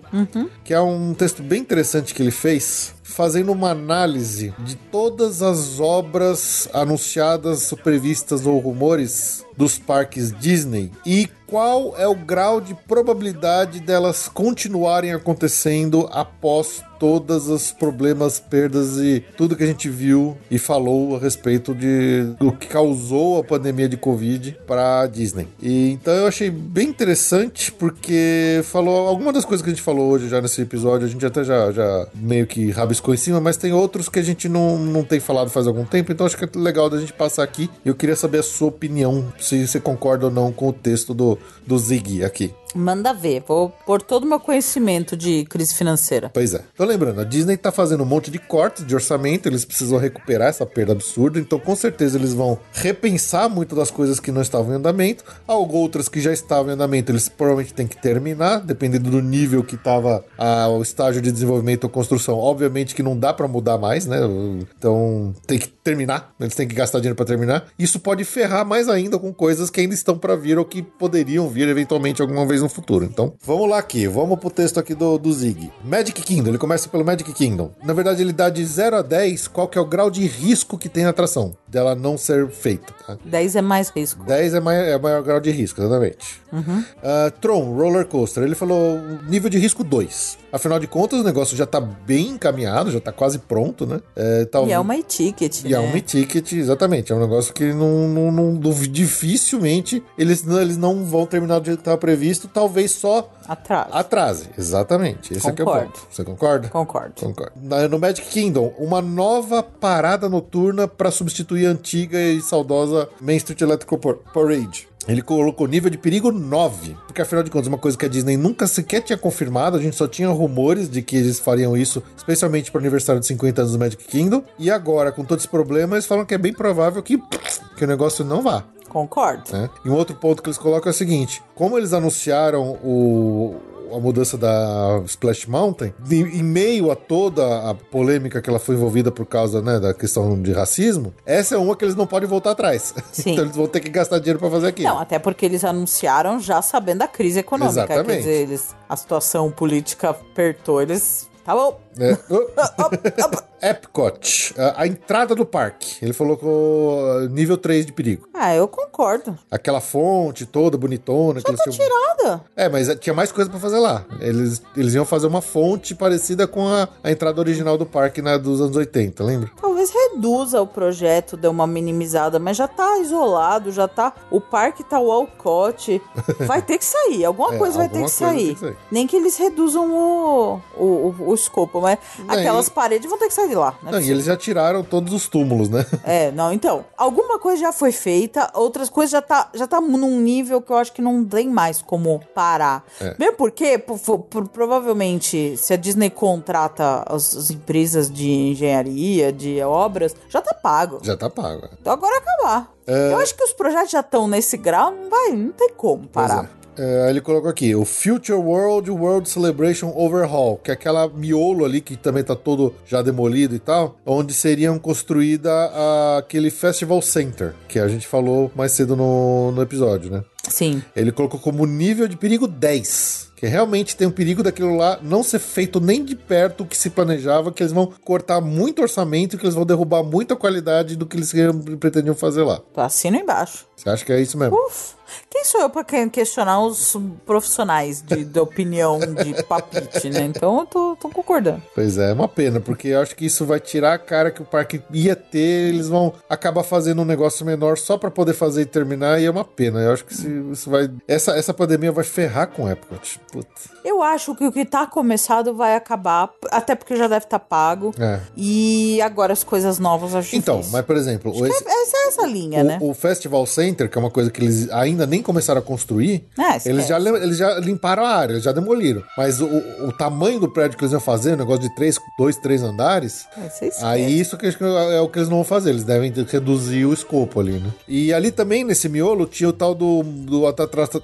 S1: que é um texto bem interessante que ele fez, fazendo uma análise de todas as obras anunciadas, previstas ou rumores dos parques Disney e qual é o grau de probabilidade delas continuarem acontecendo após todos os problemas, perdas e tudo que a gente viu e falou a respeito de do que causou a pandemia de Covid para Disney. E então eu achei bem interessante porque falou alguma das coisas que a gente falou hoje já nesse episódio, a gente até já, já meio que rabiscou em cima, mas tem outros que a gente não, não tem falado faz algum tempo, então acho que é legal da gente passar aqui. Eu queria saber a sua opinião, se você concorda ou não com o texto do, do Zig aqui.
S2: Manda ver. Vou pôr todo o meu conhecimento de crise financeira.
S1: Pois é. Então lembrando, a Disney tá fazendo um monte de cortes de orçamento, eles precisam recuperar essa perda absurda, então com certeza eles vão repensar muito das coisas que não estavam em andamento, algo outras que já estavam em andamento, eles provavelmente têm que terminar, dependendo do nível que tava ah, o estágio de desenvolvimento ou construção. Obviamente que não dá para mudar mais, né? Então tem que terminar, eles têm que gastar dinheiro para terminar. Isso pode ferrar mais ainda com coisas que ainda estão para vir ou que poderiam vir eventualmente alguma vez no futuro. Então, vamos lá aqui, vamos pro texto aqui do, do Zig. Magic Kingdom, ele começa pelo Magic Kingdom. Na verdade, ele dá de 0 a 10 qual que é o grau de risco que tem a atração. dela não ser feita, tá?
S2: 10 é mais risco.
S1: 10 é, mai- é o maior grau de risco, exatamente. Ah, Tron, Roller Coaster, ele falou nível de risco 2. Afinal de contas, o negócio já tá bem encaminhado, já tá quase pronto, né? É,
S2: E
S1: talvez-
S2: é uma e-ticket,
S1: E é
S2: né?
S1: um e-ticket, exatamente. É um negócio que não, não, não- dificilmente eles, não- eles não vão terminar do jeito que estava previsto, talvez só
S2: Atraso.
S1: atrase. Exatamente. Esse aqui é o
S2: Concordo.
S1: ponto. Você concorda?
S2: Concordo.
S1: Concordo. Na- No Magic Kingdom, uma nova parada noturna para substituir a antiga e saudosa Main Street Electrical Par- Parade. Ele colocou nível de perigo 9. Porque afinal de contas, uma coisa que a Disney nunca sequer tinha confirmado, a gente só tinha rumores de que eles fariam isso, especialmente para o aniversário de 50 anos do Magic Kingdom. E agora, com todo esse problema, eles falam que é bem provável que, que o negócio não vá.
S2: Concordo.
S1: né? E um outro ponto que eles colocam é o seguinte: como eles anunciaram o, a mudança da Splash Mountain, em, meio a toda a polêmica que ela foi envolvida por causa né, da questão de racismo, essa é uma que eles não podem voltar atrás.
S2: Sim.
S1: então eles vão ter que gastar dinheiro para fazer aquilo.
S2: Não, até porque eles anunciaram já sabendo da crise econômica. Quer
S1: Exatamente.
S2: dizer, eles, a situação política apertou, eles. Tá bom.
S1: É. Epcot, a, a entrada do parque. Ele colocou uh, nível 3 de perigo.
S2: Ah, eu concordo.
S1: Aquela fonte toda bonitona.
S2: Já tá
S1: tinham-
S2: tirada.
S1: É, mas tinha mais coisa pra fazer lá. Eles, eles iam fazer uma fonte parecida com a, a entrada original do parque na, dos anos 80, lembra?
S2: Talvez reduza o projeto, dê uma minimizada, mas já tá isolado, já tá. O parque tá Walcott. Vai ter que sair, alguma
S1: É,
S2: coisa vai ter
S1: alguma
S2: que
S1: coisa
S2: sair.
S1: que sair.
S2: Nem que eles reduzam o, o, o, o escopo, mas aquelas paredes vão ter que sair de lá. Não é
S1: Não, e eles já tiraram todos os túmulos, né?
S2: É, não, então, alguma coisa já foi feita, outras coisas já tá, já tá num nível que eu acho que não tem mais como parar.
S1: É.
S2: Mesmo porque, po- po- po- provavelmente, se a Disney contrata as, as empresas de engenharia, de obras, já tá pago.
S1: Já tá pago. é.
S2: Então agora é acabar. Eu acho que os projetos já estão nesse grau, não vai, não tem como parar.
S1: É, ele colocou aqui o Future World World Celebration Overhaul, que é aquela miolo ali que também tá todo já demolido e tal, onde seriam construída a- aquele Festival Center, que a gente falou mais cedo no, no episódio, né?
S2: Sim.
S1: Ele colocou como nível de perigo 10. Que realmente tem um perigo daquilo lá não ser feito nem de perto o que se planejava, que eles vão cortar muito orçamento e que eles vão derrubar muita qualidade do que eles pretendiam fazer lá.
S2: Assina embaixo.
S1: Você acha que é isso mesmo?
S2: Uf, quem sou eu pra que- questionar os profissionais de, de opinião de papite, né? Então eu tô, tô concordando.
S1: Pois é, é uma pena, porque eu acho que isso vai tirar a cara que o parque ia ter, eles vão acabar fazendo um negócio menor só pra poder fazer e terminar, e é uma pena. Eu acho que isso, isso vai. Essa, essa pandemia vai ferrar com o Epcot. Puta.
S2: Eu acho que o que tá começado vai acabar, até porque já deve estar pago.
S1: É.
S2: E agora as coisas novas acho
S1: Então,
S2: difícil.
S1: mas por exemplo, esse-
S2: Essa é essa linha, né?
S1: o, o Festival Center, que é uma coisa que eles ainda nem começaram a construir,
S2: esquece.
S1: eles, já, eles já limparam a área, eles já demoliram. Mas o, o- o tamanho do prédio que eles iam fazer, um negócio de três, dois, três andares,
S2: Aí você esquece.
S1: Aí isso que acho que é o que eles não vão fazer. Eles devem reduzir o escopo ali, né? E ali também, nesse miolo, tinha o tal do, do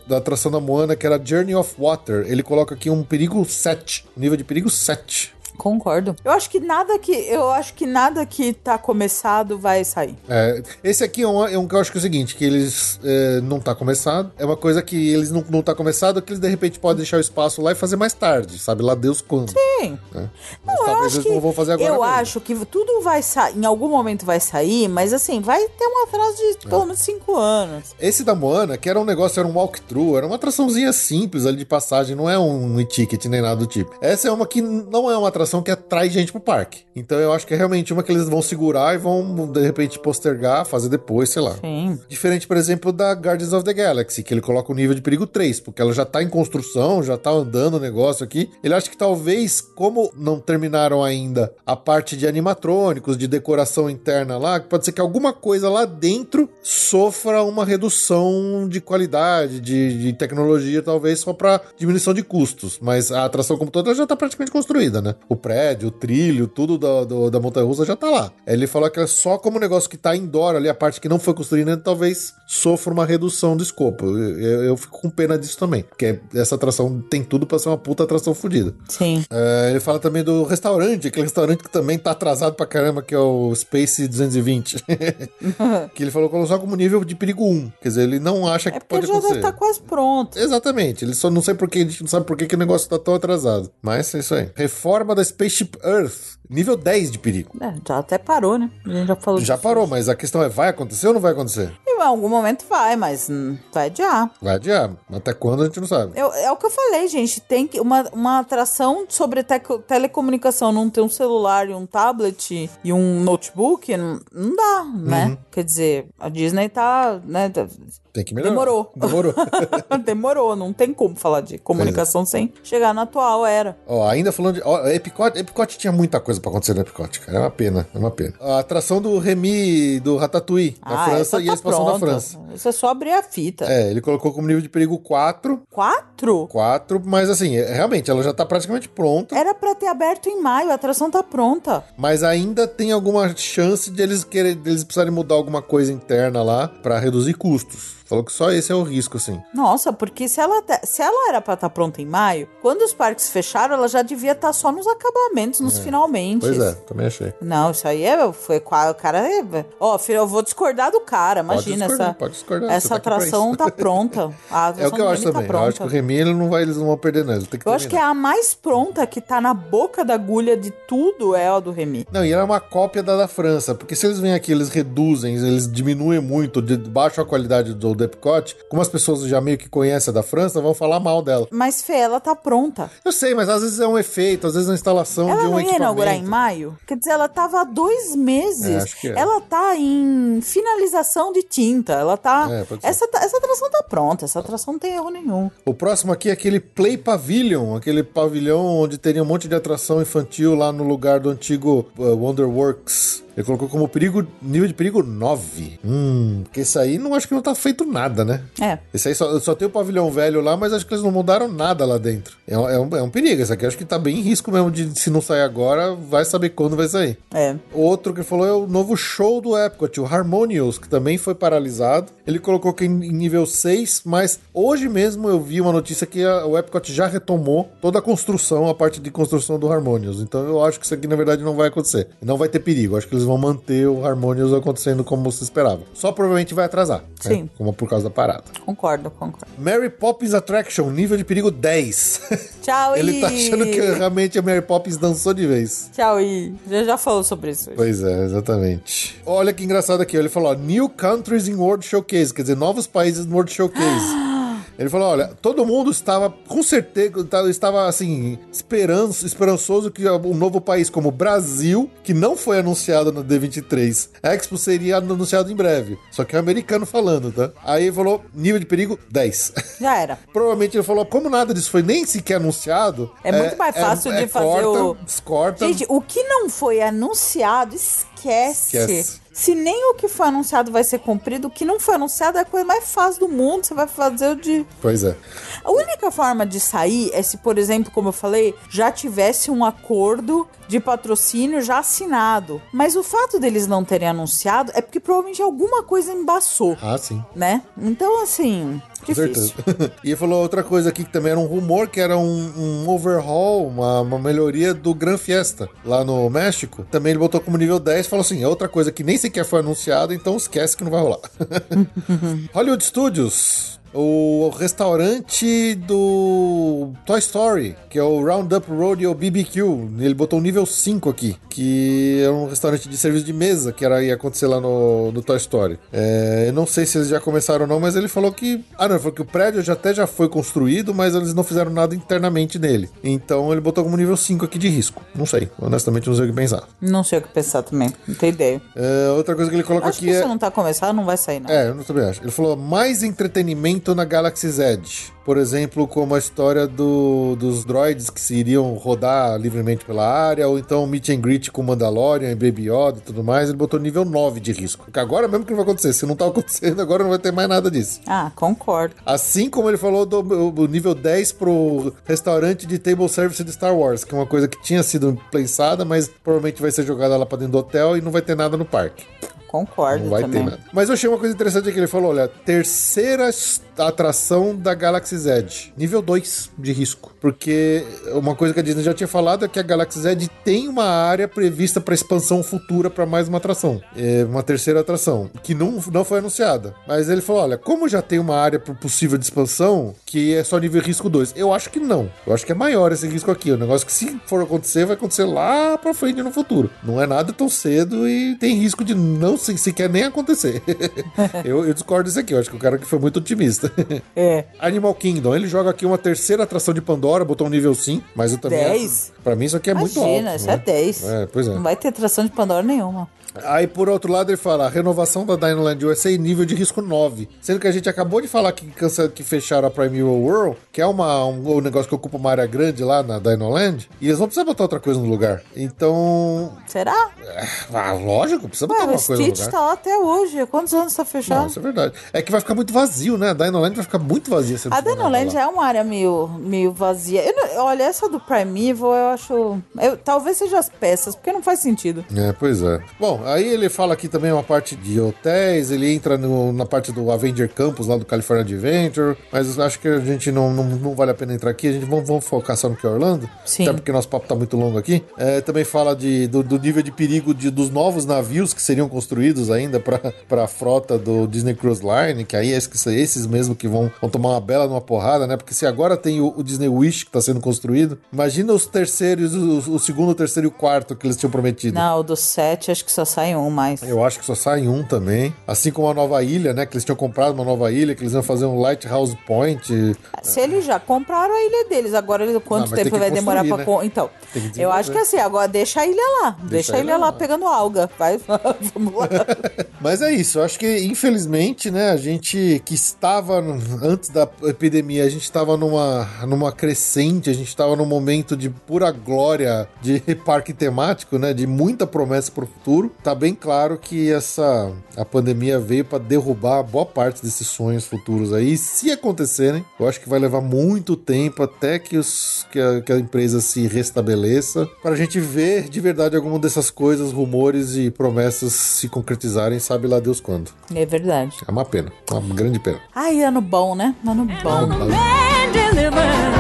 S1: da atração da Moana, que era Journey of Water. Ele coloca aqui um perigo 7. Um nível de perigo 7.
S2: Concordo. Eu acho que nada que eu acho que nada que tá começado vai sair.
S1: É, esse aqui é um, é um que eu acho que é o seguinte, que eles é, não tá começado. É uma coisa que eles não, não tá começado, que eles de repente podem deixar o espaço lá e fazer mais tarde, sabe? Lá Deus quando.
S2: Sim.
S1: Mas
S2: Não, eu
S1: talvez
S2: acho
S1: eles
S2: que
S1: não vão fazer agora
S2: eu
S1: mesmo.
S2: acho que tudo vai sair, em algum momento vai sair, mas assim, vai ter um atraso
S1: É.
S2: de pelo menos cinco anos.
S1: Esse da Moana, que era um negócio, era um walkthrough, era uma atraçãozinha simples ali de passagem, não é um e-ticket nem nada do tipo. Essa é uma que não é uma atração que atrai gente pro parque. Então eu acho que é realmente uma que eles vão segurar e vão, de repente, postergar, fazer depois, sei lá.
S2: Sim.
S1: Diferente, por exemplo, da Guardians of the Galaxy, que ele coloca o nível de perigo 3, porque ela já tá em construção, já tá andando o negócio aqui. Ele acha que talvez, como não terminaram ainda a parte de animatrônicos, de decoração interna lá, pode ser que alguma coisa lá dentro sofra uma redução de qualidade, de, de tecnologia, talvez só pra diminuição de custos. Mas a atração como toda já tá praticamente construída, né? O prédio, o trilho, tudo da, do- da montanha russa já tá lá. Ele falou que é só como negócio que tá indoor ali, a parte que não foi construída, talvez sofra uma redução do escopo. Eu, eu- eu fico com pena disso também, porque essa atração tem tudo pra ser uma puta atração fodida.
S2: Sim.
S1: É, ele fala também do restaurante, aquele restaurante que também tá atrasado pra caramba, que é o Space 220. que ele falou só como nível de perigo 1. Quer dizer, ele não acha que
S2: É
S1: pode
S2: já deve
S1: acontecer.
S2: estar quase pronto.
S1: Exatamente, ele só não sei porque, a gente não sabe por que que o negócio tá tão atrasado. Mas é isso aí. Reforma da Spaceship Earth, nível 10 de perigo.
S2: É, já até parou, né? A gente já falou
S1: Já
S2: disso.
S1: parou, mas a questão é, vai acontecer ou não vai acontecer?
S2: Em algum momento vai, mas hum, vai adiar.
S1: Vai adiar. Até quando a gente não sabe.
S2: Eu- é o que eu falei, gente. Tem que uma, uma atração sobre teco- telecomunicação, não ter um celular e um tablet e um notebook, não, não dá, né?
S1: Uhum.
S2: Quer dizer, a Disney tá, né? tá-
S1: Tem que melhorar.
S2: Demorou.
S1: Demorou.
S2: Demorou, não tem como falar de comunicação sem chegar na atual era.
S1: Ó, ainda falando de. Ó, Epcot, Epcot tinha muita coisa pra acontecer no Epcot, cara. É uma pena, é uma pena. A atração do Remy do Ratatouille, na França
S2: essa
S1: e a expansão da
S2: pronta.
S1: França.
S2: Isso é só abrir a fita.
S1: É, ele colocou como nível de perigo 4.
S2: Quatro?
S1: 4, mas assim, é- realmente, ela já tá praticamente pronta.
S2: Era pra ter aberto em maio, a atração tá pronta.
S1: Mas ainda tem alguma chance de eles querer, de eles precisarem mudar alguma coisa interna lá pra reduzir custos. Falou que só esse é o risco, assim.
S2: Nossa, porque se ela, se ela era pra estar pronta em maio, quando os parques fecharam, ela já devia estar só nos acabamentos, nos finalmente.
S1: Pois é, também achei.
S2: Não, isso aí é, foi o cara. É, ó, filho, eu vou discordar do cara. Imagina
S1: discordar,
S2: essa.
S1: pode discordar,
S2: essa
S1: tá
S2: atração tá pronta. A
S1: É
S2: atração
S1: o que eu acho
S2: Remy
S1: também.
S2: tá
S1: eu acho que o. Remy ele não vai, eles não vão perder, não.
S2: Eu acho que é
S1: terminar.
S2: a mais pronta que tá na boca da agulha de tudo é a do Remy.
S1: Não, e ela é uma cópia da da França, porque se eles vêm aqui, eles reduzem, eles diminuem muito, de, baixam a qualidade do, do Epcot, como as pessoas já meio que conhecem a da França, vão falar mal dela.
S2: Mas, Fê, ela tá pronta.
S1: Eu sei, mas às vezes é um efeito, às vezes é uma instalação
S2: Ela
S1: de um
S2: não ia
S1: equipamento.
S2: inaugurar em maio? Quer dizer, ela tava há dois meses.
S1: É, é.
S2: Ela tá em finalização de tinta. Ela tá.
S1: É,
S2: essa, essa atração tá pronta. Essa atração não tem erro nenhum.
S1: O próximo aqui é aquele Play Pavilion, aquele pavilhão onde teria um monte de atração infantil lá no lugar do antigo uh, Wonderworks. Ele colocou como perigo, nível de perigo 9. Hum, porque esse aí não acho que não tá feito nada, né?
S2: É.
S1: Esse aí só, só tem o pavilhão velho lá, mas acho que eles não mudaram nada lá dentro. É, um- é um, é um perigo. Esse aqui acho que tá bem em risco mesmo de se não sair agora, vai saber quando vai sair.
S2: É.
S1: Outro que falou é o novo show do Epcot, o Harmonious, que também foi paralisado. Ele colocou que em nível 6, mas hoje mesmo eu vi uma notícia que a- o Epcot já retomou toda a construção, a parte de construção do Harmonious. Então eu acho que isso aqui na verdade não vai acontecer. Não vai ter perigo. Acho que eles vão manter o Harmonious acontecendo como se esperava. Só provavelmente vai atrasar. né?
S2: Sim.
S1: Como por causa da parada.
S2: Concordo, concordo.
S1: Mary Poppins Attraction, nível de perigo 10.
S2: Tchau,
S1: Ele tá achando que realmente a Mary Poppins dançou de vez.
S2: Tchau, I. Já, já falou sobre isso. hoje.
S1: Pois é, exatamente. Olha que engraçado aqui. Ele falou: ó, New Countries in World Showcase, quer dizer, novos países no World Showcase. Ele falou: olha, todo mundo estava, com certeza, tá- estava assim, esperanço, esperançoso que um novo país como o Brasil, que não foi anunciado no D23, Expo seria anunciado em breve. Só que é americano falando, tá? Aí ele falou: nível de perigo 10.
S2: Já era.
S1: Provavelmente ele falou: como nada disso foi nem sequer anunciado.
S2: É muito mais fácil de fazer
S1: corta,
S2: o-
S1: Corta,
S2: Gente, o que não foi anunciado, esquece.
S1: Esquece.
S2: Se nem o que foi anunciado vai ser cumprido, o que não foi anunciado é a coisa mais fácil do mundo. Você vai fazer o de.
S1: Pois é.
S2: A única forma de sair é se, por exemplo, como eu falei, já tivesse um acordo de patrocínio já assinado. Mas o fato deles não terem anunciado é porque provavelmente alguma coisa embaçou,
S1: Ah, sim.
S2: né? Então, assim,
S1: Com certeza. e ele falou outra coisa aqui que também era um rumor, que era um, um overhaul, uma, uma melhoria do Gran Fiesta lá no México. Também ele botou como nível 10 e falou assim: é outra coisa que nem sequer foi anunciada, então esquece que não vai rolar. Hollywood Studios. O restaurante do Toy Story, que é o Roundup Rodeo BBQ. Ele botou um nível 5 aqui, que é um restaurante de serviço de mesa que era, ia acontecer lá no, no Toy Story. É, eu não sei se eles já começaram ou não, mas ele falou que. Ah, não, ele falou que o prédio já até já foi construído, mas eles não fizeram nada internamente nele. Então ele botou como nível 5 aqui de risco. Não sei, honestamente não sei o que pensar.
S2: Não sei o que pensar também. Não tenho ideia.
S1: É, outra coisa que ele coloca
S2: Acho
S1: aqui
S2: que
S1: é.
S2: se não tá começado, não vai sair, não.
S1: É, eu não também acho. Ele falou mais entretenimento na Galaxy's Edge. Por exemplo, como a história do- dos droids que se iriam rodar livremente pela área, ou então meet and greet com Mandalorian e Baby Yoda e tudo mais. Ele botou nível 9 de risco. Porque agora mesmo que não vai acontecer. Se não tá acontecendo, agora não vai ter mais nada disso.
S2: Ah, concordo.
S1: Assim como ele falou do, do nível 10 pro restaurante de table service de Star Wars, que é uma coisa que tinha sido pensada, mas provavelmente vai ser jogada lá pra dentro do hotel e não vai ter nada no parque.
S2: concordo
S1: Não vai
S2: também.
S1: ter nada. Mas eu achei uma coisa interessante que ele falou: olha, terceira s- atração da Galaxy Z, nível 2 de risco. Porque uma coisa que a Disney já tinha falado é que a Galaxy Z tem uma área prevista para expansão futura para mais uma atração. É uma terceira atração, que não, não foi anunciada. Mas ele falou: olha, como já tem uma área possível de expansão, que é só nível risco 2, eu acho que não. Eu acho que é maior esse risco aqui. O negócio que, se for acontecer, vai acontecer lá pra frente no futuro. Não é nada tão cedo e tem risco de não se, sequer nem acontecer. eu, eu discordo disso aqui. Eu acho que o cara que foi muito otimista.
S2: É.
S1: Animal Kingdom, ele joga aqui uma terceira atração de Pandora, botou um nível sim, mas eu também.
S2: 10?
S1: acho- Pra mim, isso aqui é muito alto.
S2: Imagina, isso
S1: né?
S2: é 10.
S1: É, pois é.
S2: Não vai ter tração de Pandora nenhuma.
S1: Aí, por outro lado, ele fala: a renovação da Dinoland USA em nível de risco 9. Sendo que a gente acabou de falar que, cansa- que fecharam a Primeval World, que é uma, um, um negócio que ocupa uma área grande lá na Dinoland, e eles vão precisar botar outra coisa no lugar. Então.
S2: Será?
S1: Ah, lógico, precisa botar
S2: Ué, o
S1: uma coisa no
S2: Stitch
S1: lugar.
S2: tá lá até hoje. Quantos anos tá
S1: Não,
S2: fechado?
S1: isso é verdade. É que vai ficar muito vazio, né? A Dinoland vai ficar muito vazia.
S2: A
S1: lá.
S2: é uma área meio, meio vazia. Eu não- olha, essa do Primeval eu acho. eu- talvez seja as peças, porque não faz sentido.
S1: É, pois é. Bom, aí ele fala aqui também uma parte de hotéis, ele entra no- na parte do Avenger Campus lá do California Adventure, mas acho que a gente não, não, não vale a pena entrar aqui, a gente vamos, vamos focar só no que é Orlando,
S2: Sim.
S1: até porque nosso papo tá muito longo aqui. É, também fala de, do, do nível de perigo de, dos novos navios que seriam construídos ainda para a frota do Disney Cruise Line, que aí é esses, esses mesmo que vão, vão tomar uma bela numa porrada, né? Porque se agora tem o, o Disney Wish que tá sendo construído, imagina os terceiros, o, o segundo, o terceiro e o quarto que eles tinham prometido.
S2: Não, o do 7 acho que só sai um mais.
S1: Eu acho que só sai um também. Assim como a nova ilha, né? Que eles tinham comprado uma nova ilha, que eles iam fazer um Lighthouse Point.
S2: Se eles já compraram a ilha deles, agora quanto
S1: Não,
S2: tempo vai demorar pra.
S1: né?
S2: con- Então, eu acho que assim, agora deixa a ilha lá. Deixa, a ilha lá, pegando alga. Vai, vamos lá.
S1: Mas é isso, eu acho que infelizmente, né, a gente que estava antes da epidemia, a gente estava numa, numa crescente, a gente estava num momento de pura glória de parque temático, né, de muita promessa para o futuro. Tá bem claro que essa a pandemia veio para derrubar boa parte desses sonhos futuros aí. E se acontecerem, eu acho que vai levar muito tempo até que, os, que, a, que a empresa se restabeleça para a gente ver de verdade alguma dessas coisas, rumores e promessas se concretizarem, sabe lá Deus quando.
S2: É verdade.
S1: É uma pena, uma grande pena.
S2: Ai, ano bom, né? Ano bom.
S3: Man delivered.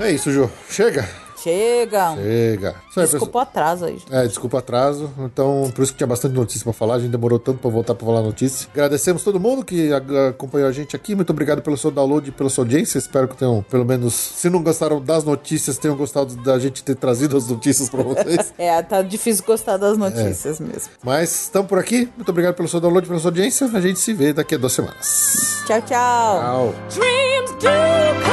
S1: É isso, Ju. Chega?
S2: Chega.
S1: Chega. Aí,
S2: Desculpa o atraso aí.
S1: É, desculpa o atraso. Então, por isso que tinha bastante notícia pra falar. A gente demorou tanto pra voltar pra falar notícia. Agradecemos todo mundo que acompanhou a gente aqui. Muito obrigado pelo seu download e pela sua audiência. Espero que tenham, pelo menos, se não gostaram das notícias, tenham gostado da gente ter trazido as notícias pra vocês.
S2: É, tá difícil gostar das notícias mesmo.
S1: Mas estamos por aqui. Muito obrigado pelo seu download e pela sua audiência. A gente se vê daqui a duas semanas.
S2: Tchau, tchau.
S1: Tchau.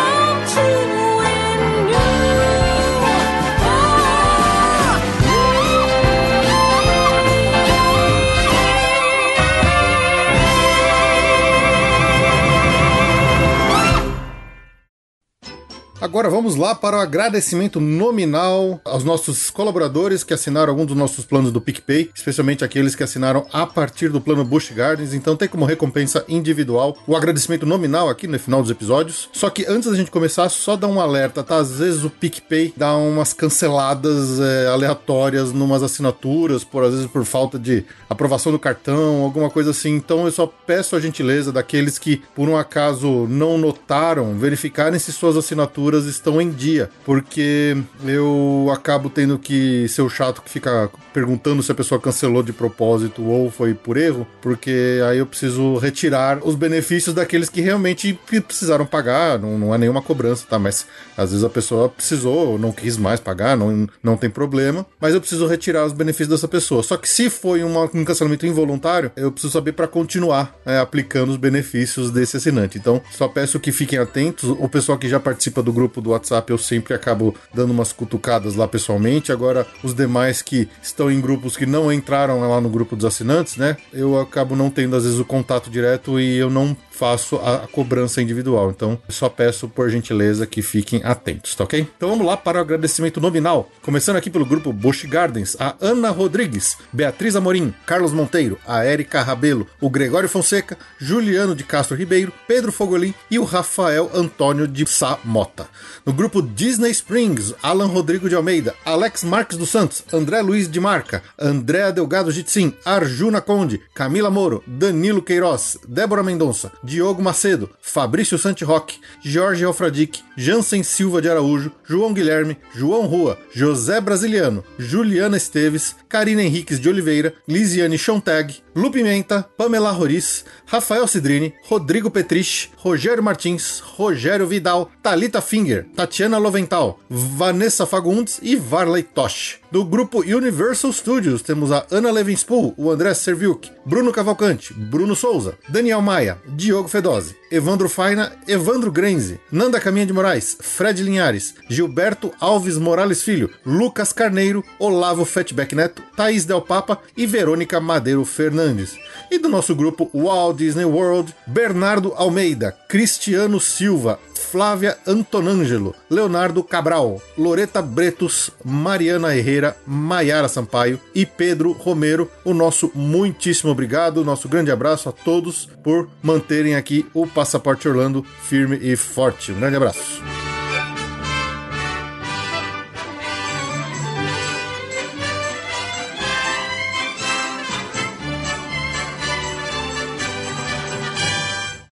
S1: Agora vamos lá para o agradecimento nominal aos nossos colaboradores que assinaram algum dos nossos planos do PicPay, especialmente aqueles que assinaram a partir do plano Bush Gardens. Então tem como recompensa individual o agradecimento nominal aqui no final dos episódios. Só que antes da gente começar, só dá um alerta, tá? Às vezes o PicPay dá umas canceladas é, aleatórias numas assinaturas, por às vezes por falta de aprovação do cartão, alguma coisa assim. Então eu só peço a gentileza daqueles que por um acaso não notaram, verificarem se suas assinaturas estão em dia, porque eu acabo tendo que ser o chato que fica perguntando se a pessoa cancelou de propósito ou foi por erro, porque aí eu preciso retirar os benefícios daqueles que realmente precisaram pagar, não, não é nenhuma cobrança, tá? Mas às vezes a pessoa precisou, não quis mais pagar, não, não tem problema, mas eu preciso retirar os benefícios dessa pessoa. Só que se foi uma- um cancelamento involuntário, eu preciso saber para continuar é, aplicando os benefícios desse assinante. Então, só peço que fiquem atentos. O pessoal que já participa do grupo do WhatsApp, eu sempre acabo dando umas cutucadas lá pessoalmente. Agora, os demais que estão em grupos que não entraram lá no grupo dos assinantes, né? Eu acabo não tendo, às vezes, o contato direto e eu não faço a, cobrança individual. Então, só peço por gentileza que fiquem atentos, tá ok? Então vamos lá para o agradecimento nominal. Começando aqui pelo grupo Bush Gardens, a Ana Rodrigues, Beatriz Amorim, Carlos Monteiro, a Érica Rabelo, o Gregório Fonseca, Juliano de Castro Ribeiro, Pedro Fogolin e o Rafael Antônio de Sá Mota. No grupo Disney Springs, Alan Rodrigo de Almeida, Alex Marques dos Santos, André Luiz de Marca, Andréa Delgado Jitsin, Arjuna Conde, Camila Moro, Danilo Queiroz, Débora Mendonça, Diogo Macedo, Fabrício Santiroque, Jorge Alfradique, Jansen Silva de Araújo, João Guilherme, João Rua, José Brasiliano, Juliana Esteves, Karina Henriques de Oliveira, Lisiane Chontag, Lu Pimenta, Pamela Roriz, Rafael Cidrini, Rodrigo Petrich, Rogério Martins, Rogério Vidal, Talita Finger, Tatiana Lovental, Vanessa Fagundes e Varley Tosh. Do grupo Universal Studios temos a Ana Levinspool, o André Serviuk, Bruno Cavalcante, Bruno Souza, Daniel Maia, Diogo Fedose, Evandro Faina, Evandro Grenze, Nanda Caminha de Moraes, Fred Linhares, Gilberto Alves Morales Filho, Lucas Carneiro, Olavo Fatback Neto, Thaís Del Papa e Verônica Madeiro Fernandes. E do nosso grupo Walt Disney World, Bernardo Almeida, Cristiano Silva, Flávia Antonângelo, Leonardo Cabral, Loreta Bretos, Mariana Herrera, Maiara Sampaio e Pedro Romero. O nosso muitíssimo obrigado, nosso grande abraço a todos por manterem aqui o Passaporte Orlando firme e forte. Um grande abraço.